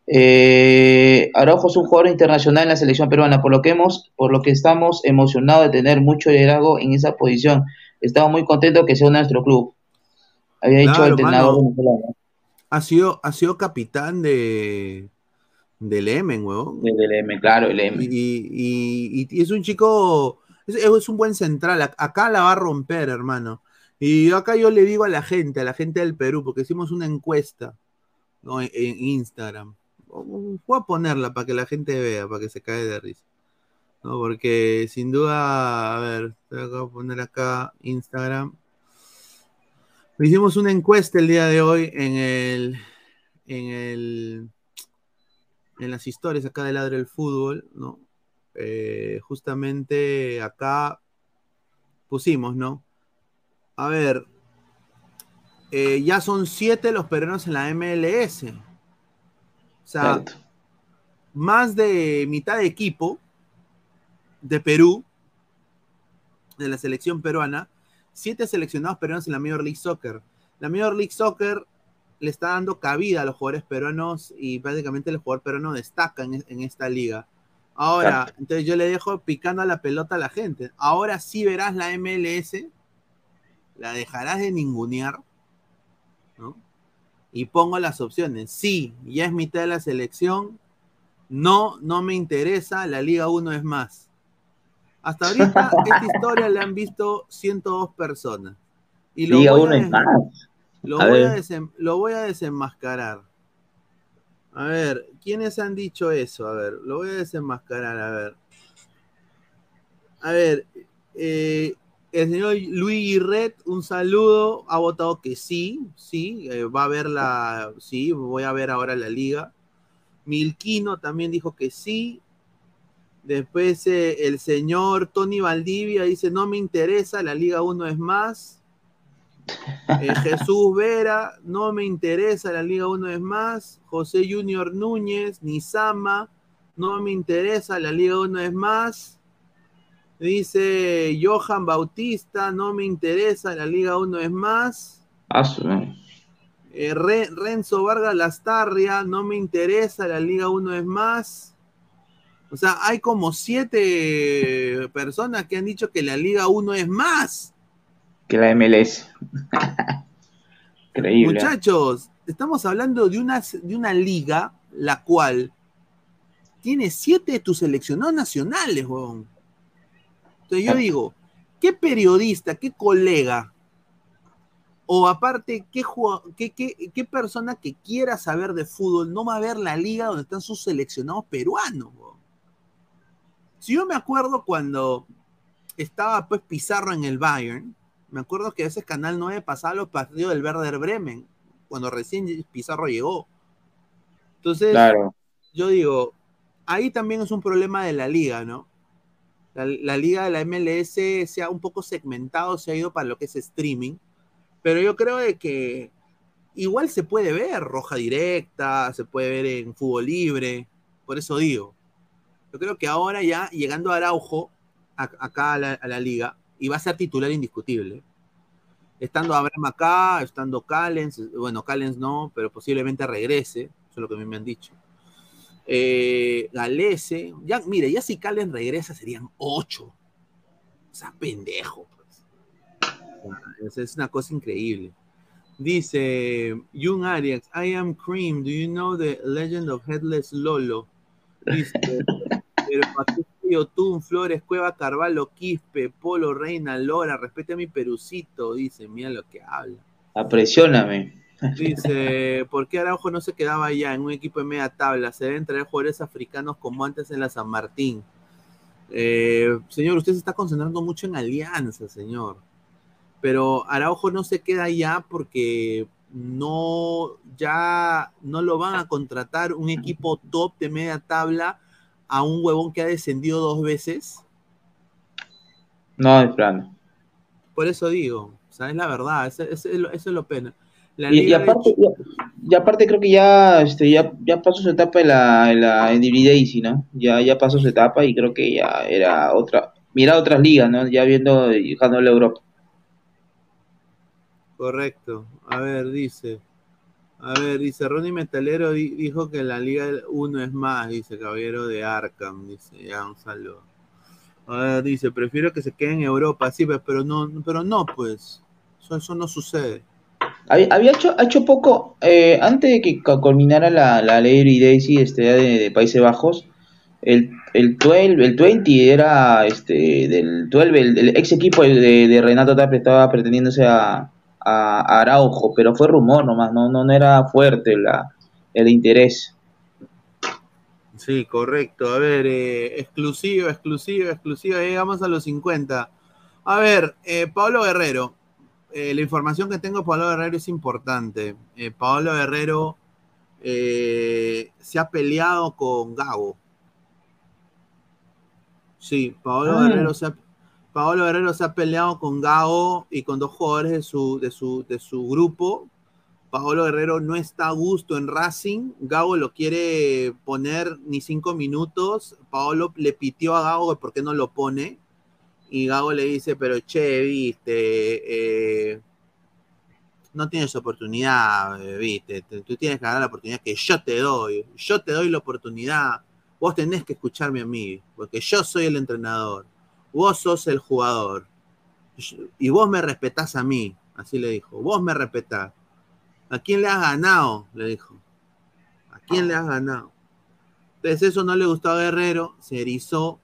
Eh, Araujo es un jugador internacional en la selección peruana, por lo que hemos, por lo que estamos emocionados de tener mucho liderazgo en esa posición. Estamos muy contentos que sea nuestro club. Había dicho el entrenador mano. Ha sido, ha sido capitán de del Emen, huevón. Del M, claro, el M. Y, y- y- es un chico, es, es un buen central. Ac- Acá la va a romper, hermano. Y acá yo le digo a la gente, a la gente del Perú, porque hicimos una encuesta ¿no? en, en Instagram. Voy a ponerla para que la gente vea, para que se cae de risa. ¿no? Porque sin duda, a ver, voy a poner acá Instagram. Hicimos una encuesta el día de hoy en el, en el, en las historias acá de Ladre el Fútbol, ¿no? Eh, justamente acá pusimos, ¿no? A ver, eh, ya son siete los peruanos en la MLS. O sea, más de mitad de equipo de Perú, de la selección peruana, siete seleccionados peruanos en la Major League Soccer. La Major League Soccer le está dando cabida a los jugadores peruanos y prácticamente el jugador peruano destaca en, en esta liga. Ahora, Claro. entonces yo le dejo picando a la pelota a la gente. Ahora sí verás la MLS, la dejarás de ningunear, ¿no? Y pongo las opciones. Sí, ya es mitad de la selección. No, no me interesa. La Liga 1 es más. Hasta ahorita esta historia la han visto 102 personas. Y lo voy a 1 es des- más. Lo A voy, a lo voy a desenmascarar. A ver, ¿quiénes han dicho eso? A ver, lo voy a desenmascarar, a ver. A ver, eh, el señor Luis Red, un saludo, ha votado que sí, sí, eh, va a ver la, sí, voy a ver ahora la liga. Milquino también dijo que sí. Después eh, el señor Tony Valdivia dice, no me interesa, la Liga 1 es más. Eh, Jesús Vera, no me interesa, la Liga 1 es más. José Junior Núñez, Nizama, no me interesa, la Liga 1 es más. Dice Johan Bautista, no me interesa, la Liga 1 es más. Ah, Eh, Re- Renzo Vargas Lastarria, no me interesa, la Liga 1 es más. O sea, hay como siete personas que han dicho que la Liga 1 es más. Que la MLS. Increíble. Muchachos, estamos hablando de una, de una liga la cual tiene siete de tus seleccionados nacionales, weón. Entonces yo digo, ¿qué periodista, qué colega, o aparte, qué, qué, qué- qué persona que quiera saber de fútbol no va a ver la liga donde están sus seleccionados peruanos? weón? Si yo me acuerdo cuando estaba pues Pizarro en el Bayern, me acuerdo que a veces Canal 9 pasaba los partidos del Werder Bremen, cuando recién Pizarro llegó. Entonces, Claro. yo digo, ahí también es un problema de la liga, ¿no? La, la liga de la MLS se ha un poco segmentado, se ha ido para lo que es streaming, pero yo creo de que igual se puede ver roja directa, se puede ver en fútbol libre, por eso digo. Yo creo que ahora ya llegando Araujo a- acá a la, liga, y va a ser titular indiscutible. Estando Abraham acá, estando Callens, bueno, Callens no, pero posiblemente regrese, eso es lo que a mí me han dicho. Eh, Galese, ya, mire, ya si Callens regresa serían ocho. O sea, pendejo. pues. Es, es una cosa increíble. Dice Jung Arias, I am Cream. Do you know the legend of Headless Lolo? Dice, pero Patricio Tun, Flores, Cueva, Carvalho, Quispe, Polo, Reina, Lora, respete a mi perucito. Dice, mira lo que habla. Apresióname. Dice, ¿por qué Araujo no se quedaba allá en un equipo de media tabla? Se deben traer jugadores africanos como antes en la San Martín. Eh, señor, usted se está concentrando mucho en Alianza, señor. Pero Araujo no se queda allá porque no, ya no lo van a contratar un equipo top de media tabla a un huevón que ha descendido dos veces. No, de plano. Por eso digo, o sea, es la verdad, eso, eso es, lo, eso es lo pena. La Y, y de aparte, y, y aparte creo que ya, este, ya, ya pasó su etapa en la, en la en Daisy, ¿no? Ya, ya pasó su etapa y creo que ya era otra, mira otras ligas, ¿no? Ya viendo, dejando la Europa. Correcto. A ver, dice. A ver, dice Ronnie Metalero di- dijo que la Liga 1 es más, dice Caballero de Arkham, dice, ya un saludo. A ver, dice, prefiero que se quede en Europa, sí, pe- pero no, pero no, pues. Eso, eso no sucede. Había, hecho, hecho poco, eh, antes de que culminara la, la ley Daisy este, de, de Países Bajos, el, el 12, el 20 era este, del 12, el, el ex equipo de, de Renato Tapia estaba pretendiéndose a, a, a Araujo, pero fue rumor nomás, no, no, no era fuerte la, el interés. Sí, correcto. A ver, eh, exclusiva, exclusiva, exclusiva. Llegamos a los 50. A ver, eh, Pablo Guerrero. eh, la información que tengo de Pablo Guerrero es importante. Eh, Pablo Guerrero eh, se ha peleado con Gago. Sí, Pablo Ah. Guerrero se ha, Pablo Guerrero se ha peleado con Gago y con dos jugadores de su, de su, de su grupo. Paolo Guerrero no está a gusto en Racing. Gago lo quiere poner ni cinco minutos. Paolo le pitió a que por qué no lo pone. Y Gago le dice, pero che, viste, eh, no tienes oportunidad, eh, viste, Te- tú tienes que ganar la oportunidad que yo te doy, yo te doy la oportunidad, vos tenés que escucharme a mí, porque yo soy el entrenador, vos sos el jugador, y vos me respetás a mí, así le dijo, vos me respetás. ¿A quién le has ganado? Le dijo. ¿A quién le has ganado? Entonces eso no le gustó a Guerrero, se erizó,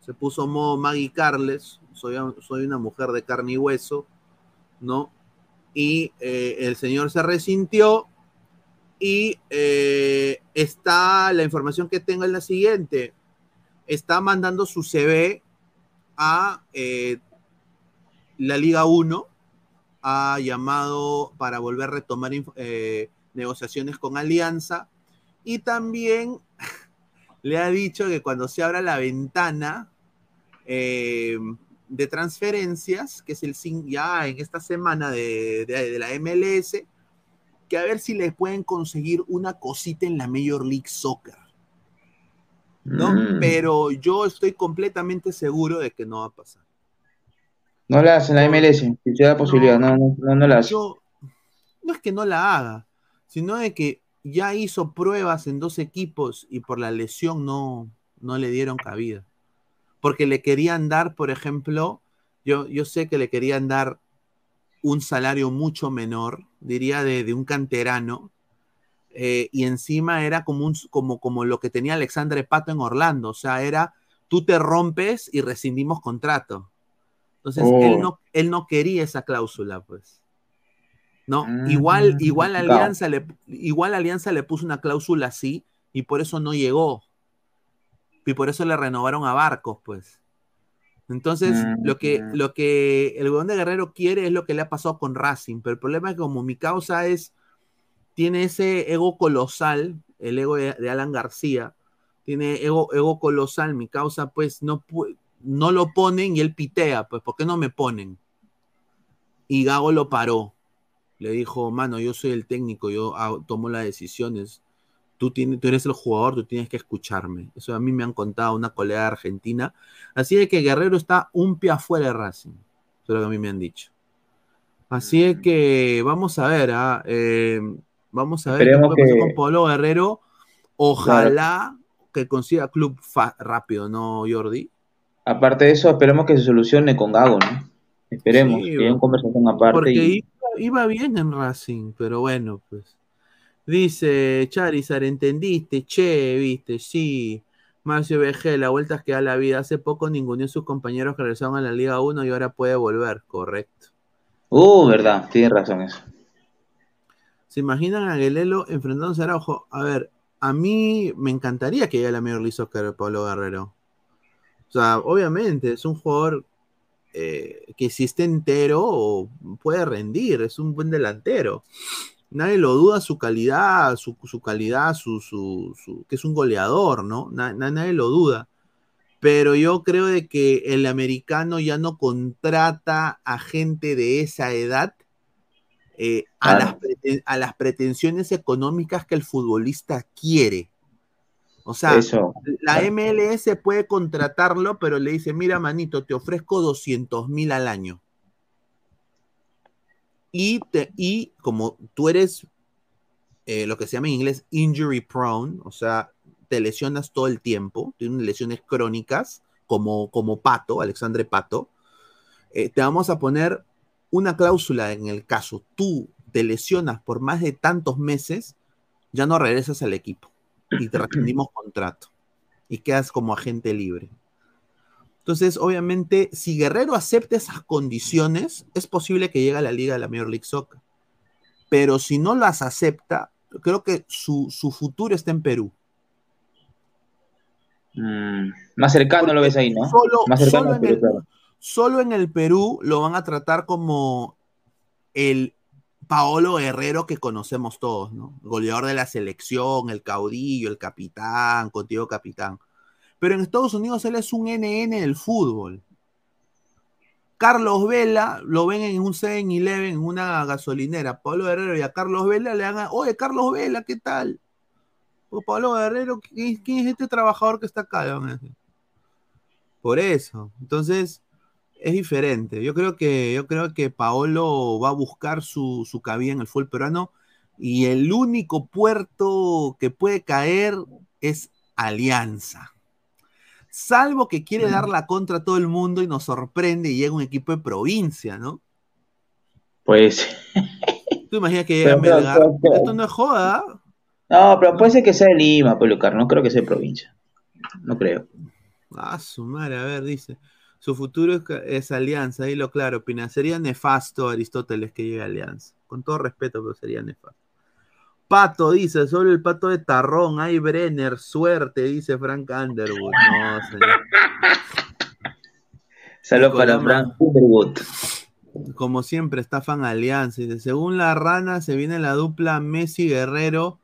se puso modo Maggie Carles, soy, soy una mujer de carne y hueso, ¿no? Y eh, el señor se resintió y eh, está, la información que tengo es la siguiente, está mandando su CV eh, la Liga 1, ha llamado para volver a retomar eh, negociaciones con Alianza y también le ha dicho que cuando se abra la ventana eh, de transferencias, que es el ya en esta semana de, de- de la MLS, que a ver si les pueden conseguir una cosita en la Major League Soccer. ¿No? Mm. Pero yo estoy completamente seguro de que no va a pasar. No la hacen la MLS, si se da posibilidad, no, no, no, no la hacen. No es que no la haga, sino de que ya hizo pruebas en dos equipos y por la lesión no, no le dieron cabida. Porque le querían dar, por ejemplo, yo, yo sé que le querían dar un salario mucho menor, diría de, de un canterano, eh, y encima era como, un, como, como lo que tenía Alexandre Pato en Orlando, o sea, era tú te rompes y rescindimos contrato. Entonces, Oh. él, no, él no quería esa cláusula, pues. No, Mm, igual, igual complicado. Alianza le, igual Alianza le puso una cláusula así y por eso no llegó. Y por eso le renovaron a Barcos, pues. Entonces, Mm, lo, que, mm. lo que el Godón de Guerrero quiere es lo que le ha pasado con Racing, pero el problema es que como mi causa es, tiene ese ego colosal, el ego de, de Alan García, tiene ego, ego colosal, mi causa pues no, no lo ponen y él pitea, pues ¿por qué no me ponen? Y Gago lo paró, le dijo, mano, yo soy el técnico, yo tomo las decisiones, tú, tienes, tú eres el jugador, tú tienes que escucharme. Eso a mí me han contado una colega de Argentina. Así de que Guerrero está un pie afuera de Racing. Eso es lo que a mí me han dicho. Así es que vamos a ver, ¿ah? Eh, vamos a ver qué Esperemos puede pasar que- con Pablo Guerrero. Ojalá que consiga club rápido, ¿no, Jordi? Aparte de eso, esperemos que se solucione con Gago, ¿no? Esperemos Sí, que haya una conversación aparte. Porque y- iba, iba bien en Racing, pero bueno, pues. Dice Charizard, ¿entendiste? Che, viste, sí. Marcio BG, la vuelta es que da la vida. Hace poco ninguno de sus compañeros regresaron a la Liga 1 y ahora puede volver, correcto. Uh, verdad, tienes razón eso. ¿Se imaginan a Guelelo enfrentándose a Araujo? A ver, a mí me encantaría que llegue la Major League Soccer Pablo Guerrero. O sea, obviamente, es un jugador eh, que si está entero puede rendir, es un buen delantero. Nadie lo duda su calidad, su, su calidad, su, su, su- que es un goleador, ¿no? Na- na- nadie lo duda. Pero yo creo de que el americano ya no contrata a gente de esa edad eh, a, las a las pretensiones económicas que el futbolista quiere. O sea, Eso, la. MLS puede contratarlo, pero le dice, mira, manito, te ofrezco 200 mil al año. Y, te- y como tú eres eh, lo que se llama en inglés injury prone, o sea, te lesionas todo el tiempo, tienes lesiones crónicas, como, como Pato, Alexandre Pato, eh, te vamos a poner una cláusula en el caso tú te lesionas por más de tantos meses, ya no regresas al equipo y te rescindimos contrato y quedas como agente libre. Entonces, obviamente, si Guerrero acepta esas condiciones, es posible que llegue a la liga de la Major League Soccer. Pero si no las acepta, creo que su, su futuro está en Perú. Mm, más cercano lo ves ahí, ¿no? Solo, más cercano, solo en el, claro. Solo en el Perú lo van a tratar como el Paolo Guerrero que conocemos todos, ¿no? Goleador de la selección, el caudillo, el capitán, contigo capitán. Pero en Estados Unidos él es un NN del fútbol. Carlos Vela lo ven en un 7-Eleven, en una gasolinera. Pablo Guerrero y a Carlos Vela le hagan, oye, Carlos Vela, ¿qué tal? O Pablo Guerrero, ¿quién, es este trabajador que está acá? Por eso. Entonces, es diferente. Yo creo que, yo creo que Paolo va a buscar su, su cabida en el fútbol peruano y el único puerto que puede caer es Alianza. Salvo que quiere dar la contra a todo el mundo y nos sorprende y llega un equipo de provincia, ¿no? Pues. ¿Tú imaginas que llega Melgar? pero, pero- Esto no es joda. No, pero puede ser que sea de Lima, pues, Lucar. No creo que sea de provincia. No creo. Ah, su madre, a ver, dice. Su futuro es, Alianza, ahí lo claro, opina. Sería nefasto Aristóteles que llegue a Alianza. Con todo respeto, pero sería nefasto. Pato dice, solo el pato de Tarrón, hay Brenner, suerte, dice Frank Underwood. No, señor. Saludos para Frank Underwood. Como siempre, está fan Alianza. Dice, según la rana, se viene la dupla Messi Guerrero.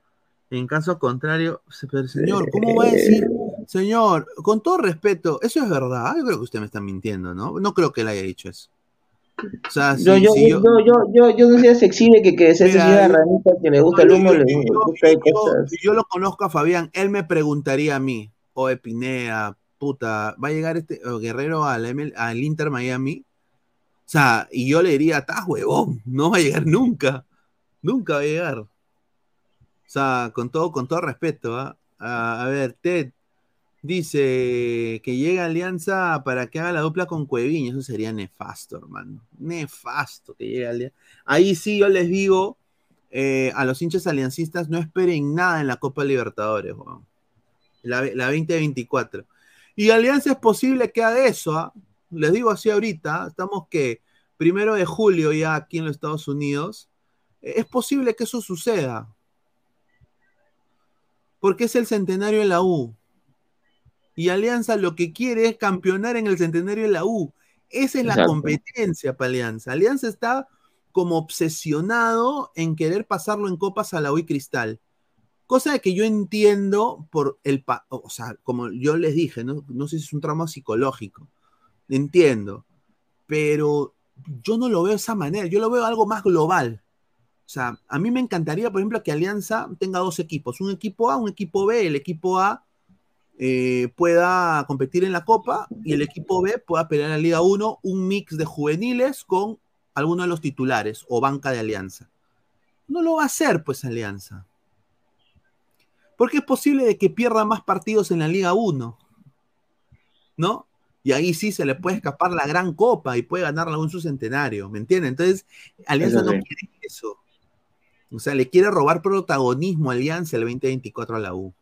En caso contrario, pero señor, ¿cómo va a decir? Señor, con todo respeto, eso es verdad. Yo creo que usted me está mintiendo, ¿no? No creo que él haya dicho eso. O sea, si, Yo, yo, si yo, yo, yo, yo si exhibe que, que se yo- ranita que le gusta el yo- humo, yo- le yo- gusta yo- yo lo conozco a Fabián, él me preguntaría a mí, o Pinea, puta, ¿va a llegar este Guerrero al, Inter Miami? O sea, y yo le diría, estás huevón, no va a llegar nunca, nunca va a llegar. O sea, con todo, con todo respeto, ¿ah? a, a ver, Ted dice que llega Alianza para que haga la dupla con Cueviña, eso sería nefasto, hermano, nefasto que llegue Alianza. Ahí sí yo les digo, eh, a los hinchas aliancistas no esperen nada en la Copa Libertadores, la 2024. Y Alianza es posible que haga eso, ¿ah? les digo así ahorita, estamos que primero de julio ya aquí en los Estados Unidos, eh, es posible que eso suceda. Porque es el centenario de la U. Y Alianza lo que quiere es campeonar en el centenario de la U. Esa es la competencia para Alianza. Alianza está como obsesionado en querer pasarlo en copas a la U y Cristal. Cosa que yo entiendo por el, o sea, como yo les dije, ¿no? no sé si es un tramo psicológico, entiendo, pero yo no lo veo de esa manera, yo lo veo algo más global. O sea, a mí me encantaría, por ejemplo, que Alianza tenga dos equipos, un equipo A, un equipo B, el equipo A eh, pueda competir en la Copa y el equipo B pueda pelear en la Liga 1, un mix de juveniles con alguno de los titulares o banca de Alianza. No lo va a hacer, pues, Alianza. Porque es posible de que pierda más partidos en la Liga 1. ¿No? Y ahí sí se le puede escapar la gran copa y puede ganarla en su centenario, ¿me entienden? Entonces, Alianza no quiere eso. O sea, le quiere robar protagonismo a Alianza el 2024 a la U.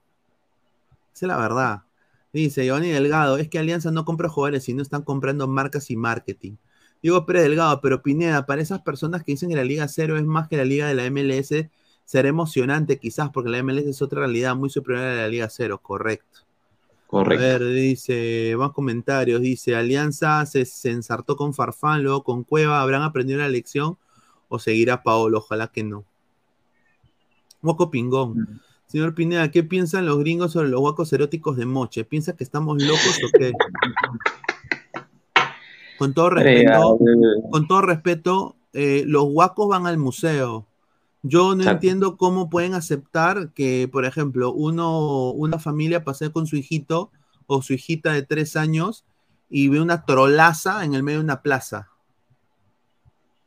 Esa es la verdad. Dice Giovanni Delgado, es que Alianza no compra jugadores, sino están comprando marcas y marketing. Digo Pérez Delgado, pero Pineda, para esas personas que dicen que la Liga Cero es más que la Liga de la MLS, será emocionante quizás, porque la MLS es otra realidad muy superior a la Liga Cero, correcto. Correcto. A ver, dice, más comentarios, dice, Alianza se, se ensartó con Farfán, luego con Cueva, ¿habrán aprendido la lección o seguirá Paolo? Ojalá que no. Moco Pingón. Señor Pineda, ¿qué piensan los gringos sobre los guacos eróticos de Moche? ¿Piensa que estamos locos o qué? Con todo respeto, con todo respeto, eh, los guacos van al museo. Yo no entiendo cómo pueden aceptar que, por ejemplo, uno, una familia pase con su hijito o su hijita de tres años y ve una trolaza en el medio de una plaza.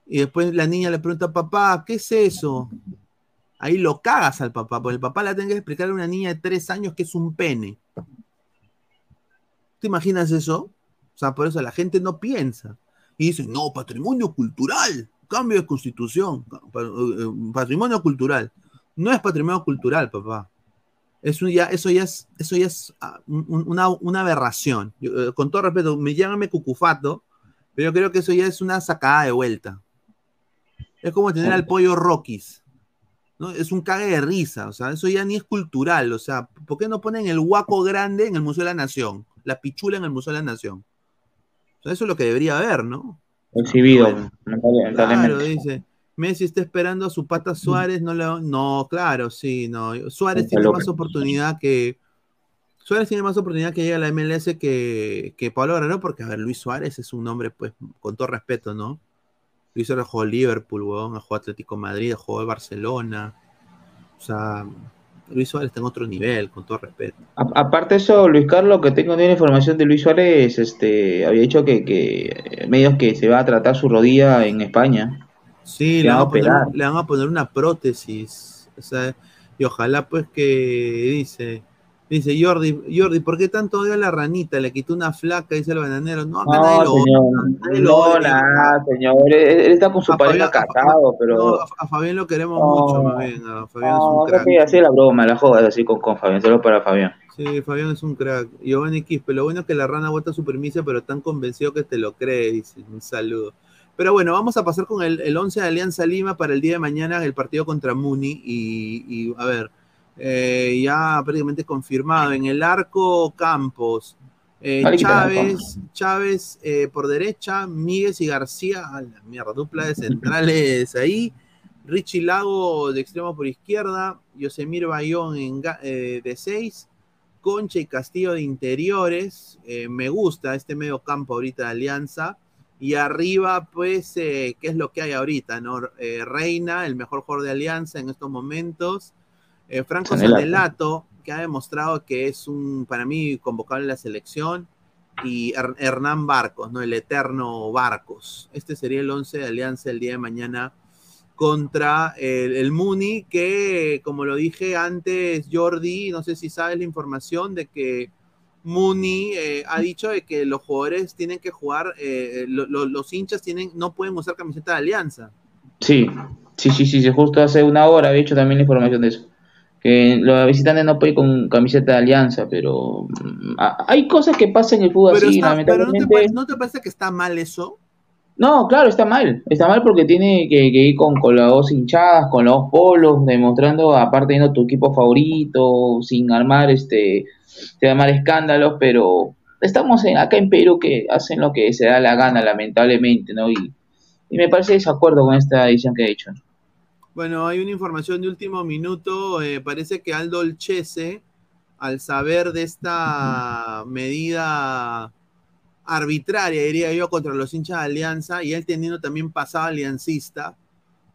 Y después la niña le pregunta, papá, ¿qué es eso? Ahí lo cagas al papá, porque el papá le tiene que explicar a una niña de tres años que es un pene. ¿Te imaginas eso? O sea, por eso la gente no piensa. Y dice, no, patrimonio cultural, cambio de constitución, eh, patrimonio cultural. No es patrimonio cultural, papá. Eso ya, eso ya es, eso ya es ah, un- un- una, aberración. Eh, con todo respeto, me llámame cucufato, pero yo creo que eso ya es una sacada de vuelta. Es como tener al pollo Rockies. ¿No? Es un cague de risa, o sea, eso ya ni es cultural, o sea, ¿por qué no ponen el guaco grande en el Museo de la Nación? La pichula en el Museo de la Nación. O sea, eso es lo que debería haber, ¿no? Exhibido, Bueno. Claro, dice. Messi está esperando a su pata Suárez, no le No, claro, sí, no. Suárez tiene más oportunidad que. Suárez tiene más oportunidad que llegue a la MLS que, que Pablo Guerrero, porque, a ver, Luis Suárez es un hombre, pues, con todo respeto, ¿no? Luis Suárez jugó Liverpool, weón, jugado Atlético Madrid, jugado Barcelona. O sea, Luis Suárez está en otro nivel, con todo respeto. A- aparte de eso, Luis Carlos, que tengo la información de Luis Suárez, este, había dicho que, que medios que se va a tratar su rodilla en España. Sí, van a poner, le van a poner una prótesis. O sea, y ojalá pues que dice, dice Jordi, Jordi, ¿por qué tanto odio a la ranita? Le quitó una flaca, dice el bananero. No, acá nadie No, lo señor, nadie lo no, nada, señor. Él, está con su A pareja Fabián- casado, pero. No, a, Fabián lo queremos No. mucho, más bien. A Fabián es No, un no crack. que así la broma, la jodas así con, con Fabián, solo para Fabián. Sí, Fabián es un crack. Giovanni Quispe, lo bueno es que la rana vota su permiso, pero tan convencido que te lo cree, dice. Un saludo. Pero bueno, vamos a pasar con el, el 11 de Alianza Lima para el día de mañana, el partido contra Muni. Y, y, a ver, eh, ya prácticamente confirmado. En el arco, Campos. Eh, Chávez, Chávez eh, por derecha, Míguez y García, a la mierda, dupla de centrales ahí. Richie Lago de extremo por izquierda, Yosemir Bayón en, de 6, Concha y Castillo de interiores. me gusta este medio campo ahorita de Alianza. Y arriba, pues, ¿qué es lo que hay ahorita? ¿no? Reina, el mejor jugador de Alianza en estos momentos. Eh, Franco Sanelato. Que ha demostrado que es un, para mí, convocable en la selección. Y Her- Hernán Barcos, ¿no? El eterno Barcos. Este sería el 11 de Alianza el día de mañana contra el, el Muni, que como lo dije antes, Jordi, no sé si sabes la información de que Muni eh, ha dicho de que los jugadores tienen que jugar, eh, lo- lo- los hinchas tienen, no pueden usar camiseta de Alianza. Sí, sí, sí, sí, sí, justo hace una hora había hecho también la información de eso. Que los visitantes no pueden ir con camiseta de alianza, pero mm, hay cosas que pasan en el fútbol Pero, así, está- pero ¿no, te lamentablemente. ¿no te parece que está mal eso? No, claro, está mal. Está mal porque tiene que, que ir con, con las dos hinchadas, con los dos polos, demostrando, aparte yendo tu equipo favorito, sin armar este, sin armar escándalos, pero estamos en, acá en Perú que hacen lo que se da la gana, lamentablemente, ¿no? Y, y me parece desacuerdo con esta decisión que he hecho. Bueno, hay una información de último minuto. eh, parece que Aldo Olchese, al saber de esta medida arbitraria, diría yo, contra los hinchas de Alianza, y él teniendo también pasado aliancista,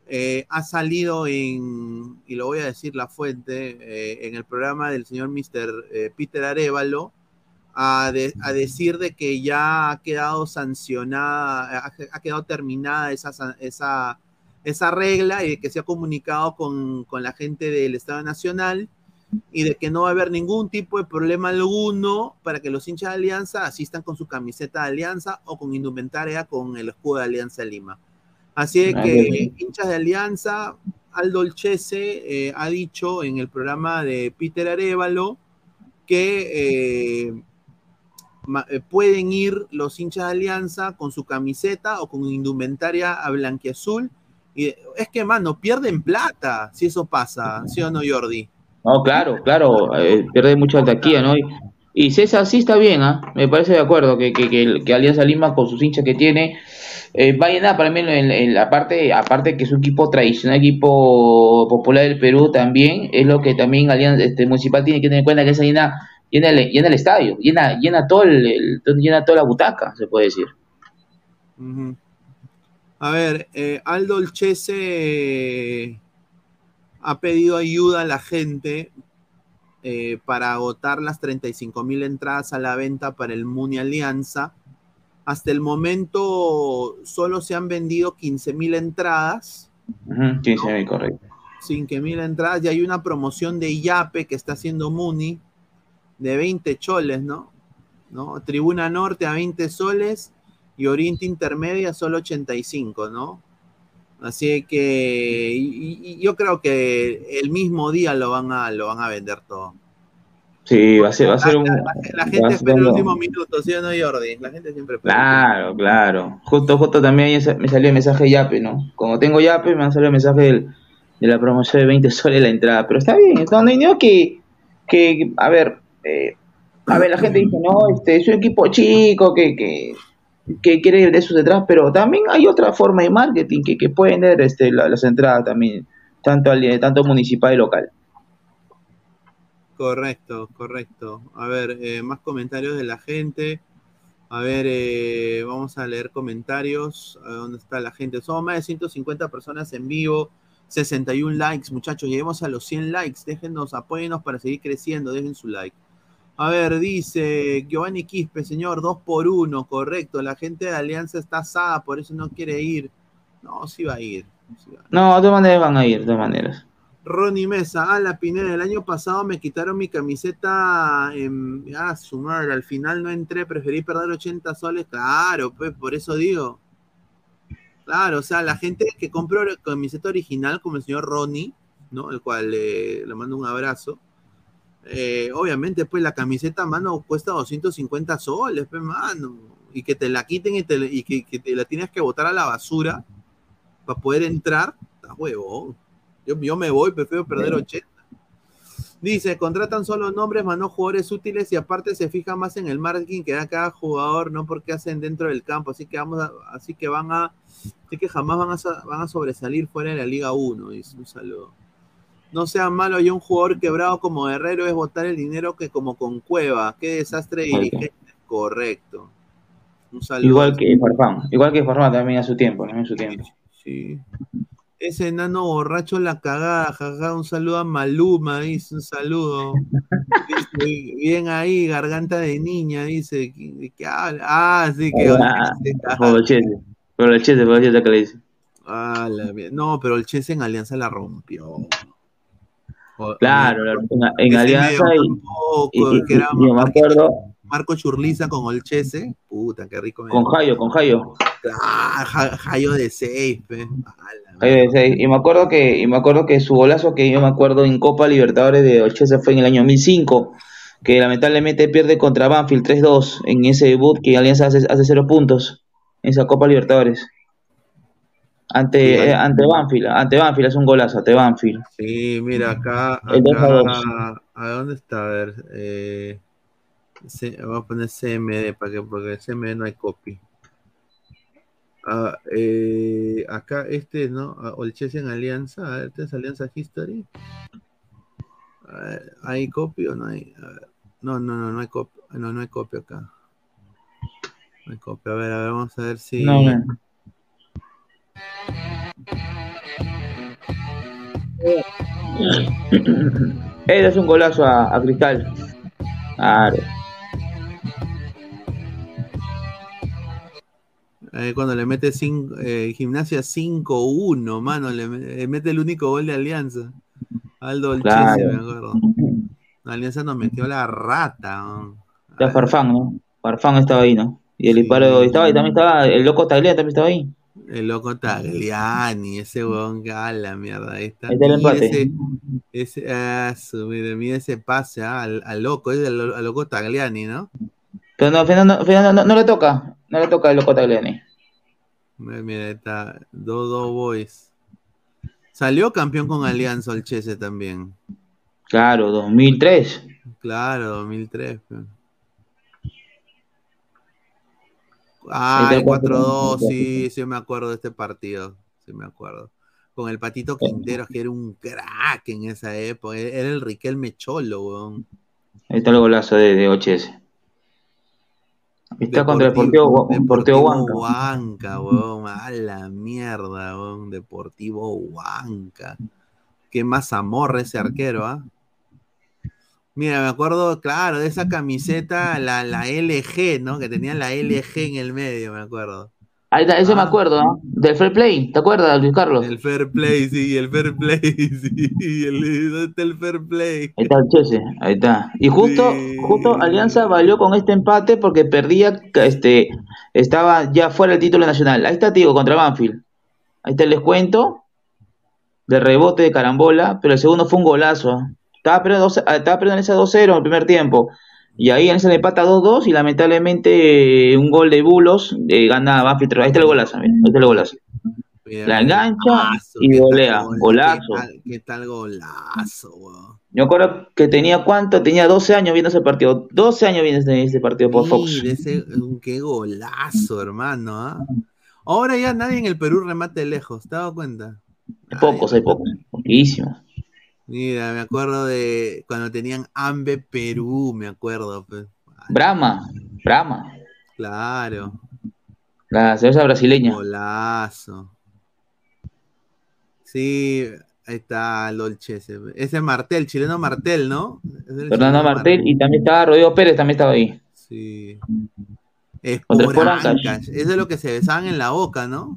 eh, ha salido en, y lo voy a decir la fuente, eh, en el programa del señor Mr. Peter Arevalo, a, de- a decir de que ya ha quedado sancionada, ha, ha quedado terminada esa, esa, esa regla y de que se ha comunicado con, con la gente del Estado Nacional y de que no va a haber ningún tipo de problema alguno para que los hinchas de Alianza asistan con su camiseta de Alianza o con indumentaria con el escudo de Alianza Lima. Así de que hinchas de Alianza, Aldo Olchese eh, ha dicho en el programa de Peter Arevalo que eh, eh, pueden ir los hinchas de Alianza con su camiseta o con indumentaria a blanquiazul. Y es que, mano, pierden plata si eso pasa, ¿sí o no, Jordi? No, claro, claro, eh, pierde mucha taquilla, ¿no? Y, y César sí está bien, ¿ah? Me parece de acuerdo que, que, que, que Alianza Lima con sus hinchas que tiene eh, va a llenar para mí en, en la parte, aparte que es un equipo tradicional, equipo popular del Perú también, es lo que también Alianza este, Municipal tiene que tener en cuenta que esa llena, llena, el, llena el estadio, llena, llena todo el, llena toda la butaca, se puede decir. A ver, eh, Aldo Olchese ha pedido ayuda a la gente eh, para agotar las 35 mil entradas a la venta para el Muni Alianza. Hasta el momento solo se han vendido 15 mil entradas. Ujú, Sí, sí, correcto. 5 mil entradas y hay una promoción de Yape que está haciendo Muni de 20 choles, ¿no? ¿no? Tribuna Norte a 20 soles y Oriente Intermedia solo 85, ¿no? Así que y- y- yo creo que el mismo día lo van a, lo van a vender todo. Sí, va a ser, va a ser un... La gente espera el último minuto, ¿sí o no, Jordi? La gente siempre espera. Claro, claro. Justo, justo también me salió el mensaje de Yape, ¿no? Como tengo Yape, me han salido el mensaje del- de la promoción de 20 soles la entrada. Pero está bien, no hay no que, que, a ver, eh, a ver, la gente dice, no, este, es un equipo chico que, que, que quiere de sus detrás, pero también hay otra forma de marketing que, que pueden ver este, la- las entradas también, tanto, al- tanto municipal y local. Correcto, correcto. A ver, eh, más comentarios de la gente. A ver, eh, vamos a leer comentarios. A ver, ¿Dónde está la gente? Somos más de 150 personas en vivo. 61 likes, muchachos. Lleguemos a los 100 likes. Déjenos, apóyenos para seguir creciendo. Dejen su like. A ver, dice Giovanni Quispe, señor, dos por uno, correcto. La gente de Alianza está asada, por eso no quiere ir. No, sí va a ir. sí va a ir. No, de todas maneras van a ir, de todas maneras. Ronnie Mesa, ah, la Pineda, el año pasado me quitaron mi camiseta en. Ah, su madre, al final no entré, preferí perder 80 soles. Claro, pues, por eso digo. Claro, o sea, la gente que compró la camiseta original, como el señor Ronnie, ¿no? El cual eh, le mando un abrazo. Eh, obviamente, pues la camiseta, mano, cuesta 250 soles, pues, mano. Y que te la quiten y, te, y que, que te la tienes que botar a la basura para poder entrar, está huevón. Yo, yo me voy, prefiero perder 80. Dice, contratan solo nombres, más no jugadores útiles y aparte se fija más en el marketing que da cada jugador, no porque hacen dentro del campo. Así que vamos a- así que van a, así que jamás van a, van a sobresalir fuera de la Liga 1. Dice, un saludo. No sea malo, hay un jugador quebrado como Guerrero es botar el dinero que como con Cueva. Qué desastre dirigente. Correcto. Un saludo. Igual que Farfán. Igual que Farfán también a su tiempo, también a su tiempo. Sí. Ese enano borracho la cagada, jaja, un saludo a Maluma, dice, un saludo. Dice, bien ahí, garganta de niña, dice, ¿de qué habla? Ah, sí, que Por el Chese. Por el que le dice. Ah, la no, pero el Chese en Alianza la rompió. O- Claro, la- en, en ese Alianza y, me acuerdo Marco Churliza con el Chese, puta, qué rico. con Jayo, con Jayo. Ah, Ja- Jayo de seis, pe. Jayo de seis. Y me acuerdo que, y me acuerdo que su golazo que yo me acuerdo en Copa Libertadores de Olchese fue en el año 2005, que lamentablemente pierde contra Banfield 3-2 en ese debut que Alianza hace, hace cero puntos en esa Copa Libertadores. Ante, eh, ante Banfield, ante Banfield es un golazo, ante Banfield. Sí, mira, acá, El a dos. acá, ¿a dónde está? A ver, eh, vamos a poner CMD para que, porque CMD no hay copy. Ah, eh, acá este, ¿no? Ah, Olchese en Alianza, a ver, ¿este es Alianza History? A ver, ¿hay copy o no hay? A ver, no, no, no, no hay copy, no, no hay copy acá. No hay copy, a ver, a ver, vamos a ver si... No, no. Él es un golazo a, a Cristal. Claro. Eh, cuando le mete cinco, eh, gimnasia 5-1, mano, le, me- le mete el único gol de Alianza. Aldo Olchese, Claro. me acuerdo. Alianza nos metió la rata. ¿no? Farfán, ¿no? Farfán estaba ahí, ¿no? Y el disparo estaba ahí, también estaba, el loco Tagliani también estaba ahí. El loco Tagliani, ese huevón que a la mierda. Ahí está. Ese, ese, ah, su- mira, mira ese pase ah, al, al loco, es al, al loco Tagliani, ¿no? Pero no, Fernando, Fernando no, no le toca, no le toca el loco Tagliani. Mira, mira, ahí está. Dodo Boys. Salió campeón con Alianza Olchese también. Claro, 2003. Claro, 2003. pe. Ahí Ah, el el 4-2, 4-2, sí, sí me acuerdo de este partido. Sí me acuerdo. Con el Patito Quinteros, que era un crack en esa época. Era el Riquelme Cholo, weón. Ahí está el golazo de, de Ochese. Está contra el Deportivo, Deportivo Huanca. Huanca, weón. A la mierda, weón. Deportivo Huanca. Qué más amor ese arquero, ¿ah? Mira, me acuerdo, claro, de esa camiseta, la, la LG, ¿no? Que tenía la LG en el medio, me acuerdo. Ahí está, ese me acuerdo, ¿no? Del Fair Play, ¿te acuerdas, Luis Carlos? El fair play, sí, el fair play, sí. El, ¿Dónde está el fair play? Ahí está el Chese, ahí está. Y justo, justo Alianza valió con este empate porque perdía, este, estaba ya fuera el título nacional. Ahí está, digo, contra Banfield. Ahí está el descuento de rebote de carambola, pero el segundo fue un golazo. Estaba perdiendo, dos- estaba perdiendo ese 2-0 en el primer tiempo. Y ahí en ese le empata 2-2 y lamentablemente eh, un gol de Bulos eh, gana Banfield. Ahí está el golazo, mira, ahí está el golazo. Mira, La engancha y golea, gol- golazo. ¿Qué tal, qué tal golazo, weón? Yo acuerdo que tenía cuánto, tenía 12 años viendo ese partido. 12 años viendo ese, ese partido por Fox. Ese, qué golazo, hermano, ¿ah? Ahora ya nadie en el Perú remate lejos, ¿te has dado cuenta? Hay pocos, hay pocos. Poquísimos. Mira, me acuerdo de cuando tenían Ambe Perú, me acuerdo. Brahma, Brahma, Claro, la cerveza brasileña. golazo. Sí, ahí está Dolce. Ese, ese Martel, chileno Martel, ¿no? Fernando Martel y también estaba Rodrigo Pérez, también estaba ahí. Sí. Es Contra por Sport Ancash. Ancash. Eso es lo que se besaban en la boca, ¿no?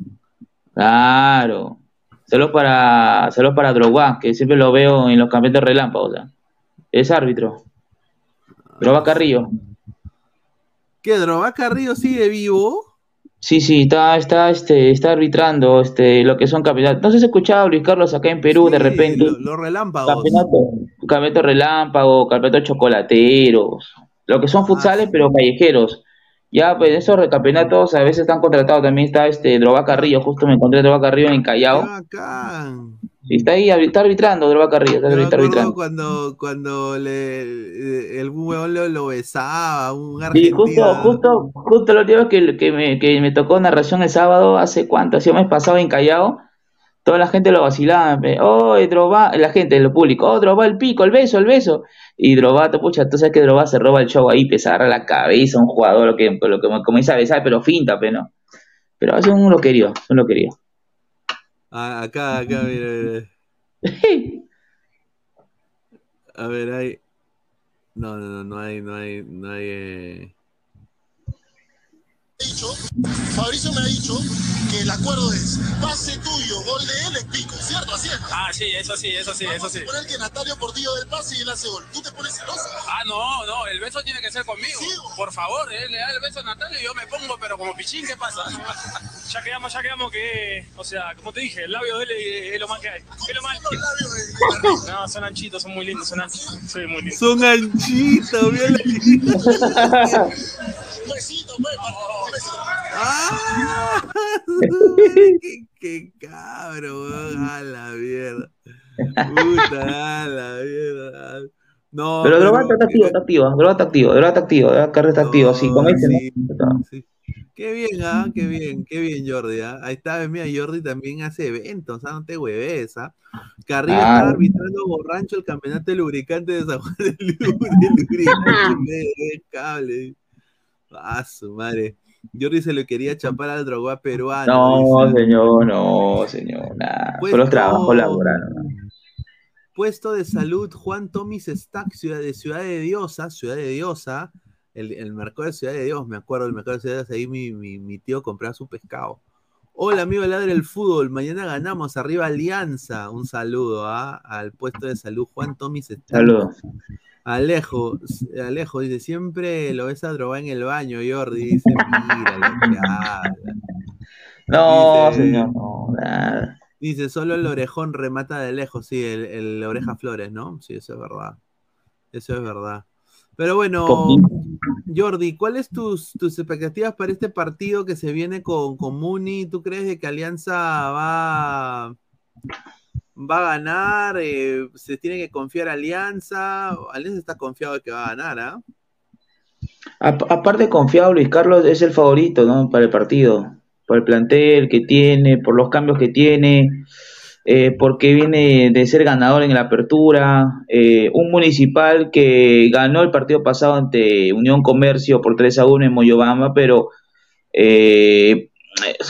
Claro. Solo para, solo para Drogba, que siempre lo veo en los campeonatos relámpagos. ¿ya? Es árbitro. Drogba Carrillo. ¿Qué, Drogba Carrillo sigue vivo? Sí, sí, está, está, este, está arbitrando este, lo que son campeonatos. No sé si has escuchado Luis Carlos acá en Perú de repente. Los relámpagos. Campeonato, campeonato relámpago, campeonato chocolateros, lo que son futsales pero callejeros. Ya, pues esos campeonatos a veces están contratados. También está este Drogba Carrillo, justo me encontré a Drogba Carrillo en Callao. Bacán. Sí, está ahí, está arbitrando Drogba Carrillo, está, está arbitrando. cuando, cuando le, el huevón lo, lo besaba, un Sí, argentino. justo, justo, justo vez que, que, me, que me tocó narración el sábado, hace cuánto, hace un mes pasado en Callao, toda la gente lo vacilaba, oh, Drogba, la gente, el público, oh, Drogba el pico, el beso, el beso, y Drogba, pucha, tú sabes que Drogba se roba el show ahí, pues agarra la cabeza un jugador, lo que, lo que comienza a besar, pero finta, pero no, pero hace un loquerío, un loquerío. Ah, acá, acá, mira, mira. A ver, hay. No, no, no, no hay, no hay, no hay. eh, dicho, Fabricio me ha dicho que el acuerdo es pase tuyo, gol de él, es pico, ¿cierto? Así es. Ah, sí, eso sí, eso sí, eso sí. Poner que Natalio Portillo del pase y él hace gol. ¿Tú te pones celoso? Ah, no, no, el beso tiene que ser conmigo. Por favor, él le da el beso a Natalia y yo me pongo, pero como pichín, ¿qué pasa? Ya quedamos, ya quedamos que, o sea, como te dije, el labio de él es, es lo más que hay. Es lo más. No, son anchitos, son muy lindos, son anchitos. Sí, muy lindos. Son anchitos. Un besito, pues. ¡Ah! ¡Qué, qué cabro, weón! ¡A la mierda! ¡Puta, a la mierda! No, Pero Drogba está activo, está activo, Drogba está activo, Drogba está activo, Carrillo está activo, sí, con ese no. Qué bien, ¿ah? Qué bien, qué bien, Jordi. ¿ah? Ahí está, mira, Jordi también hace eventos, ¿ah? No te hueves, ¿ah? Carrillo Ah. está arbitrando borrancho el campeonato de lubricante de San Juan del Lu- de lubricante de cable. Ah, su madre. Jordi se lo quería chapar al Drogba peruano. No, dice. señor, no, señor, nada. Pues Por los trabajos laborales. Puesto de salud, Juan Tomis Stack, ciudad de Ciudad de Diosa, Ciudad de Diosa, el, el mercado de Ciudad de Dios, me acuerdo, el mercado de Ciudad de Dios, ahí mi, mi, mi tío compraba su pescado. Hola, amigo Ladre del Fútbol, mañana ganamos, arriba Alianza, un saludo ¿ah? al puesto de salud, Juan Tomis Stack. Saludos. Alejo, Alejo dice, siempre lo ves a drogar en el baño, Jordi, dice, mira lo que habla. No, Dice- señor, no, nada. Dice, solo el orejón remata de lejos, sí, el, el oreja flores, ¿no? Sí, eso es verdad. Eso es verdad. Pero bueno. Jordi, ¿cuáles tus, tus expectativas para este partido que se viene con, con Muni? ¿Tú crees de que Alianza va, va a ganar? Eh, ¿Se tiene que confiar Alianza? Alianza está confiado de que va a ganar, ¿ah? A- aparte confiado, Luis Carlos es el favorito, ¿no? Para el partido, por el plantel que tiene, por los cambios que tiene, eh, porque viene de ser ganador en la apertura, eh, un municipal que ganó el partido pasado ante Unión Comercio por 3 a 1 en Moyobamba, pero eh,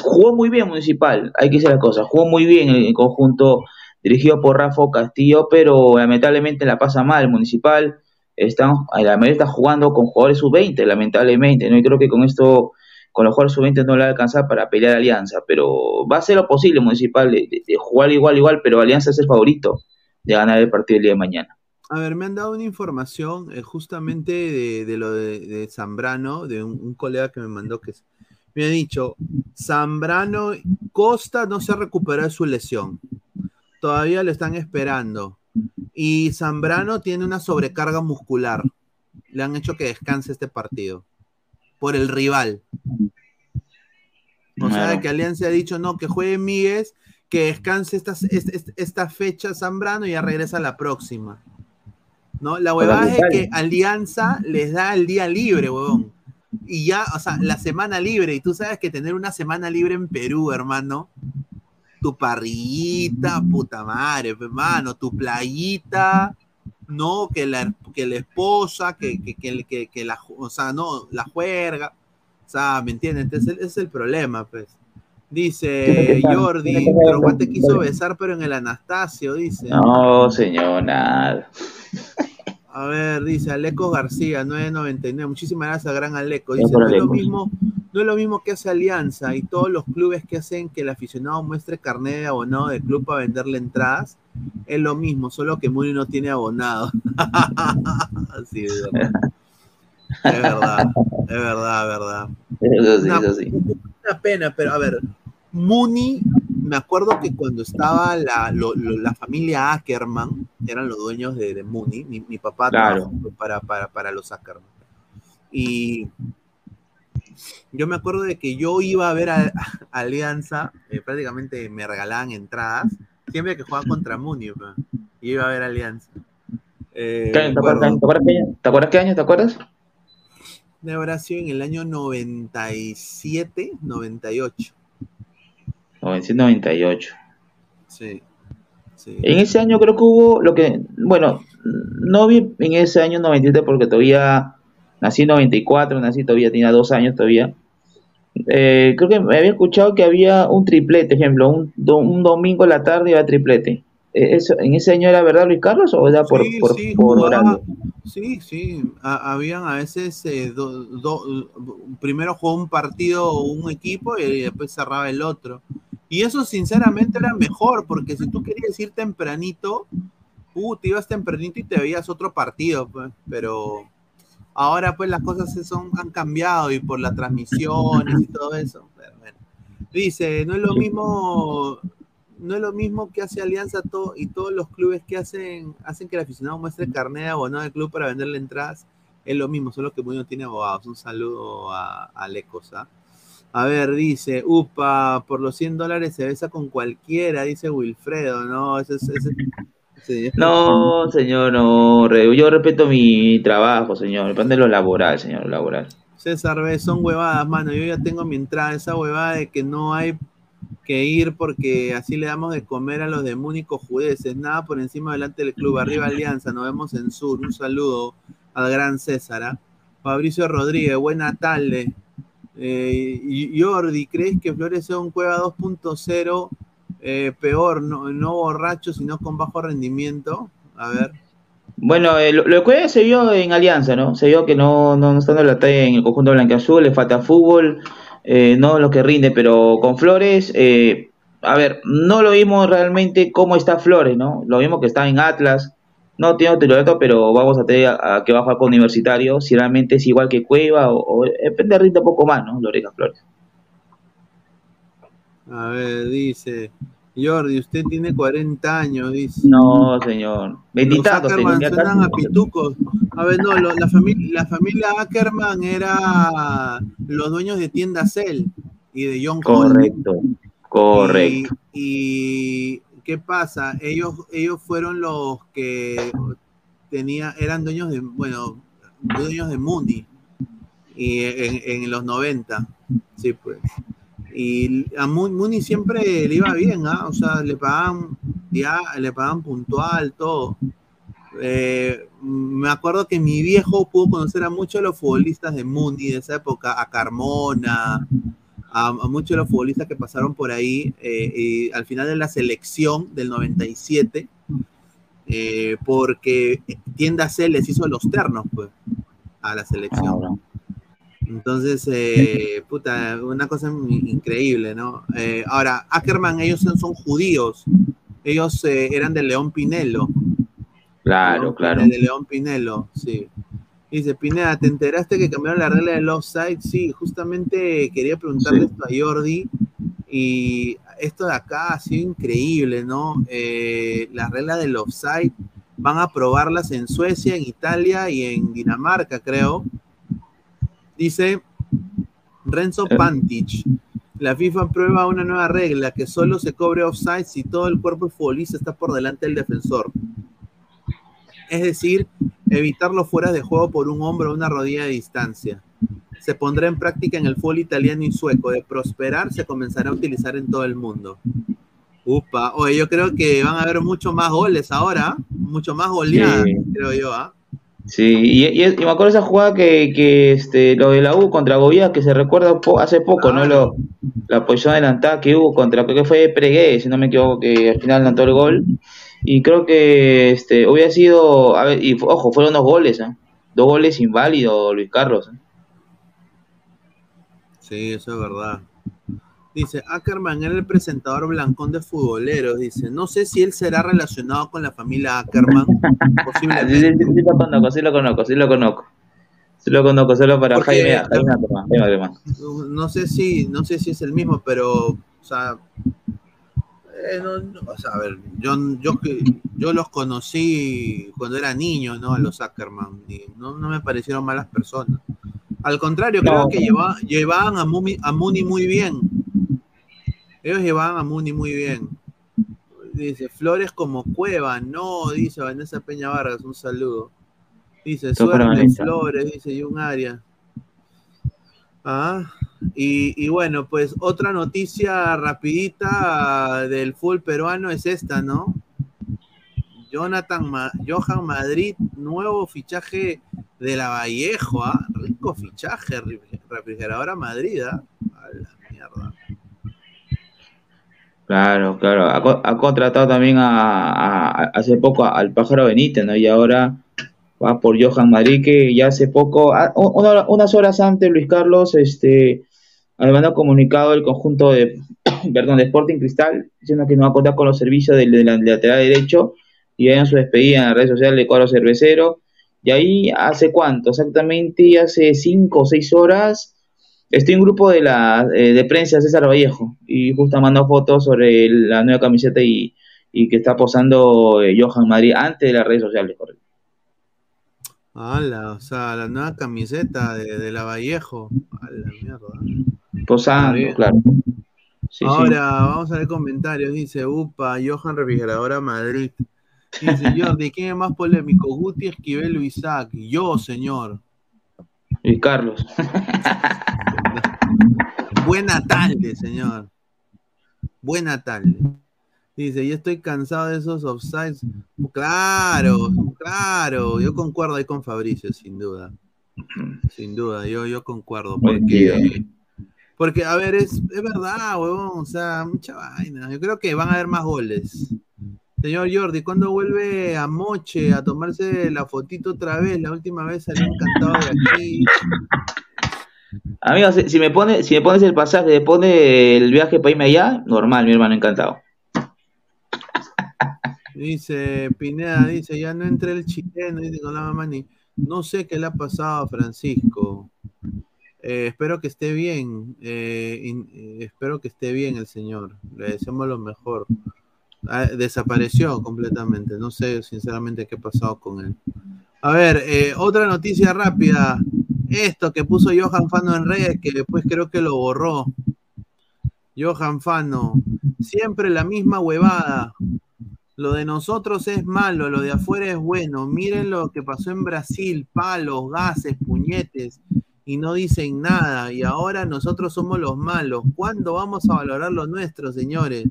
jugó muy bien Municipal, hay que decir las cosas, jugó muy bien en el conjunto dirigido por Rafa Castillo, pero lamentablemente la pasa mal Municipal están, la mayoría está jugando con jugadores sub-20, lamentablemente, ¿no? Y creo que con esto, con los jugadores sub-20 no le va a alcanzar para pelear a Alianza, pero va a ser lo posible Municipal de, jugar igual, igual, pero Alianza es el favorito de ganar el partido el día de mañana. A ver, me han dado una información eh, justamente de, lo de, Zambrano, de un, un colega que me mandó que me ha dicho, Zambrano Costa no se ha recuperado de su lesión. Todavía lo están esperando. Y Zambrano tiene una sobrecarga muscular. Le han hecho que descanse este partido. Por el rival. O sea, que Alianza ha dicho, no, que juegue Míguez, que descanse esta, esta, esta fecha Zambrano y ya regresa la próxima. ¿No? La huevada es que Alianza les da el día libre, huevón. Y ya, o sea, la semana libre. Y tú sabes que tener una semana libre en Perú, hermano. Tu parrillita, puta madre, hermano, tu playita, no, que la, que la esposa, que, que, que, la, o sea, no, la juerga, o sea, ¿me entiendes? Entonces, ese es el problema, pues. Dice Jordi, pero Juan te quiso besar, pero en el Anastasio, dice. No, señor, nada. A ver, dice Aleco García, 999. Muchísimas gracias, gran Aleco. Dice, no es, lo mismo, no es lo mismo que hace Alianza y todos los clubes que hacen que el aficionado muestre carnet de abonado del club para venderle entradas. Es lo mismo, solo que Muni no tiene abonado. sí, es verdad. Es verdad, es verdad, es verdad. Eso sí, Una- eso sí. Una pena, pero a ver, Muni, me acuerdo que cuando estaba la, lo- lo- la familia Ackerman, eran los dueños de, de Muni, mi, mi papá Claro. para, para, para los Ackerman. Y yo me acuerdo de que yo iba a ver a, a Alianza, eh, prácticamente me regalaban entradas, siempre que jugaba contra Muni, yo iba a ver a Alianza. Eh. ¿Te acuerdas, ¿Te acuerdas qué año? ¿Te acuerdas qué año? ¿Te acuerdas? de habrá sido en el año 97, 98. 1998. Sí. sí. En ese año creo que hubo lo que, bueno, no vi en ese año 97 porque todavía nací en 94, nací todavía, tenía dos años todavía. Eh, creo que me había escuchado que había un triplete, ejemplo, un, do- un domingo a la tarde iba triplete. Eh, Eso, ¿En ese año era verdad, Luis Carlos, o era por, Sí, por, sí, por jugaba-? Sí, sí, ha- habían a veces, eh, do- do- primero jugó un partido un equipo y después cerraba el otro. Y eso sinceramente era mejor, porque si tú querías ir tempranito, uh, te ibas tempranito y te veías otro partido, pues, pero ahora pues las cosas se son, han cambiado y por las transmisiones y todo eso. pero bueno. Dice, no es lo mismo, no es lo mismo que hace Alianza to- y todos los clubes que hacen, hacen que el aficionado muestre carnet de abonado del club para venderle entradas. Es lo mismo, solo que Muñoz tiene abogados. Un saludo a, a Lecos, ¿ah? A ver, dice, upa, por los 100 dólares se besa con cualquiera, dice Wilfredo, ¿no? Ese es... ese- sí. No, señor, no, yo respeto mi trabajo, señor, depende de lo laboral, señor, lo laboral. César B, son huevadas, mano. Yo ya tengo mi entrada, esa huevada de que no hay que ir porque así le damos de comer a los de Múnich judeces. Nada por encima delante del club. Arriba Alianza, nos vemos en Sur. Un saludo al gran César. ¿ah? Fabricio Rodríguez, buena tarde. Eh, y- Jordi, ¿crees que Flores sea un Cueva 2.0 eh, peor, no, no borracho, sino con bajo rendimiento? A ver. Bueno, eh, lo, lo que se vio en Alianza, ¿no? Se vio que no, no, no está dando la talla en el conjunto blanqueazul, le falta fútbol, eh, no lo que rinde, pero con Flores, eh, a ver, no lo vimos realmente cómo está Flores, ¿no? Lo vimos que está en Atlas, no tiene titularidad, pero vamos a tener a, a que va a jugar con Universitario, si realmente es igual que Cueva, o, o depende, rinde un poco más, ¿no? Loreca Flores. A ver, dice. Jordi, usted tiene 40 años, dice. No, señor. Veintitantos, Ackerman tenía suenan a pitucos. A ver, no, lo- la, familia, la familia Ackerman era los dueños de tienda Cell y de John. Correcto, correcto. Y, y ¿qué pasa? Ellos, ellos fueron los que tenía, eran dueños de, bueno, dueños de Mundi y en, en los 90. Sí, pues. Y a Mu- Muni siempre le iba bien, ¿ah? O sea, le pagaban, ya, le pagaban puntual, todo. Eh, me acuerdo que mi viejo pudo conocer a muchos de los futbolistas de Muni de esa época, a Carmona, a, a muchos de los futbolistas que pasaron por ahí, eh, y al final de la selección del 97, eh, porque Tienda C les hizo los ternos, pues, a la selección. Entonces, eh, puta, una cosa in- increíble, ¿no? Eh, ahora, Ackerman, ellos son, son judíos. Ellos eh, eran de León Pinelo. Claro, León claro. Pinelo, De León Pinelo, sí. Dice, Pineda, ¿te enteraste que cambiaron la regla del offside? Sí, justamente quería preguntarle esto a Jordi. Y esto de acá ha sido increíble, ¿no? Eh, las reglas del offside van a probarlas en Suecia, en Italia y en Dinamarca, creo. Dice Renzo Pantich. La FIFA prueba una nueva regla que solo se cobre offside si todo el cuerpo futbolista está por delante del defensor. Es decir, evitar los fueras de juego por un hombro o una rodilla de distancia. Se pondrá en práctica en el fútbol italiano y sueco. De prosperar, se comenzará a utilizar en todo el mundo. Upa, oye, yo creo que van a haber mucho más goles ahora, ¿ah? mucho más goleadas, Sí. creo yo, ¿ah? Sí, y, y- y me acuerdo esa jugada que, que este, lo de la U contra Goya, que se recuerda po- hace poco, ¿no? Lo, la posición adelantada que hubo contra, creo que fue Pregué, si no me equivoco, que al final anotó el gol. Y creo que este, hubiera sido, a ver, y ojo, fueron dos goles, ¿ah? Dos goles inválidos, Luis Carlos. ¿eh? Sí, eso es verdad. Dice, Ackerman era el presentador blancón de futboleros. Dice, no sé si él será relacionado con la familia Ackerman. Sí, sí, sí, sí lo conozco, sí lo conozco, sí lo conozco. Sí lo conozco, solo para Porque- Jaime, Jaime Ackerman, Jaime Ackerman. No sé si, no sé si es el mismo, pero, o sea, eh, no- no, o sea, a ver, yo, yo, yo los conocí cuando era niño, ¿no? A los Ackerman, y no, no me parecieron malas personas. Al contrario, creo que lleva- llevaban a Muni, a Muni muy bien. Ellos llevaban a Muni muy bien. Dice, Flores como cueva, no, dice Vanessa Peña Vargas, un saludo. Dice, Todo suerte. Flores, dice, y un área. Ah, y, y bueno, pues otra noticia rapidita del full peruano es esta, ¿no? Jonathan Ma- Johan Madrid, nuevo fichaje de la Vallejo, ¿ah? Rico fichaje, ri- refrigeradora Madrid, ¿ah? A la mierda. Claro, claro. Ha, ha contratado también a, hace poco al pájaro Benítez, ¿no? Y ahora va por Johan Madrid, que ya hace poco, ah, unas horas antes, Luis Carlos, este, había mandado comunicado el conjunto de, perdón, de Sporting Cristal, diciendo que no va a contar con los servicios del, del lateral derecho, y en su despedida en las redes sociales de cuadro cervecero. Y ahí, ¿hace cuánto? Exactamente hace cinco o seis horas, Estoy en un grupo de la eh, de prensa César Vallejo y justo mandó fotos sobre la nueva camiseta y, y que está posando eh, Johan Madrid antes de las redes sociales, correcto. Ala, o sea, la nueva camiseta de, de la Vallejo. A la mierda. Posando, claro. Sí, Ahora vamos a ver comentarios. Dice Upa, Johan Refrigeradora Madrid. Dice Jordi, ¿quién es más polémico? Guti, Esquivel o Isaac. Yo, señor. Luis Carlos. Buena tarde, señor. Buena tarde. Dice, yo estoy cansado de esos offsides. Claro, claro. Yo concuerdo ahí con Fabricio, sin duda. Sin duda, yo, yo concuerdo. Porque, porque a ver, es, es verdad, huevón. O sea, mucha vaina. Yo creo que van a haber más goles. Señor Jordi, ¿cuándo vuelve a Moche a tomarse la fotito otra vez? La última vez salió encantado de aquí. Amigo, si, me pone, si me pones el pasaje, me pone el viaje para irme allá, normal, mi hermano, encantado. Dice Pineda, dice, ya no entré el chileno, dice con la mamá ni. No sé qué le ha pasado a Francisco. Eh, espero que esté bien. eh, eh, espero que esté bien el señor. Le deseamos lo mejor. Ah, desapareció completamente. No sé sinceramente qué ha pasado con él. A ver, otra noticia rápida. Esto que puso Johan Fano en redes, que después creo que lo borró. Johan Fano, siempre la misma huevada. Lo de nosotros es malo, lo de afuera es bueno. Miren lo que pasó en Brasil, palos, gases, puñetes, y no dicen nada. Y ahora nosotros somos los malos. ¿Cuándo vamos a valorar lo nuestro, señores?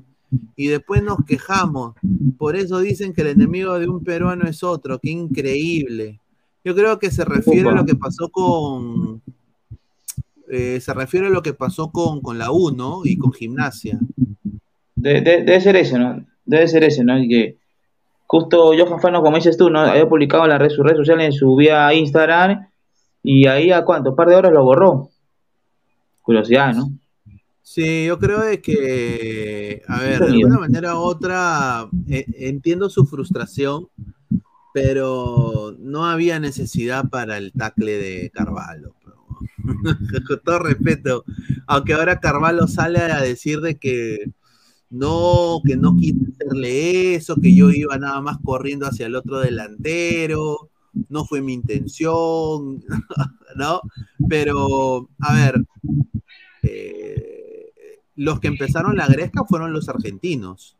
Y después nos quejamos. Por eso dicen que el enemigo de un peruano es otro. Qué increíble. Yo creo que se refiere a lo que pasó con... eh, se refiere a lo que pasó con, con la U, ¿no? Y con gimnasia. De- de- debe ser eso, ¿no? Debe ser eso, ¿no? Y que justo Johan Fano, como dices tú, ¿no? Había publicado en las redes, sus redes sociales, en su vía Instagram, y ahí a cuánto, un par de horas lo borró. Curiosidad, ¿no? Sí, yo creo de que, a ver, de alguna manera u otra, eh, entiendo su frustración, pero no había necesidad para el tacle de Carvalho. Con todo respeto, aunque ahora Carvalho sale a decir de que no, que no quise hacerle eso, que yo iba nada más corriendo hacia el otro delantero, no fue mi intención, ¿no? Pero, a ver, eh, los que empezaron la gresca fueron los argentinos.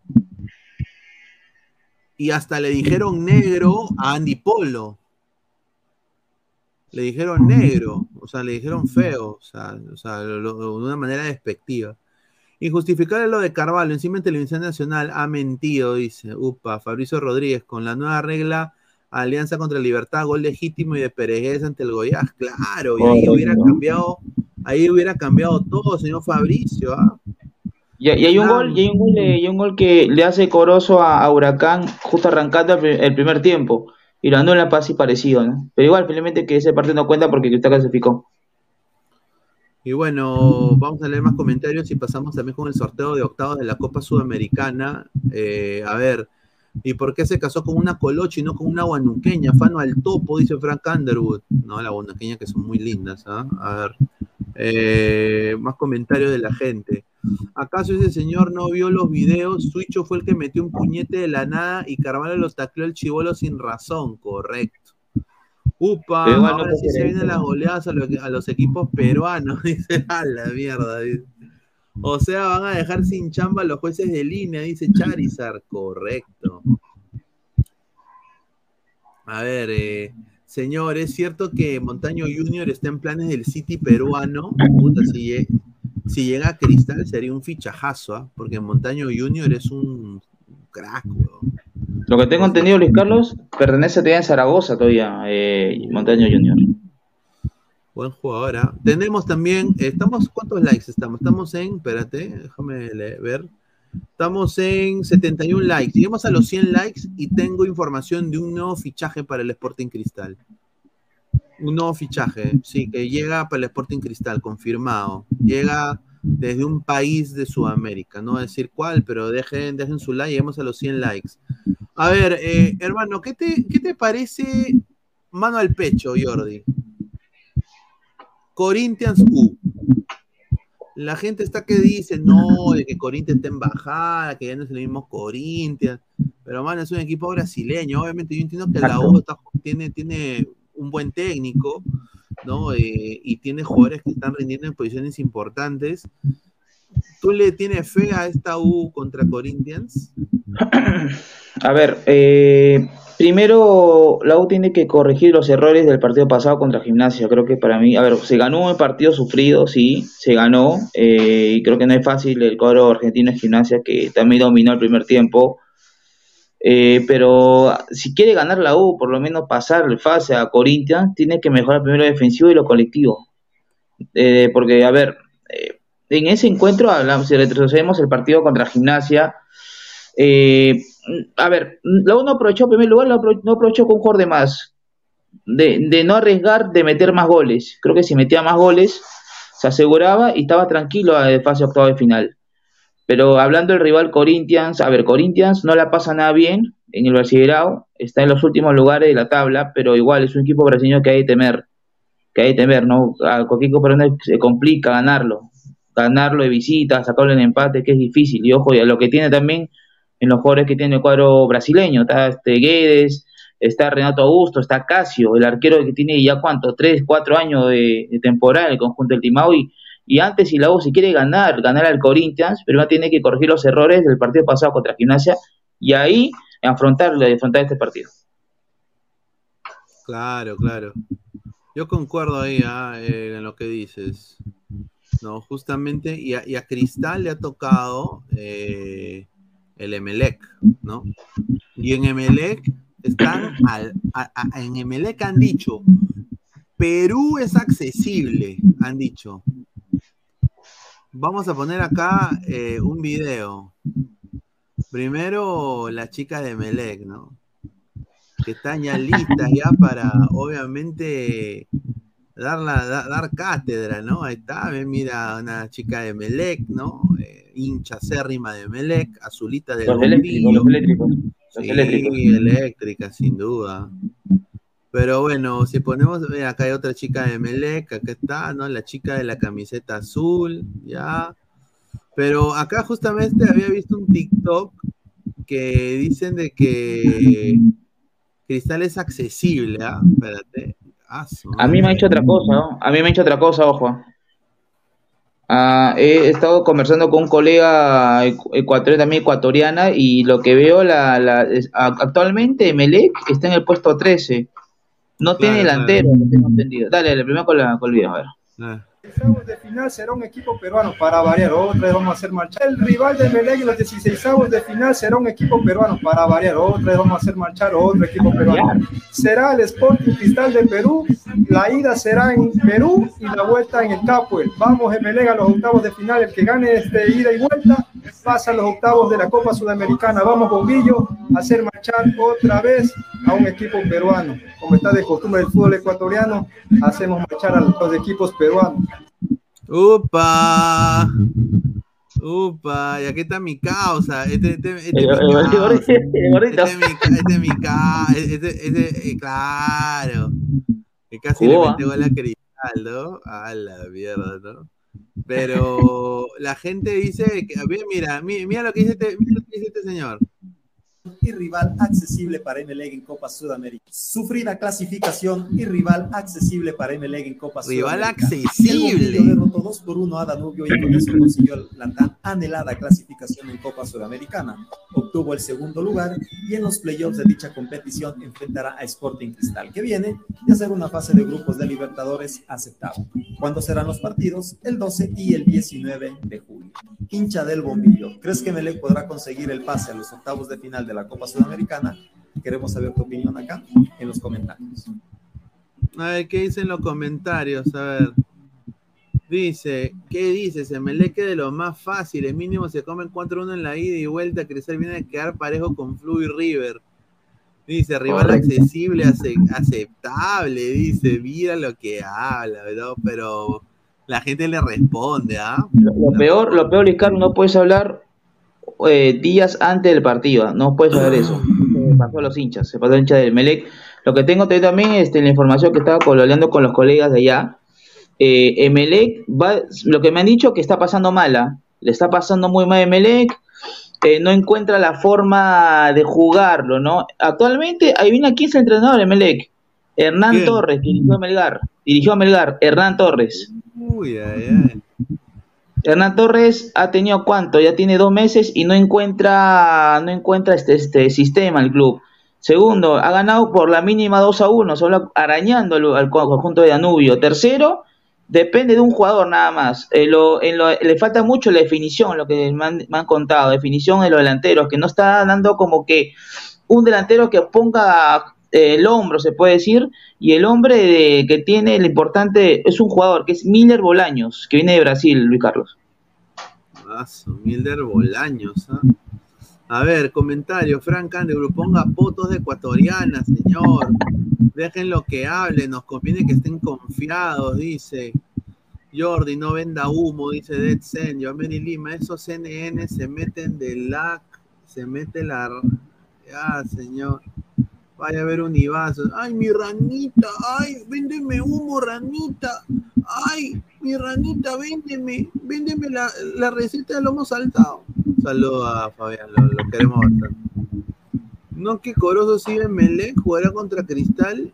Y hasta le dijeron negro a Andy Polo. Le dijeron negro, o sea, le dijeron feo, o sea, o sea, lo- de una manera despectiva. Y justificar lo de Carvalho encima en Televisión Nacional ha mentido, dice, upa, Fabricio Rodríguez, con la nueva regla Alianza contra Libertad, gol legítimo y de Peregués ante el Goiás, claro, y ahí hubiera cambiado, ahí hubiera cambiado todo, señor Fabricio, ¿ah? Y, y hay un gol, y hay un gol, de- y un gol que le hace Corozo a, Huracán justo arrancando el, pri- el primer tiempo. Y lo anula casi parecido, ¿no? Pero igual, finalmente que ese partido no cuenta porque Cristal clasificó. Y bueno, vamos a leer más comentarios y pasamos también con el sorteo de octavos de la Copa Sudamericana. Eh, a ver, ¿y por qué se casó con una colocha y no con una guanuqueña? Fano al topo, dice Frank Underwood. No, la guanuqueña que son muy lindas, ¿ah? A ver, eh, más comentarios de la gente. ¿Acaso ese señor no vio los videos? Suicho fue el que metió un puñete de la nada y Carvalho los tacleó el chivolo sin razón, correcto. Upa, Pero no ahora te sí se vienen las goleadas a los, a los equipos peruanos, dice, a la mierda. dice. O sea, van a dejar sin chamba a los jueces de línea, dice Charizard, correcto. A ver, eh, señor, ¿es cierto que Montaño Junior está en planes del City peruano? Puta, si, lle- si llega a Cristal sería un fichajazo, ¿ah? porque Montaño Junior es un crack, weón. Lo que tengo entendido, Luis Carlos, pertenece todavía en Zaragoza todavía, eh, Montaño Junior. Buen jugador. ¿ah? Tenemos también, eh, estamos, ¿cuántos likes estamos? Estamos en, espérate, déjame ver. Estamos en 71 likes. Llegamos a los 100 likes y tengo información de un nuevo fichaje para el Sporting Cristal. Un nuevo fichaje, sí, que llega para el Sporting Cristal, confirmado. Llega desde un país de Sudamérica, no voy a decir cuál, pero dejen, dejen su like, llegamos a los 100 likes. A ver, eh, hermano, ¿qué te, ¿qué te parece mano al pecho, Jordi? Corinthians U. La gente está que dice, no, de que Corinthians está en bajada, que ya no es el mismo Corinthians. Pero, mano, es un equipo brasileño. Obviamente, yo entiendo que la U está- tiene, tiene un buen técnico, ¿no? Eh, y tiene jugadores que están rindiendo en posiciones importantes. ¿Tú le tienes fe a esta U contra Corinthians? A ver, eh, primero la U tiene que corregir los errores del partido pasado contra Gimnasia. Creo que para mí, a ver, se ganó un partido sufrido, sí, se ganó. eh, y creo que no es fácil el cuadro argentino en Gimnasia, que también dominó el primer tiempo. Eh, pero si quiere ganar la U, por lo menos pasar fase a Corinthians, tiene que mejorar primero lo defensivo y lo colectivo. Eh, porque, a ver, eh, en ese encuentro, hablamos, si retrocedemos el partido contra Gimnasia, eh, a ver, la U no aprovechó en primer lugar, no apro- no aprovechó con un de más, de, no arriesgar, de meter más goles. Creo que si metía más goles, se aseguraba y estaba tranquilo de fase octavo de final. Pero hablando del rival Corinthians, a ver, Corinthians no la pasa nada bien en el Brasileirao, está en los últimos lugares de la tabla, pero igual es un equipo brasileño que hay que temer, que hay que temer, ¿no? A cualquier equipo se complica ganarlo, ganarlo de visita, sacarlo en empate, que es difícil, y ojo, y a lo que tiene también en los jugadores que tiene el cuadro brasileño, está este Guedes, está Renato Augusto, está Casio, el arquero que tiene ya cuánto, tres, cuatro años de, de temporada en el conjunto del Timao, y, y antes si la U si quiere ganar, ganar al Corinthians, pero tiene que corregir los errores del partido pasado contra Gimnasia, y ahí afrontarlo, afrontar este partido. Claro, claro. Yo concuerdo ahí ah, eh, en lo que dices. No, justamente, y a, y a Cristal le ha tocado eh, el Emelec, ¿no? Y en Emelec están al, a- a- en Emelec han dicho, Perú es accesible, han dicho. Vamos a poner acá eh, un video. Primero, la chica de Emelec, ¿no? que están ya listas ya para, obviamente, dar, la- da- dar cátedra, ¿no? Ahí está, mira, una chica de Melec, ¿no? Eh, hincha acérrima de Melec, azulita del Los eléctricos, los eléctricos. Los Sí, eléctricos. eléctrica, sin duda. Pero bueno, si ponemos, acá hay otra chica de Melec, acá está, ¿no? La chica de la camiseta azul, ya. Pero acá justamente había visto un TikTok que dicen de que Cristal es accesible, ¿ah? Espérate. Ah, A mí me ha hecho otra cosa, ¿no? A mí me ha hecho otra cosa, ojo. Ah, he estado conversando con un colega ecu- ecuatoriano, también ecuatoriana, y lo que veo, la, la- es- actualmente Melec está en el puesto 13. No tiene Claro, delantero, lo tengo entendido. Dale, dale, primero con, la, con el video, a ver. 16 de final será un equipo peruano para variar. Otra vez vamos a hacer marchar. El rival de Melec en los 16 de final será un equipo peruano para variar. Otra vez vamos a hacer marchar otro equipo peruano. Será el Sporting Cristal de Perú. La ida será en Perú y la vuelta en el Capuel. Vamos Emelec a los octavos de final. El que gane este ida y vuelta pasa a los octavos de la Copa Sudamericana. Vamos Bombillo a hacer marchar otra vez a un equipo peruano. Como está de costumbre el fútbol ecuatoriano, hacemos marchar a los equipos peruanos. ¡Upa! ¡Upa! Y aquí está mi causa. Este, este, este causa. gordito, el gordito. Este es mi, ca- este es mi ca- este- este- eh, claro. Que casi Jugó, le gol a Cristal, ¿no? A la mierda, ¿no? Pero la gente dice que, mira, mi- mira lo que dice este, mira lo que dice este señor. Y rival accesible para Emelec en Copa Sudamérica. Sufrida clasificación y rival accesible para Emelec en Copa Rival Sudamérica. accesible. El derrotó 2 por 1 a Danubio y con eso consiguió la tan anhelada clasificación en Copa Sudamericana. Obtuvo el segundo lugar y en los playoffs de dicha competición enfrentará a Sporting Cristal, que viene de hacer una fase de grupos de Libertadores aceptable. ¿Cuándo serán los partidos? El 12 y el 19 de julio. Hincha del Bombillo, ¿crees que Emelec podrá conseguir el pase a los octavos de final de la Copa Sudamericana? Queremos saber tu opinión acá en los comentarios. A ver, ¿qué dicen los comentarios? A ver. Dice, ¿qué dice? Se me le de lo más fácil. El mínimo se comen 4-1 en la ida y vuelta. Crecer viene a quedar parejo con Flu y River. Dice, rival Correcto. accesible, ace- aceptable. Dice, mira lo que habla, ¿verdad? Pero la gente le responde, ¿ah? Lo, lo peor, lo peor, Luis Carlos, no puedes hablar eh, días antes del partido. No puedes saber eso. Se pasó a los hinchas, se pasó a hincha del Melec. Lo que tengo te- también este, la información que estaba coloreando con los colegas de allá. Eh, Emelec va, lo que me han dicho que está pasando mala. Le está pasando muy mal a Emelec. eh, no encuentra la forma de jugarlo, ¿no? Actualmente, ahí viene aquí es el entrenador de Emelec. Hernán. Torres, dirigió a Melgar. Dirigió a Melgar, Hernán Torres. Uy, ay, ay. Hernán Torres ha tenido cuánto, ya tiene dos meses y no encuentra, no encuentra este, este sistema el club. Segundo, ha ganado por la mínima 2 a 1, solo arañando al, conjunto de Danubio. Tercero, depende de un jugador nada más. Eh, lo- en lo- le falta mucho la definición, lo que me han, me han contado, definición en los delanteros, que no está dando como que un delantero que ponga el hombro, se puede decir, y el hombre de- que tiene el importante es un jugador que es Miller Bolaños, que viene de Brasil, Luis Carlos. Su Milder Bolaños, ¿ah? A ver, comentario, Frank Andrew, ponga fotos de ecuatoriana, señor. Dejen lo que hable, nos conviene que estén confiados, dice. Jordi, no venda humo, dice Dead Zen. Giovanni Lima, esos CNN se meten de LAC, se mete la... Ah, señor. Vaya a ver un Ibazo. Ay, mi ranita, ay, véndeme humo, ranita. Ay, mi ranita, véndeme, véndeme la, la receta del lomo saltado. Saludos a Fabián, lo, queremos bastante. No que Corozo sigue en Melec, jugará contra Cristal.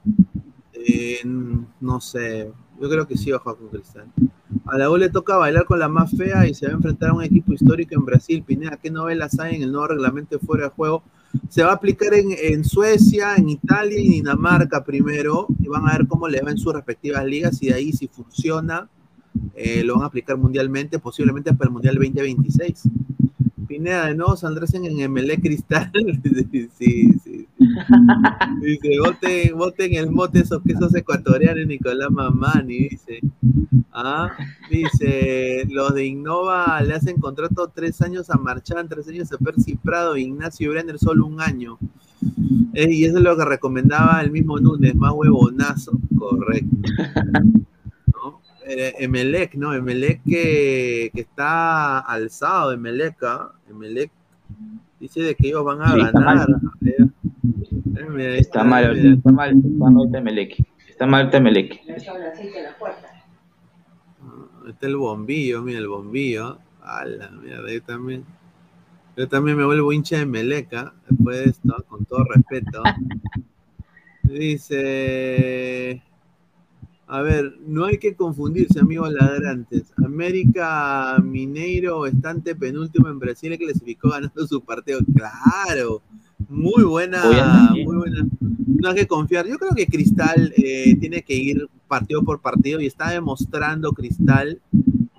No sé, yo creo que sí va a jugar con Cristal. A la U le toca bailar con la más fea y se va a enfrentar a un equipo histórico en Brasil. Pineda, ¿qué novelas hay en el nuevo reglamento de fuera de juego? Se va a aplicar en, en Suecia, en Italia y Dinamarca primero y van a ver cómo le va en sus respectivas ligas y de ahí si funciona eh, lo van a aplicar mundialmente, posiblemente para el Mundial 2026. Pineda, de nuevo saldrás en, MLE Cristal. sí, sí, sí. Dice, voten, voten el mote esos quesos ecuatorianos, Nicolás Mamani, dice. Ah, dice, los de Innova le hacen contrato tres años a Marchán, tres años a Percy Prado, Ignacio Brenner solo un año. Y eso es lo que recomendaba el mismo Núñez, más huevonazo, correcto. Eh, Emelec, ¿no? Emelec que, que está alzado, Emelec, ¿ah? Emelec dice de que ellos van a Sí, está ganar. mal. Está mal, está mal, está mal Temelec. Está mal Temelec. Está el bombillo, mira el bombillo. A la mierda, yo también. Yo también me vuelvo hincha de Meleca después de esto, con todo respeto. Dice. A ver, no hay que confundirse, amigos ladrantes. América Mineiro, estante penúltimo en Brasil, clasificó ganando su partido. Claro, Muy buena, muy buena. No hay que confiar. Yo creo que Cristal eh, tiene que ir partido por partido y está demostrando Cristal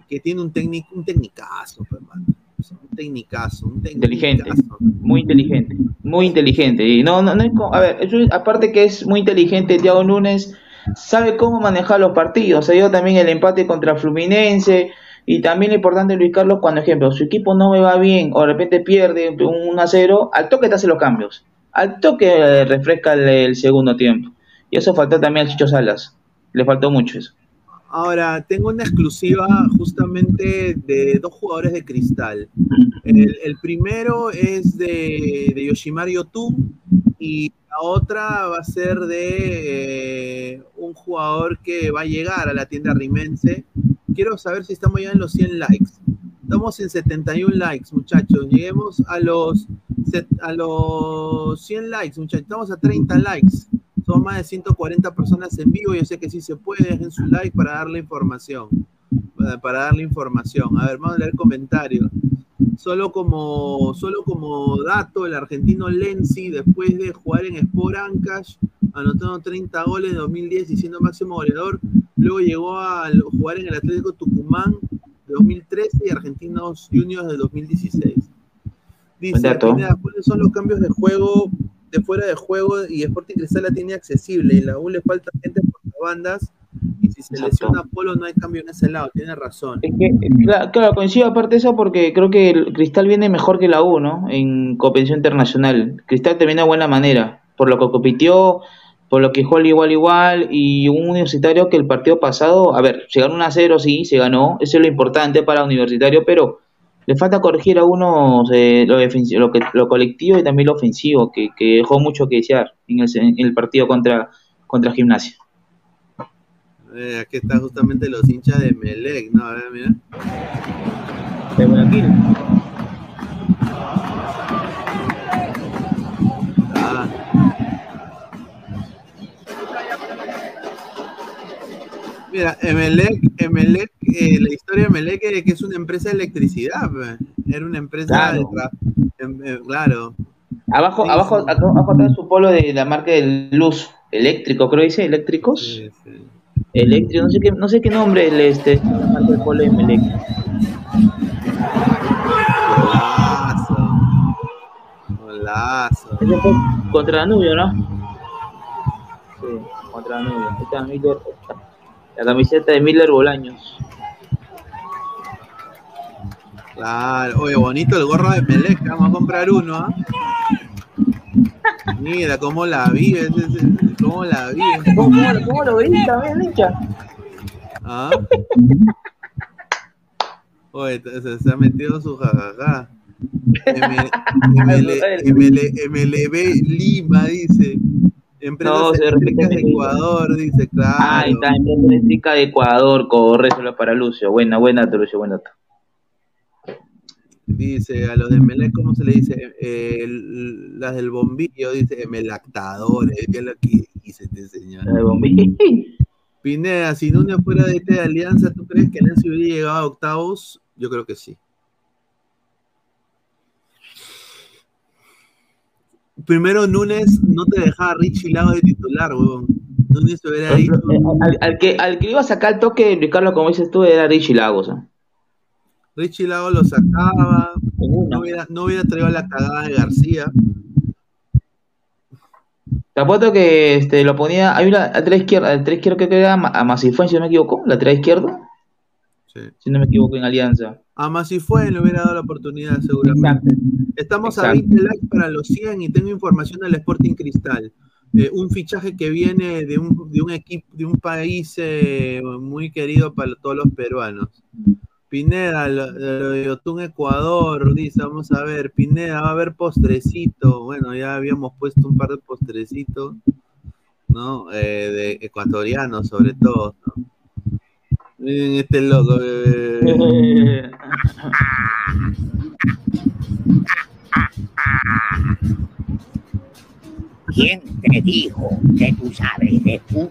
que tiene un técnico, un tecnicazo, pues, mano. Un tecnicazo, un Inteligente, muy inteligente, muy inteligente. Y no, no, no a ver, eso aparte que es muy inteligente, Thiago Núñez sabe cómo manejar los partidos. Se dio también el empate contra Fluminense. Y también lo importante, Luis Carlos, cuando, ejemplo, su equipo no me va bien o de repente pierde un 1 a 0, al toque te hace los cambios. Al toque eh, refresca el, el segundo tiempo. Y eso faltó también al Chicho Salas. Le faltó mucho eso. Ahora, tengo una exclusiva justamente de dos jugadores de Cristal. El, el primero es de, de Yoshimari Yotun y la otra va a ser de eh, un jugador que va a llegar a la tienda rimense. Quiero saber si estamos ya en los 100 likes. Estamos en 71 likes, muchachos. Lleguemos a los, a los 100 likes, muchachos. Estamos a 30 likes. Son más de 140 personas en vivo. Yo sé que sí se puede. Dejen su like para darle información. Para, para darle información. A ver, vamos a leer comentarios. Solo como, solo como dato, el argentino Lenzi, después de jugar en Sport Ancash, anotando 30 goles en 2010 y siendo máximo goleador, luego llegó a jugar en el Atlético Tucumán de 2013 y Argentinos Juniors de 2016. Dice, ¿cuáles son los cambios de juego, de fuera de juego? Y Sporting Cristal la tiene accesible y la U le falta gente por las bandas. Y si se lesiona Polo, no hay cambio en ese lado. Tiene razón. Claro, claro, coincido aparte eso porque creo que el Cristal viene mejor que la U, ¿no? En competición internacional. Cristal termina de buena manera, por lo que compitió, por lo que jugó al igual igual y un universitario que el partido pasado, a ver, se ganó 1 a 0, sí, se ganó, eso es lo importante para universitario, pero le falta corregir a unos eh, lo, lo, que, lo colectivo y también lo ofensivo, que, que dejó mucho que desear en el, en el partido contra, contra Gimnasia. Eh, aquí están justamente los hinchas de Melec, ¿no? A ver, mira. De Guayaquil. Ah. Mira, Emelec, Emelec, eh, la historia de Emelec es que es una empresa de electricidad, era una empresa Claro. de em- em, claro. Abajo, Sí, abajo, sí. abajo está su polo de la marca de luz eléctrico, creo que dice, eléctricos. Eléctrico, no sé qué, no sé qué nombre el este, la marca de Melec. Golazo. Ese fue contra Danubio, ¿no? Sí, contra Danubio. Está Miller, la camiseta de Miller Bolaños. Claro, oye, bonito el gorro de Melec, vamos a comprar uno, ¿ah? Mira cómo la vive, ese- ese- cómo la vive. ¿Cómo, cómo, lo veis también, hincha? ¿Ah? Oye, se, se ha metido su jajaja. MLB Lima dice. Empresas No, se eléctricas de Ecuador, dice, claro. Ahí está, empresa eléctrica de Ecuador, corre solo para Lucio. Buena, buena, Lucio, buena. Dice, a los de Melec, ¿cómo se le dice? Eh, el- las del bombillo, dice, melactadores, ¿qué es lo que dice este señor? Del bombillo. Pineda, si Núñez fuera de este de Alianza, ¿tú crees que Alianza hubiera llegado a octavos? Yo creo que sí. Primero, Núñez no te dejaba Richie Lago de titular, weón. Núñez te hubiera dicho, Al, al que, al que iba a sacar el toque, Ricardo, como dices tú, era Richie Lagos. ¿eh? Richie Lago lo sacaba, no hubiera, no hubiera traído la cagada de García. Te apuesto que este, lo ponía. Hay una lateral izquierda, la lateral izquierda que era a Masifuen, si no me equivoco. Lateral izquierdo. Sí. Si no me equivoco, en Alianza. A Masifue le hubiera dado la oportunidad, seguramente. Estamos a Exacto. 20 likes para los 100 y tengo información del Sporting Cristal. Eh, un fichaje que viene de un, de un equipo, de un país eh, muy querido para todos los peruanos. Pineda, lo, lo de Yotun, Ecuador, dice, vamos a ver, Pineda, va a haber postrecito. Bueno, ya habíamos puesto un par de postrecitos, ¿no? Eh, de ecuatorianos, sobre todo, ¿no? Miren este loco. ¿Quién te dijo que tú sabes de fútbol?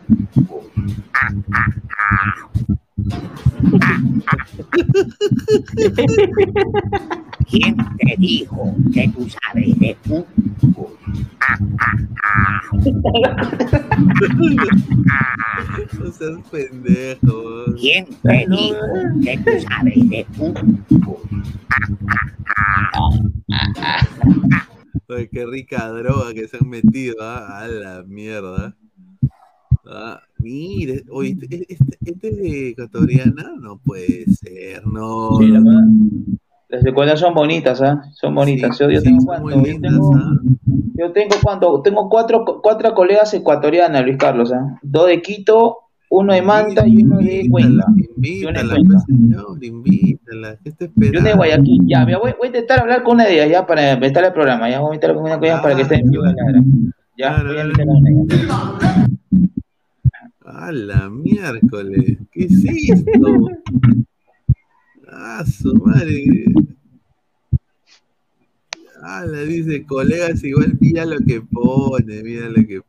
¿Quién te dijo que tú sabes de fútbol? No seas pendejo. ¿Quién te dijo que tú sabes de fútbol? Oye, qué rica droga que se han metido, ¿ah? A la mierda. Ah, mire, oye, este, este, este es de ecuatoriana, no puede ser, no. Sí, la verdad. Las escuelas son bonitas, ¿ah? Son bonitas. yo, yo sí, tengo cuánto? Yo lindas, tengo, ¿ah? yo tengo cuánto? Tengo cuatro, cuatro colegas ecuatorianas, Luis Carlos, ¿ah? Dos de Quito, uno de Manta y uno de Cuenca. De Invítala, señor, invítala. ¿Qué está Y una de? Guayaquil. Ya, voy, voy a intentar hablar con una de ellas ya para inventar el programa. Ya voy a invitar con una con ellas para que esté en vivo. Ya, voy a invitar a una de ellas. A la miércoles. ¿Qué es esto? Ah, su madre. Ah, la dice, colegas, igual mira lo que pone, mira lo que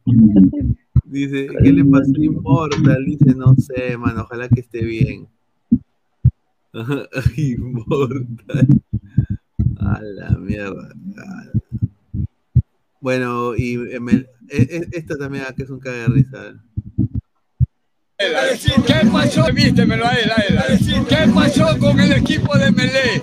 Dice, ¿qué le pasó a Immortal? Dice, no sé, mano, ojalá que esté bien. Immortal. A la mierda. Ah. Bueno, y me- e- e- esto también acá es un caga de risa. ¿Qué pasó? Vístemelo a él, a él. a él. ¿Qué pasó con el equipo de Melé?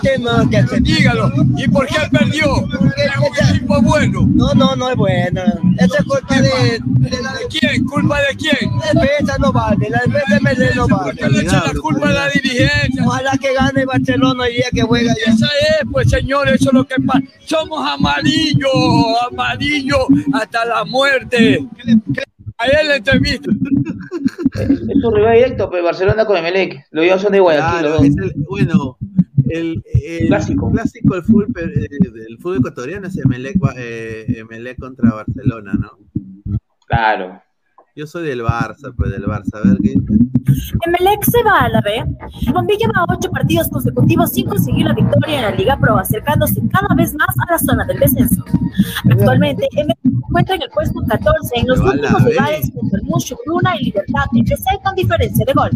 ¿Qué? Dígalo. ¿Y por qué perdió? ¿Es un equipo bueno? No, no, no es bueno. Esa es culpa de, ¿De quién? ¿Culpa de quién? La defensa no vale, la defensa de Melé no vale. ¿Por qué le echan la culpa a la dirigencia? Ojalá que gane Barcelona hoy día que juega ya. Esa es, pues señor, eso es lo que pasa. Somos amarillos, amarillos hasta la muerte. A él le entrevista. Es un rival directo, pues Barcelona con Emelec. Los dos son de Guayaquil. Claro, los dos. es el- bueno, el, el Clásico. clásico del fútbol, eh, del fútbol ecuatoriano es Emelec, eh, Emelec contra Barcelona, ¿no? Claro. Yo soy del Barça, pues del Barça. A ver qué Emelec se va a la B. Bombay lleva ocho partidos consecutivos sin conseguir la victoria en la Liga Pro, acercándose cada vez más a la zona del descenso. Actualmente, Emelec se encuentra en el puesto 14 en los últimos lugares junto al Bruna y Libertad FC con diferencia de gol.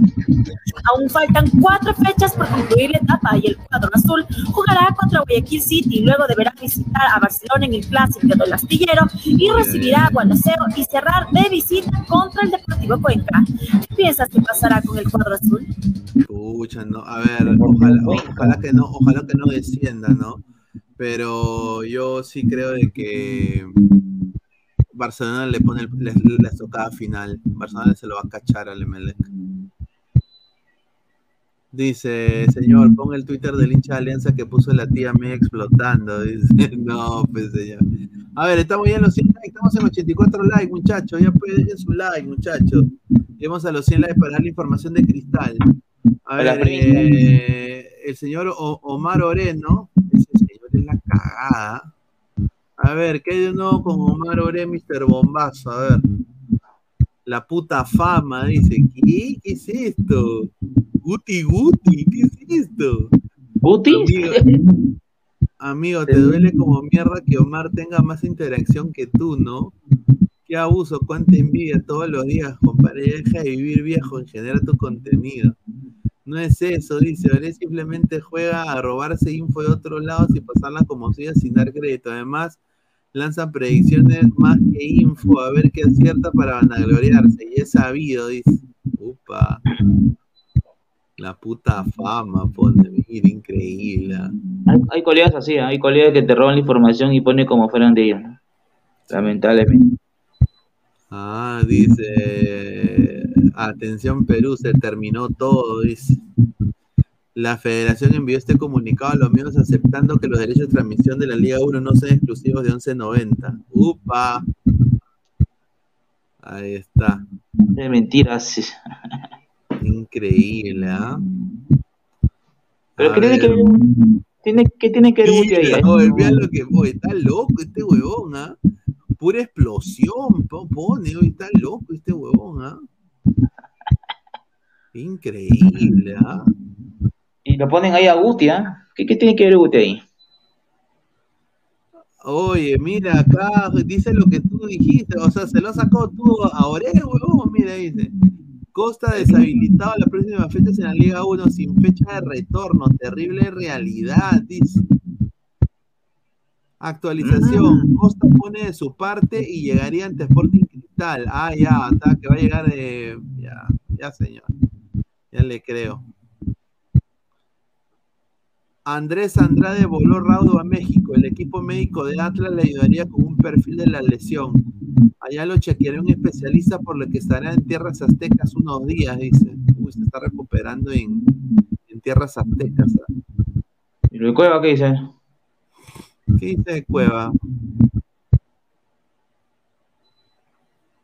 Aún faltan cuatro fechas por concluir la etapa y el cuadro azul jugará contra Guayaquil City, luego deberá visitar a Barcelona en el Clásico del Astillero y recibirá a Gualaceo y cerrar de visita contra el Deportivo Cuenca. ¿Qué piensas que pasará con el cuadro azul? Pucha, no, a ver, ojalá, que no, ojalá que no descienda, ¿no? Pero yo sí creo de que Barcelona le pone el- la estocada final. Barcelona se lo va a cachar al Emelec. Dice, señor, ponga el Twitter del hincha de Alianza que puso la tía me explotando. Dice, no, pues señor. A ver, estamos ya en los 100 likes, estamos en 84 likes, muchachos. Ya pueden dejen su like, muchachos. Llegamos a los 100 likes para dar la información de cristal. A ver, eh, el señor O- Omar Oreno, ese señor es la cagada. A ver, ¿qué hay de nuevo con Omar Oreno, Mr. Bombazo? A ver. La puta fama, dice. ¿Qué? ¿Qué es esto? Guti Guti, ¿qué es esto? ¿Guti? Amigo, amigo, te duele como mierda que Omar tenga más interacción que tú, ¿no? Qué abuso, cuánta envidia todos los días, compadre. Deja de vivir viejo y genera tu contenido. No es eso, dice. Él simplemente juega a robarse info de otros lados y pasarla como suya sin dar crédito. Además, lanzan predicciones más que info a ver qué acierta para vanagloriarse. Y es sabido, dice. Upa. La puta fama, pone, mira, increíble. Hay, colegas así, ¿ah? hay colegas que te roban la información y ponen como fueran de ellos. Lamentablemente. Ah, dice. Atención Perú, se terminó todo, dice. La federación envió este comunicado a los miembros aceptando que los derechos de transmisión de la Liga 1 no sean exclusivos de 11.90. ¡Upa! Ahí está. De mentiras. Increíble, ¿ah? Pero A ¿qué tiene que? Tiene, ¿Qué tiene que ver Guti ahí? Eh? mira lo que. oye, está loco este huevón, ¿ah? Pura explosión, po- pone, oye, está loco este huevón, ¿ah? Increíble, ¿ah? Y lo ponen ahí a Guti, ¿ah? ¿Qué, ¿Qué tiene que ver Guti ahí? Oye, mira, acá dice lo que tú dijiste, o sea, se lo sacó tú a Orel, huevón, mira, dice. Costa deshabilitado las próximas fechas en la Liga 1 sin fecha de retorno, terrible realidad, dice. Actualización. Costa pone de su parte y llegaría ante Sporting Cristal. Ah, ya, está, que va a llegar de. Ya, ya, señor. Ya le creo. Andrés Andrade voló raudo a México. El equipo médico de Atlas le ayudaría con un perfil de la lesión. Allá lo chequeará un especialista por lo que estará en tierras aztecas unos días, dice. Uy, se está recuperando en, en tierras aztecas. ¿ah? ¿Y lo de Cueva qué dice? ¿Qué dice de Cueva?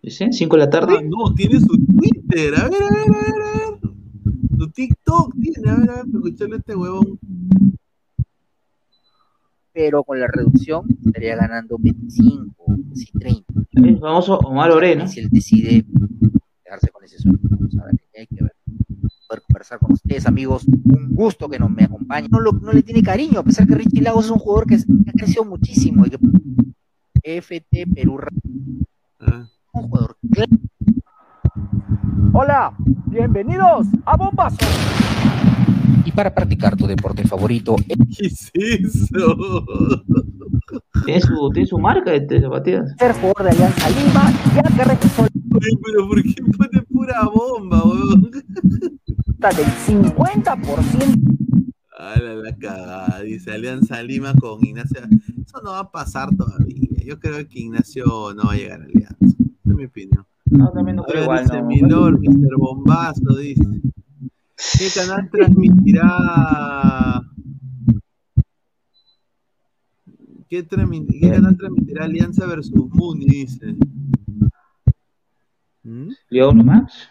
¿Dice? ¿5 de la tarde? Ah, no, tiene su Twitter. A ver, a ver, a ver, a ver. Su TikTok tiene. A ver, a ver, escucharle a este huevón. Pero con la reducción estaría ganando 25, sí, 30. El famoso Omar Orena. Si él decide quedarse con ese sueldo, vamos a ver, hay que ver. Poder conversar con ustedes, amigos. Un gusto que nos me acompañen. No, lo- no le tiene cariño, a pesar que Richie Lagos es un jugador que, que ha crecido muchísimo. y que- FT Perú. Ah. Un jugador Hola, bienvenidos a Bombazo. Y para practicar tu deporte favorito, ¿Qué es eso? Tiene su, tiene su marca de zapatillas. Ser jugador de Alianza Lima, ya que regresó Oye, pero ¿por qué pone pura bomba, huevón? del 50%. Ah, la, la cagada, dice Alianza Lima con Ignacio. Eso no va a pasar todavía. Yo creo que Ignacio no va a llegar a Alianza. Esa es mi opinión. No, también no A creo ver, igual. dice no. Milor, Mr. Bombazo, dice. ¿Qué canal transmitirá? ¿Qué, transmi- qué canal transmitirá Alianza versus Muni? Dice. ¿Mm? Liga 1 Max.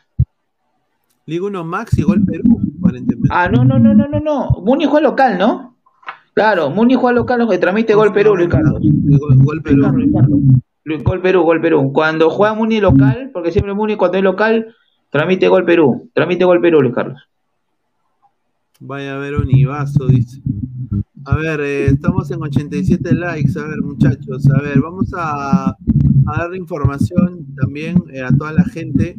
Liga 1 Max y Gol Perú, aparentemente. Ah, no, no, no, no, no, no. Muni juega local, ¿no? Claro, Muni juega local, que transmite Gol Perú, Luis Carlos. Gol, Gol Perú. Luis- Gol Perú, Gol Perú. Cuando juega Muni local, porque siempre Muni cuando es local, transmite Gol Perú. Transmite Gol Perú, Luis Carlos. Vaya a ver un Ibazo, dice. A ver, eh, estamos en 87 likes. A ver, muchachos, a ver, vamos a, a darle información también eh, a toda la gente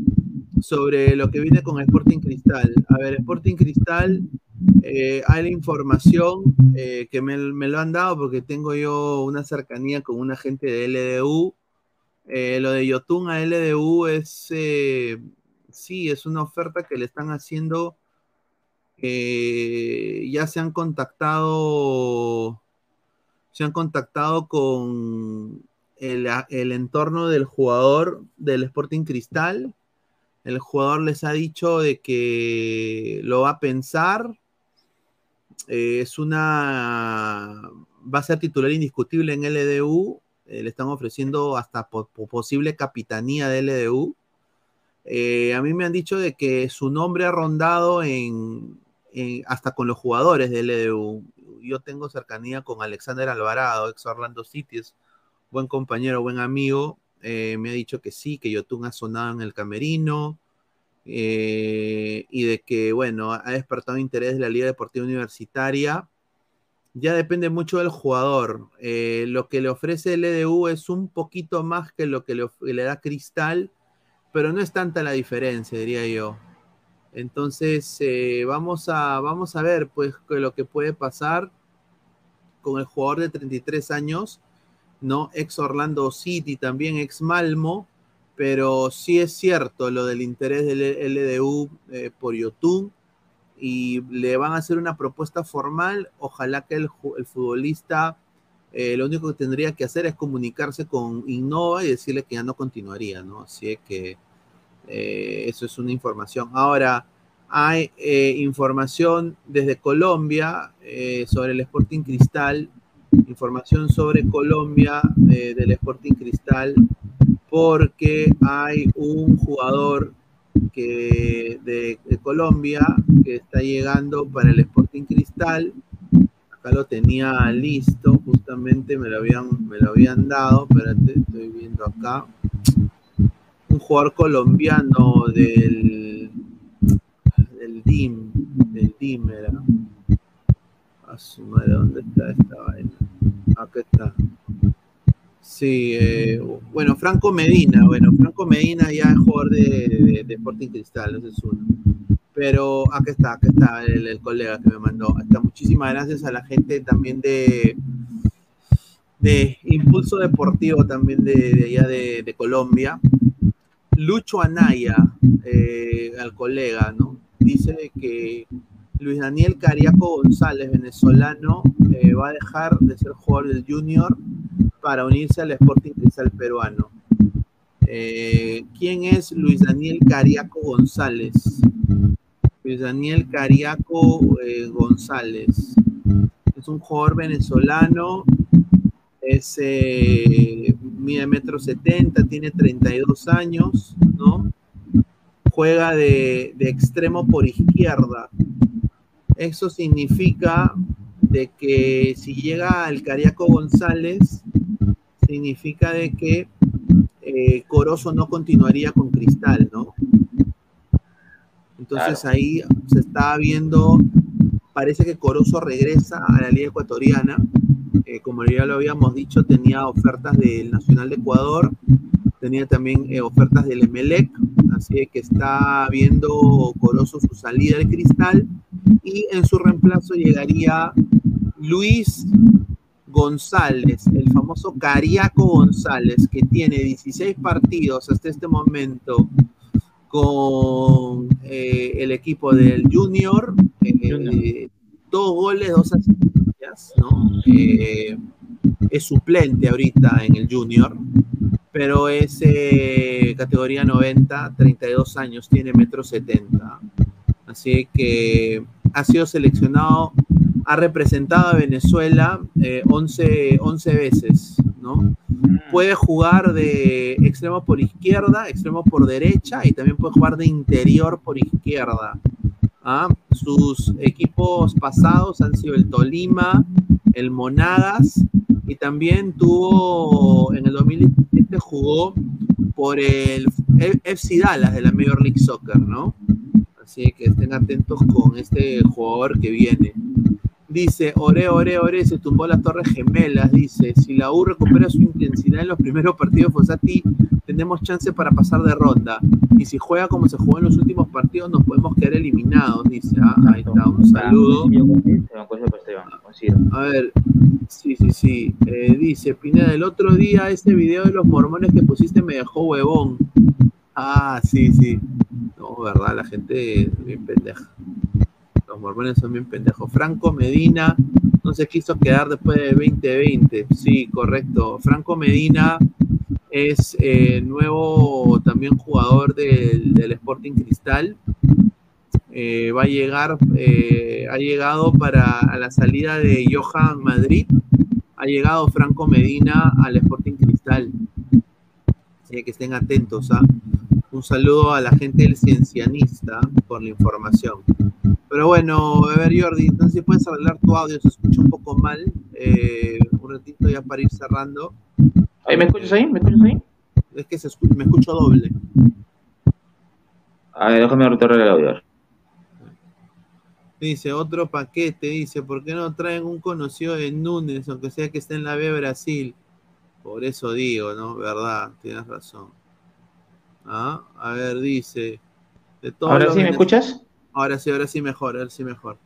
sobre lo que viene con Sporting Cristal. A ver, Sporting Cristal, eh, hay la información que me, me lo han dado porque tengo yo una cercanía con una gente de LDU. Lo de Yotun a LDU es, sí, es una oferta que le están haciendo eh, ya se han contactado, se han contactado con el, el entorno del jugador del Sporting Cristal. El jugador les ha dicho de que lo va a pensar. Eh, es una. Va a ser titular indiscutible en LDU. Eh, le están ofreciendo hasta po- po- posible capitanía de LDU. A mí me han dicho de que su nombre ha rondado en, en- hasta con los jugadores de LDU. Yo tengo cercanía con Alexander Alvarado, ex Orlando City, es buen compañero, buen amigo. Eh, me ha dicho que sí, que Yotun ha sonado en el camerino eh, y de que, bueno, ha despertado interés de la Liga Deportiva Universitaria. Ya depende mucho del jugador. Eh, lo que le ofrece el LDU es un poquito más que lo que le, le da Cristal, pero no es tanta la diferencia, diría yo. Entonces, eh, vamos, a, vamos a ver pues lo que puede pasar con el jugador de 33 años, ¿no? Ex Orlando City, también ex Malmo, pero sí es cierto lo del interés del LDU eh, por Yotun y le van a hacer una propuesta formal. Ojalá que el, el futbolista eh, lo único que tendría que hacer es comunicarse con Innova y decirle que ya no continuaría, ¿no? Así que eh, eso es una información. Ahora, hay eh, información desde Colombia eh, sobre el Sporting Cristal, información sobre Colombia eh, del Sporting Cristal, porque hay un jugador que de, Colombia que está llegando para el Sporting Cristal. Acá lo tenía listo, justamente me lo habían, me lo habían dado. Espérate, estoy viendo acá. Jugador colombiano del, del DIM, del DIM era. A ¿dónde está esta vaina? Acá está. Sí, eh, bueno, Franco Medina, bueno, Franco Medina ya es jugador de, de- Sporting Cristal, ese es uno. Pero acá está, acá está el, colega que me mandó. Muchísimas gracias a la gente también de, de Impulso Deportivo también de, allá de Colombia. Lucho Anaya, eh, al colega, ¿no? Dice que Luis Daniel Cariaco González, venezolano, eh, va a dejar de ser jugador del Junior para unirse al Sporting Cristal peruano. Eh, ¿Quién es Luis Daniel Cariaco González? Luis Daniel Cariaco González. Es un jugador venezolano, es mide metro setenta, tiene 32 años, ¿no? Juega de, de extremo por izquierda. Eso significa de que si llega al Cariaco González, significa de que eh, Corozo no continuaría con Cristal, ¿no? Entonces ahí se está viendo, parece que Corozo regresa a la Liga Ecuatoriana. Como ya lo habíamos dicho, tenía ofertas del Nacional de Ecuador, tenía también eh, ofertas del Emelec, así que está viendo Corozo su salida del Cristal y en su reemplazo llegaría Luis González, el famoso Cariaco González, que tiene 16 partidos hasta este momento con eh, el equipo del Junior, eh, dos goles, dos asistencias, ¿no? Eh, es suplente ahorita en el Junior, pero es eh, categoría 90, 32 años, tiene metro 70. Así que ha sido seleccionado, ha representado a Venezuela eh, 11, 11 veces, ¿no? Puede jugar de extremo por izquierda, extremo por derecha y también puede jugar de interior por izquierda. ¿Ah? Sus equipos pasados han sido el Tolima, el Monagas y también tuvo en el 2017 jugó por el FC Dallas de la Major League Soccer, ¿no? Así que estén atentos con este jugador que viene. Dice, ore, ore, ore, se tumbó las torres gemelas. Dice, si la U recupera su intensidad en los primeros partidos Fosati, tenemos chance para pasar de ronda. Y si juega como se jugó en los últimos partidos, nos podemos quedar eliminados. Dice, ah, ahí está, un saludo. A ver, sí, sí, sí. Eh, dice, Pineda, el otro día ese video de los mormones que pusiste me dejó huevón. Ah, sí, sí. No, verdad, la gente es bien pendeja. Los mormones son bien pendejos. Franco Medina no se quiso quedar después de 2020. Sí, correcto. Franco Medina es eh, nuevo también jugador del, Sporting Cristal. Eh, va a llegar, eh, ha llegado para a la salida de Johan Madrid. Ha llegado Franco Medina al Sporting Cristal. Así que estén atentos. ¿ah? Un saludo a la gente del Ciencianista por la información. Pero bueno, a ver Jordi, entonces si puedes arreglar tu audio, se escucha un poco mal. Eh, un ratito ya para ir cerrando. Ahí, ¿Me escuchas ahí? ¿Me escuchas ahí? Es que se escu- me escucho doble. A ver, déjame retornar el audio. Dice, otro paquete, dice, ¿por qué no traen un conocido de Núñez, aunque sea que esté en la B Brasil? Por eso digo, ¿no? Verdad, tienes razón. Ah, a ver, dice. De todos ¿Ahora los sí me escuchas? Ahora sí, ahora sí mejor, ahora sí mejor.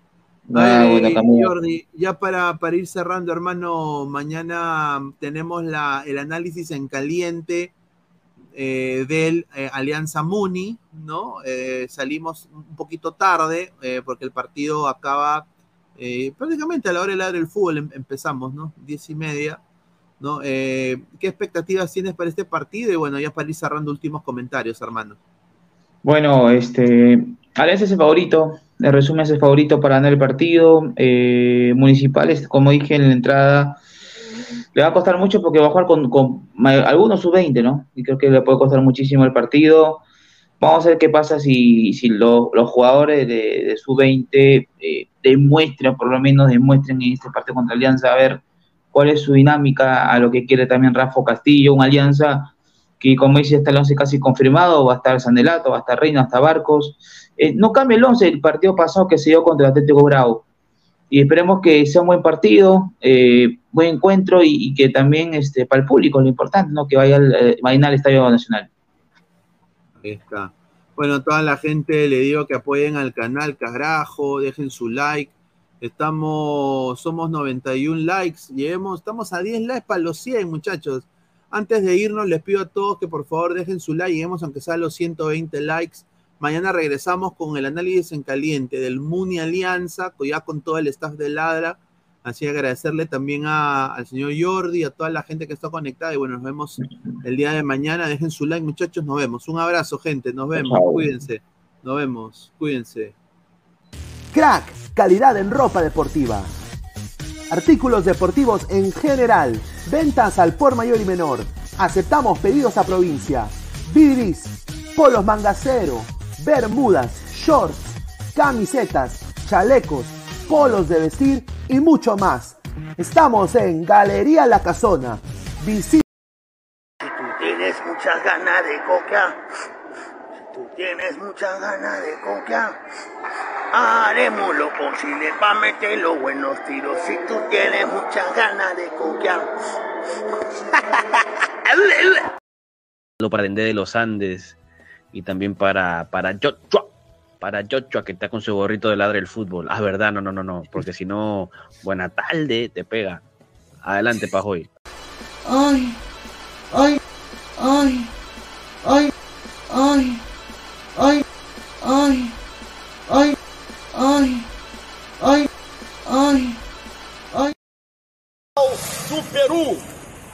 Ah, bueno. Jordi, ya para, para ir cerrando, hermano, mañana tenemos la, el análisis en caliente eh, del eh, Alianza Muni, ¿no? Eh, salimos un poquito tarde eh, porque el partido acaba eh, prácticamente a la hora del del fútbol em- empezamos, ¿no? Diez y media, ¿no? ¿Qué expectativas tienes para este partido? Y bueno, ya para ir cerrando últimos comentarios, hermano. Bueno, este, Alianza es el favorito, en resumen es el favorito para ganar el partido. Eh, Municipales, como dije en la entrada, le va a costar mucho porque va a jugar con, algunos sub-20, ¿no? Y creo que le puede costar muchísimo el partido. Vamos a ver qué pasa si, si lo- los jugadores de, de sub-20 eh, demuestran, por lo menos demuestren en este partido contra Alianza, a ver cuál es su dinámica, a lo que quiere también Rafa Castillo, una Alianza que como dice está el 11 casi confirmado, va a estar Sandelato, va a estar Reina, hasta Barcos. Eh, no cambia el 11 el partido pasado que se dio contra el Atlético Bravo. Y esperemos que sea un buen partido, eh, buen encuentro y, que también este, para el público, lo importante, ¿no? que vaya al, eh, al Estadio Nacional. Ahí está. Bueno, toda la gente le digo que apoyen al canal, carajo, dejen su like. Estamos, somos 91 likes, lleguemos, estamos a 10 likes para los 100, muchachos. Antes de irnos, les pido a todos que por favor dejen su like, lleguemos aunque sea a los 120 likes. Mañana regresamos con el análisis en caliente del Muni Alianza, ya con todo el staff de Ladra. Así que agradecerle también a- al señor Jordi, a toda la gente que está conectada. Y bueno, nos vemos el día de mañana. Dejen su like, muchachos. Nos vemos. Un abrazo, gente. Nos vemos. Chao. Cuídense. Nos vemos. Cuídense. Crack, calidad en ropa deportiva. Artículos deportivos en general. Ventas al por mayor y menor. Aceptamos pedidos a provincia. Bidris, polos mangacero, bermudas, shorts, camisetas, chalecos, polos de vestir y mucho más. Estamos en Galería La Casona. Visita Tienes muchas ganas de coca. Tú tienes muchas ganas de coca. Haremos lo posible para meter los buenos tiros. Si tú tienes muchas ganas de coca. para Dende de los Andes y también para, para Joshua, para Joshua que está con su gorrito de ladre del fútbol. Ah, verdad, no, no, no, no, porque si no, buena tarde, te pega. Adelante, Pajoy. Ay, ay, ay, ay, ay, ay, ay, ay, ay, ay, ay, ay. do Peru,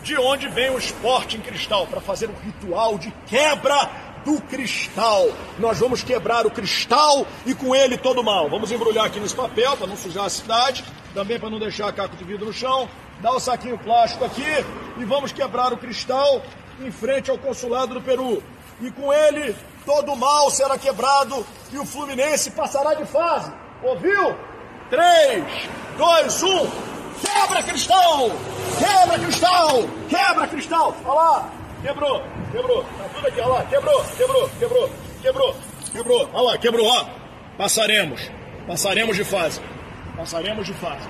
de onde vem o esporte em cristal, para fazer um ritual de quebra do cristal. Nós vamos quebrar o cristal e com ele todo o mal. Vamos embrulhar aqui nesse papel para não sujar a cidade, também para não deixar caco de vidro no chão. Dá o saquinho plástico aqui e vamos quebrar o cristal em frente ao consulado do Peru. E com ele todo o mal será quebrado e o Fluminense passará de fase. Ouviu? 3, 2, 1. Quebra cristal! Quebra cristal! Quebra cristal! Olha lá! Quebrou! Quebrou! Tá tudo aqui, olha lá! Quebrou! Quebrou! Quebrou! Quebrou! Quebrou! Olha lá! Quebrou! Ó! Passaremos! Passaremos de fase! Passaremos de fase!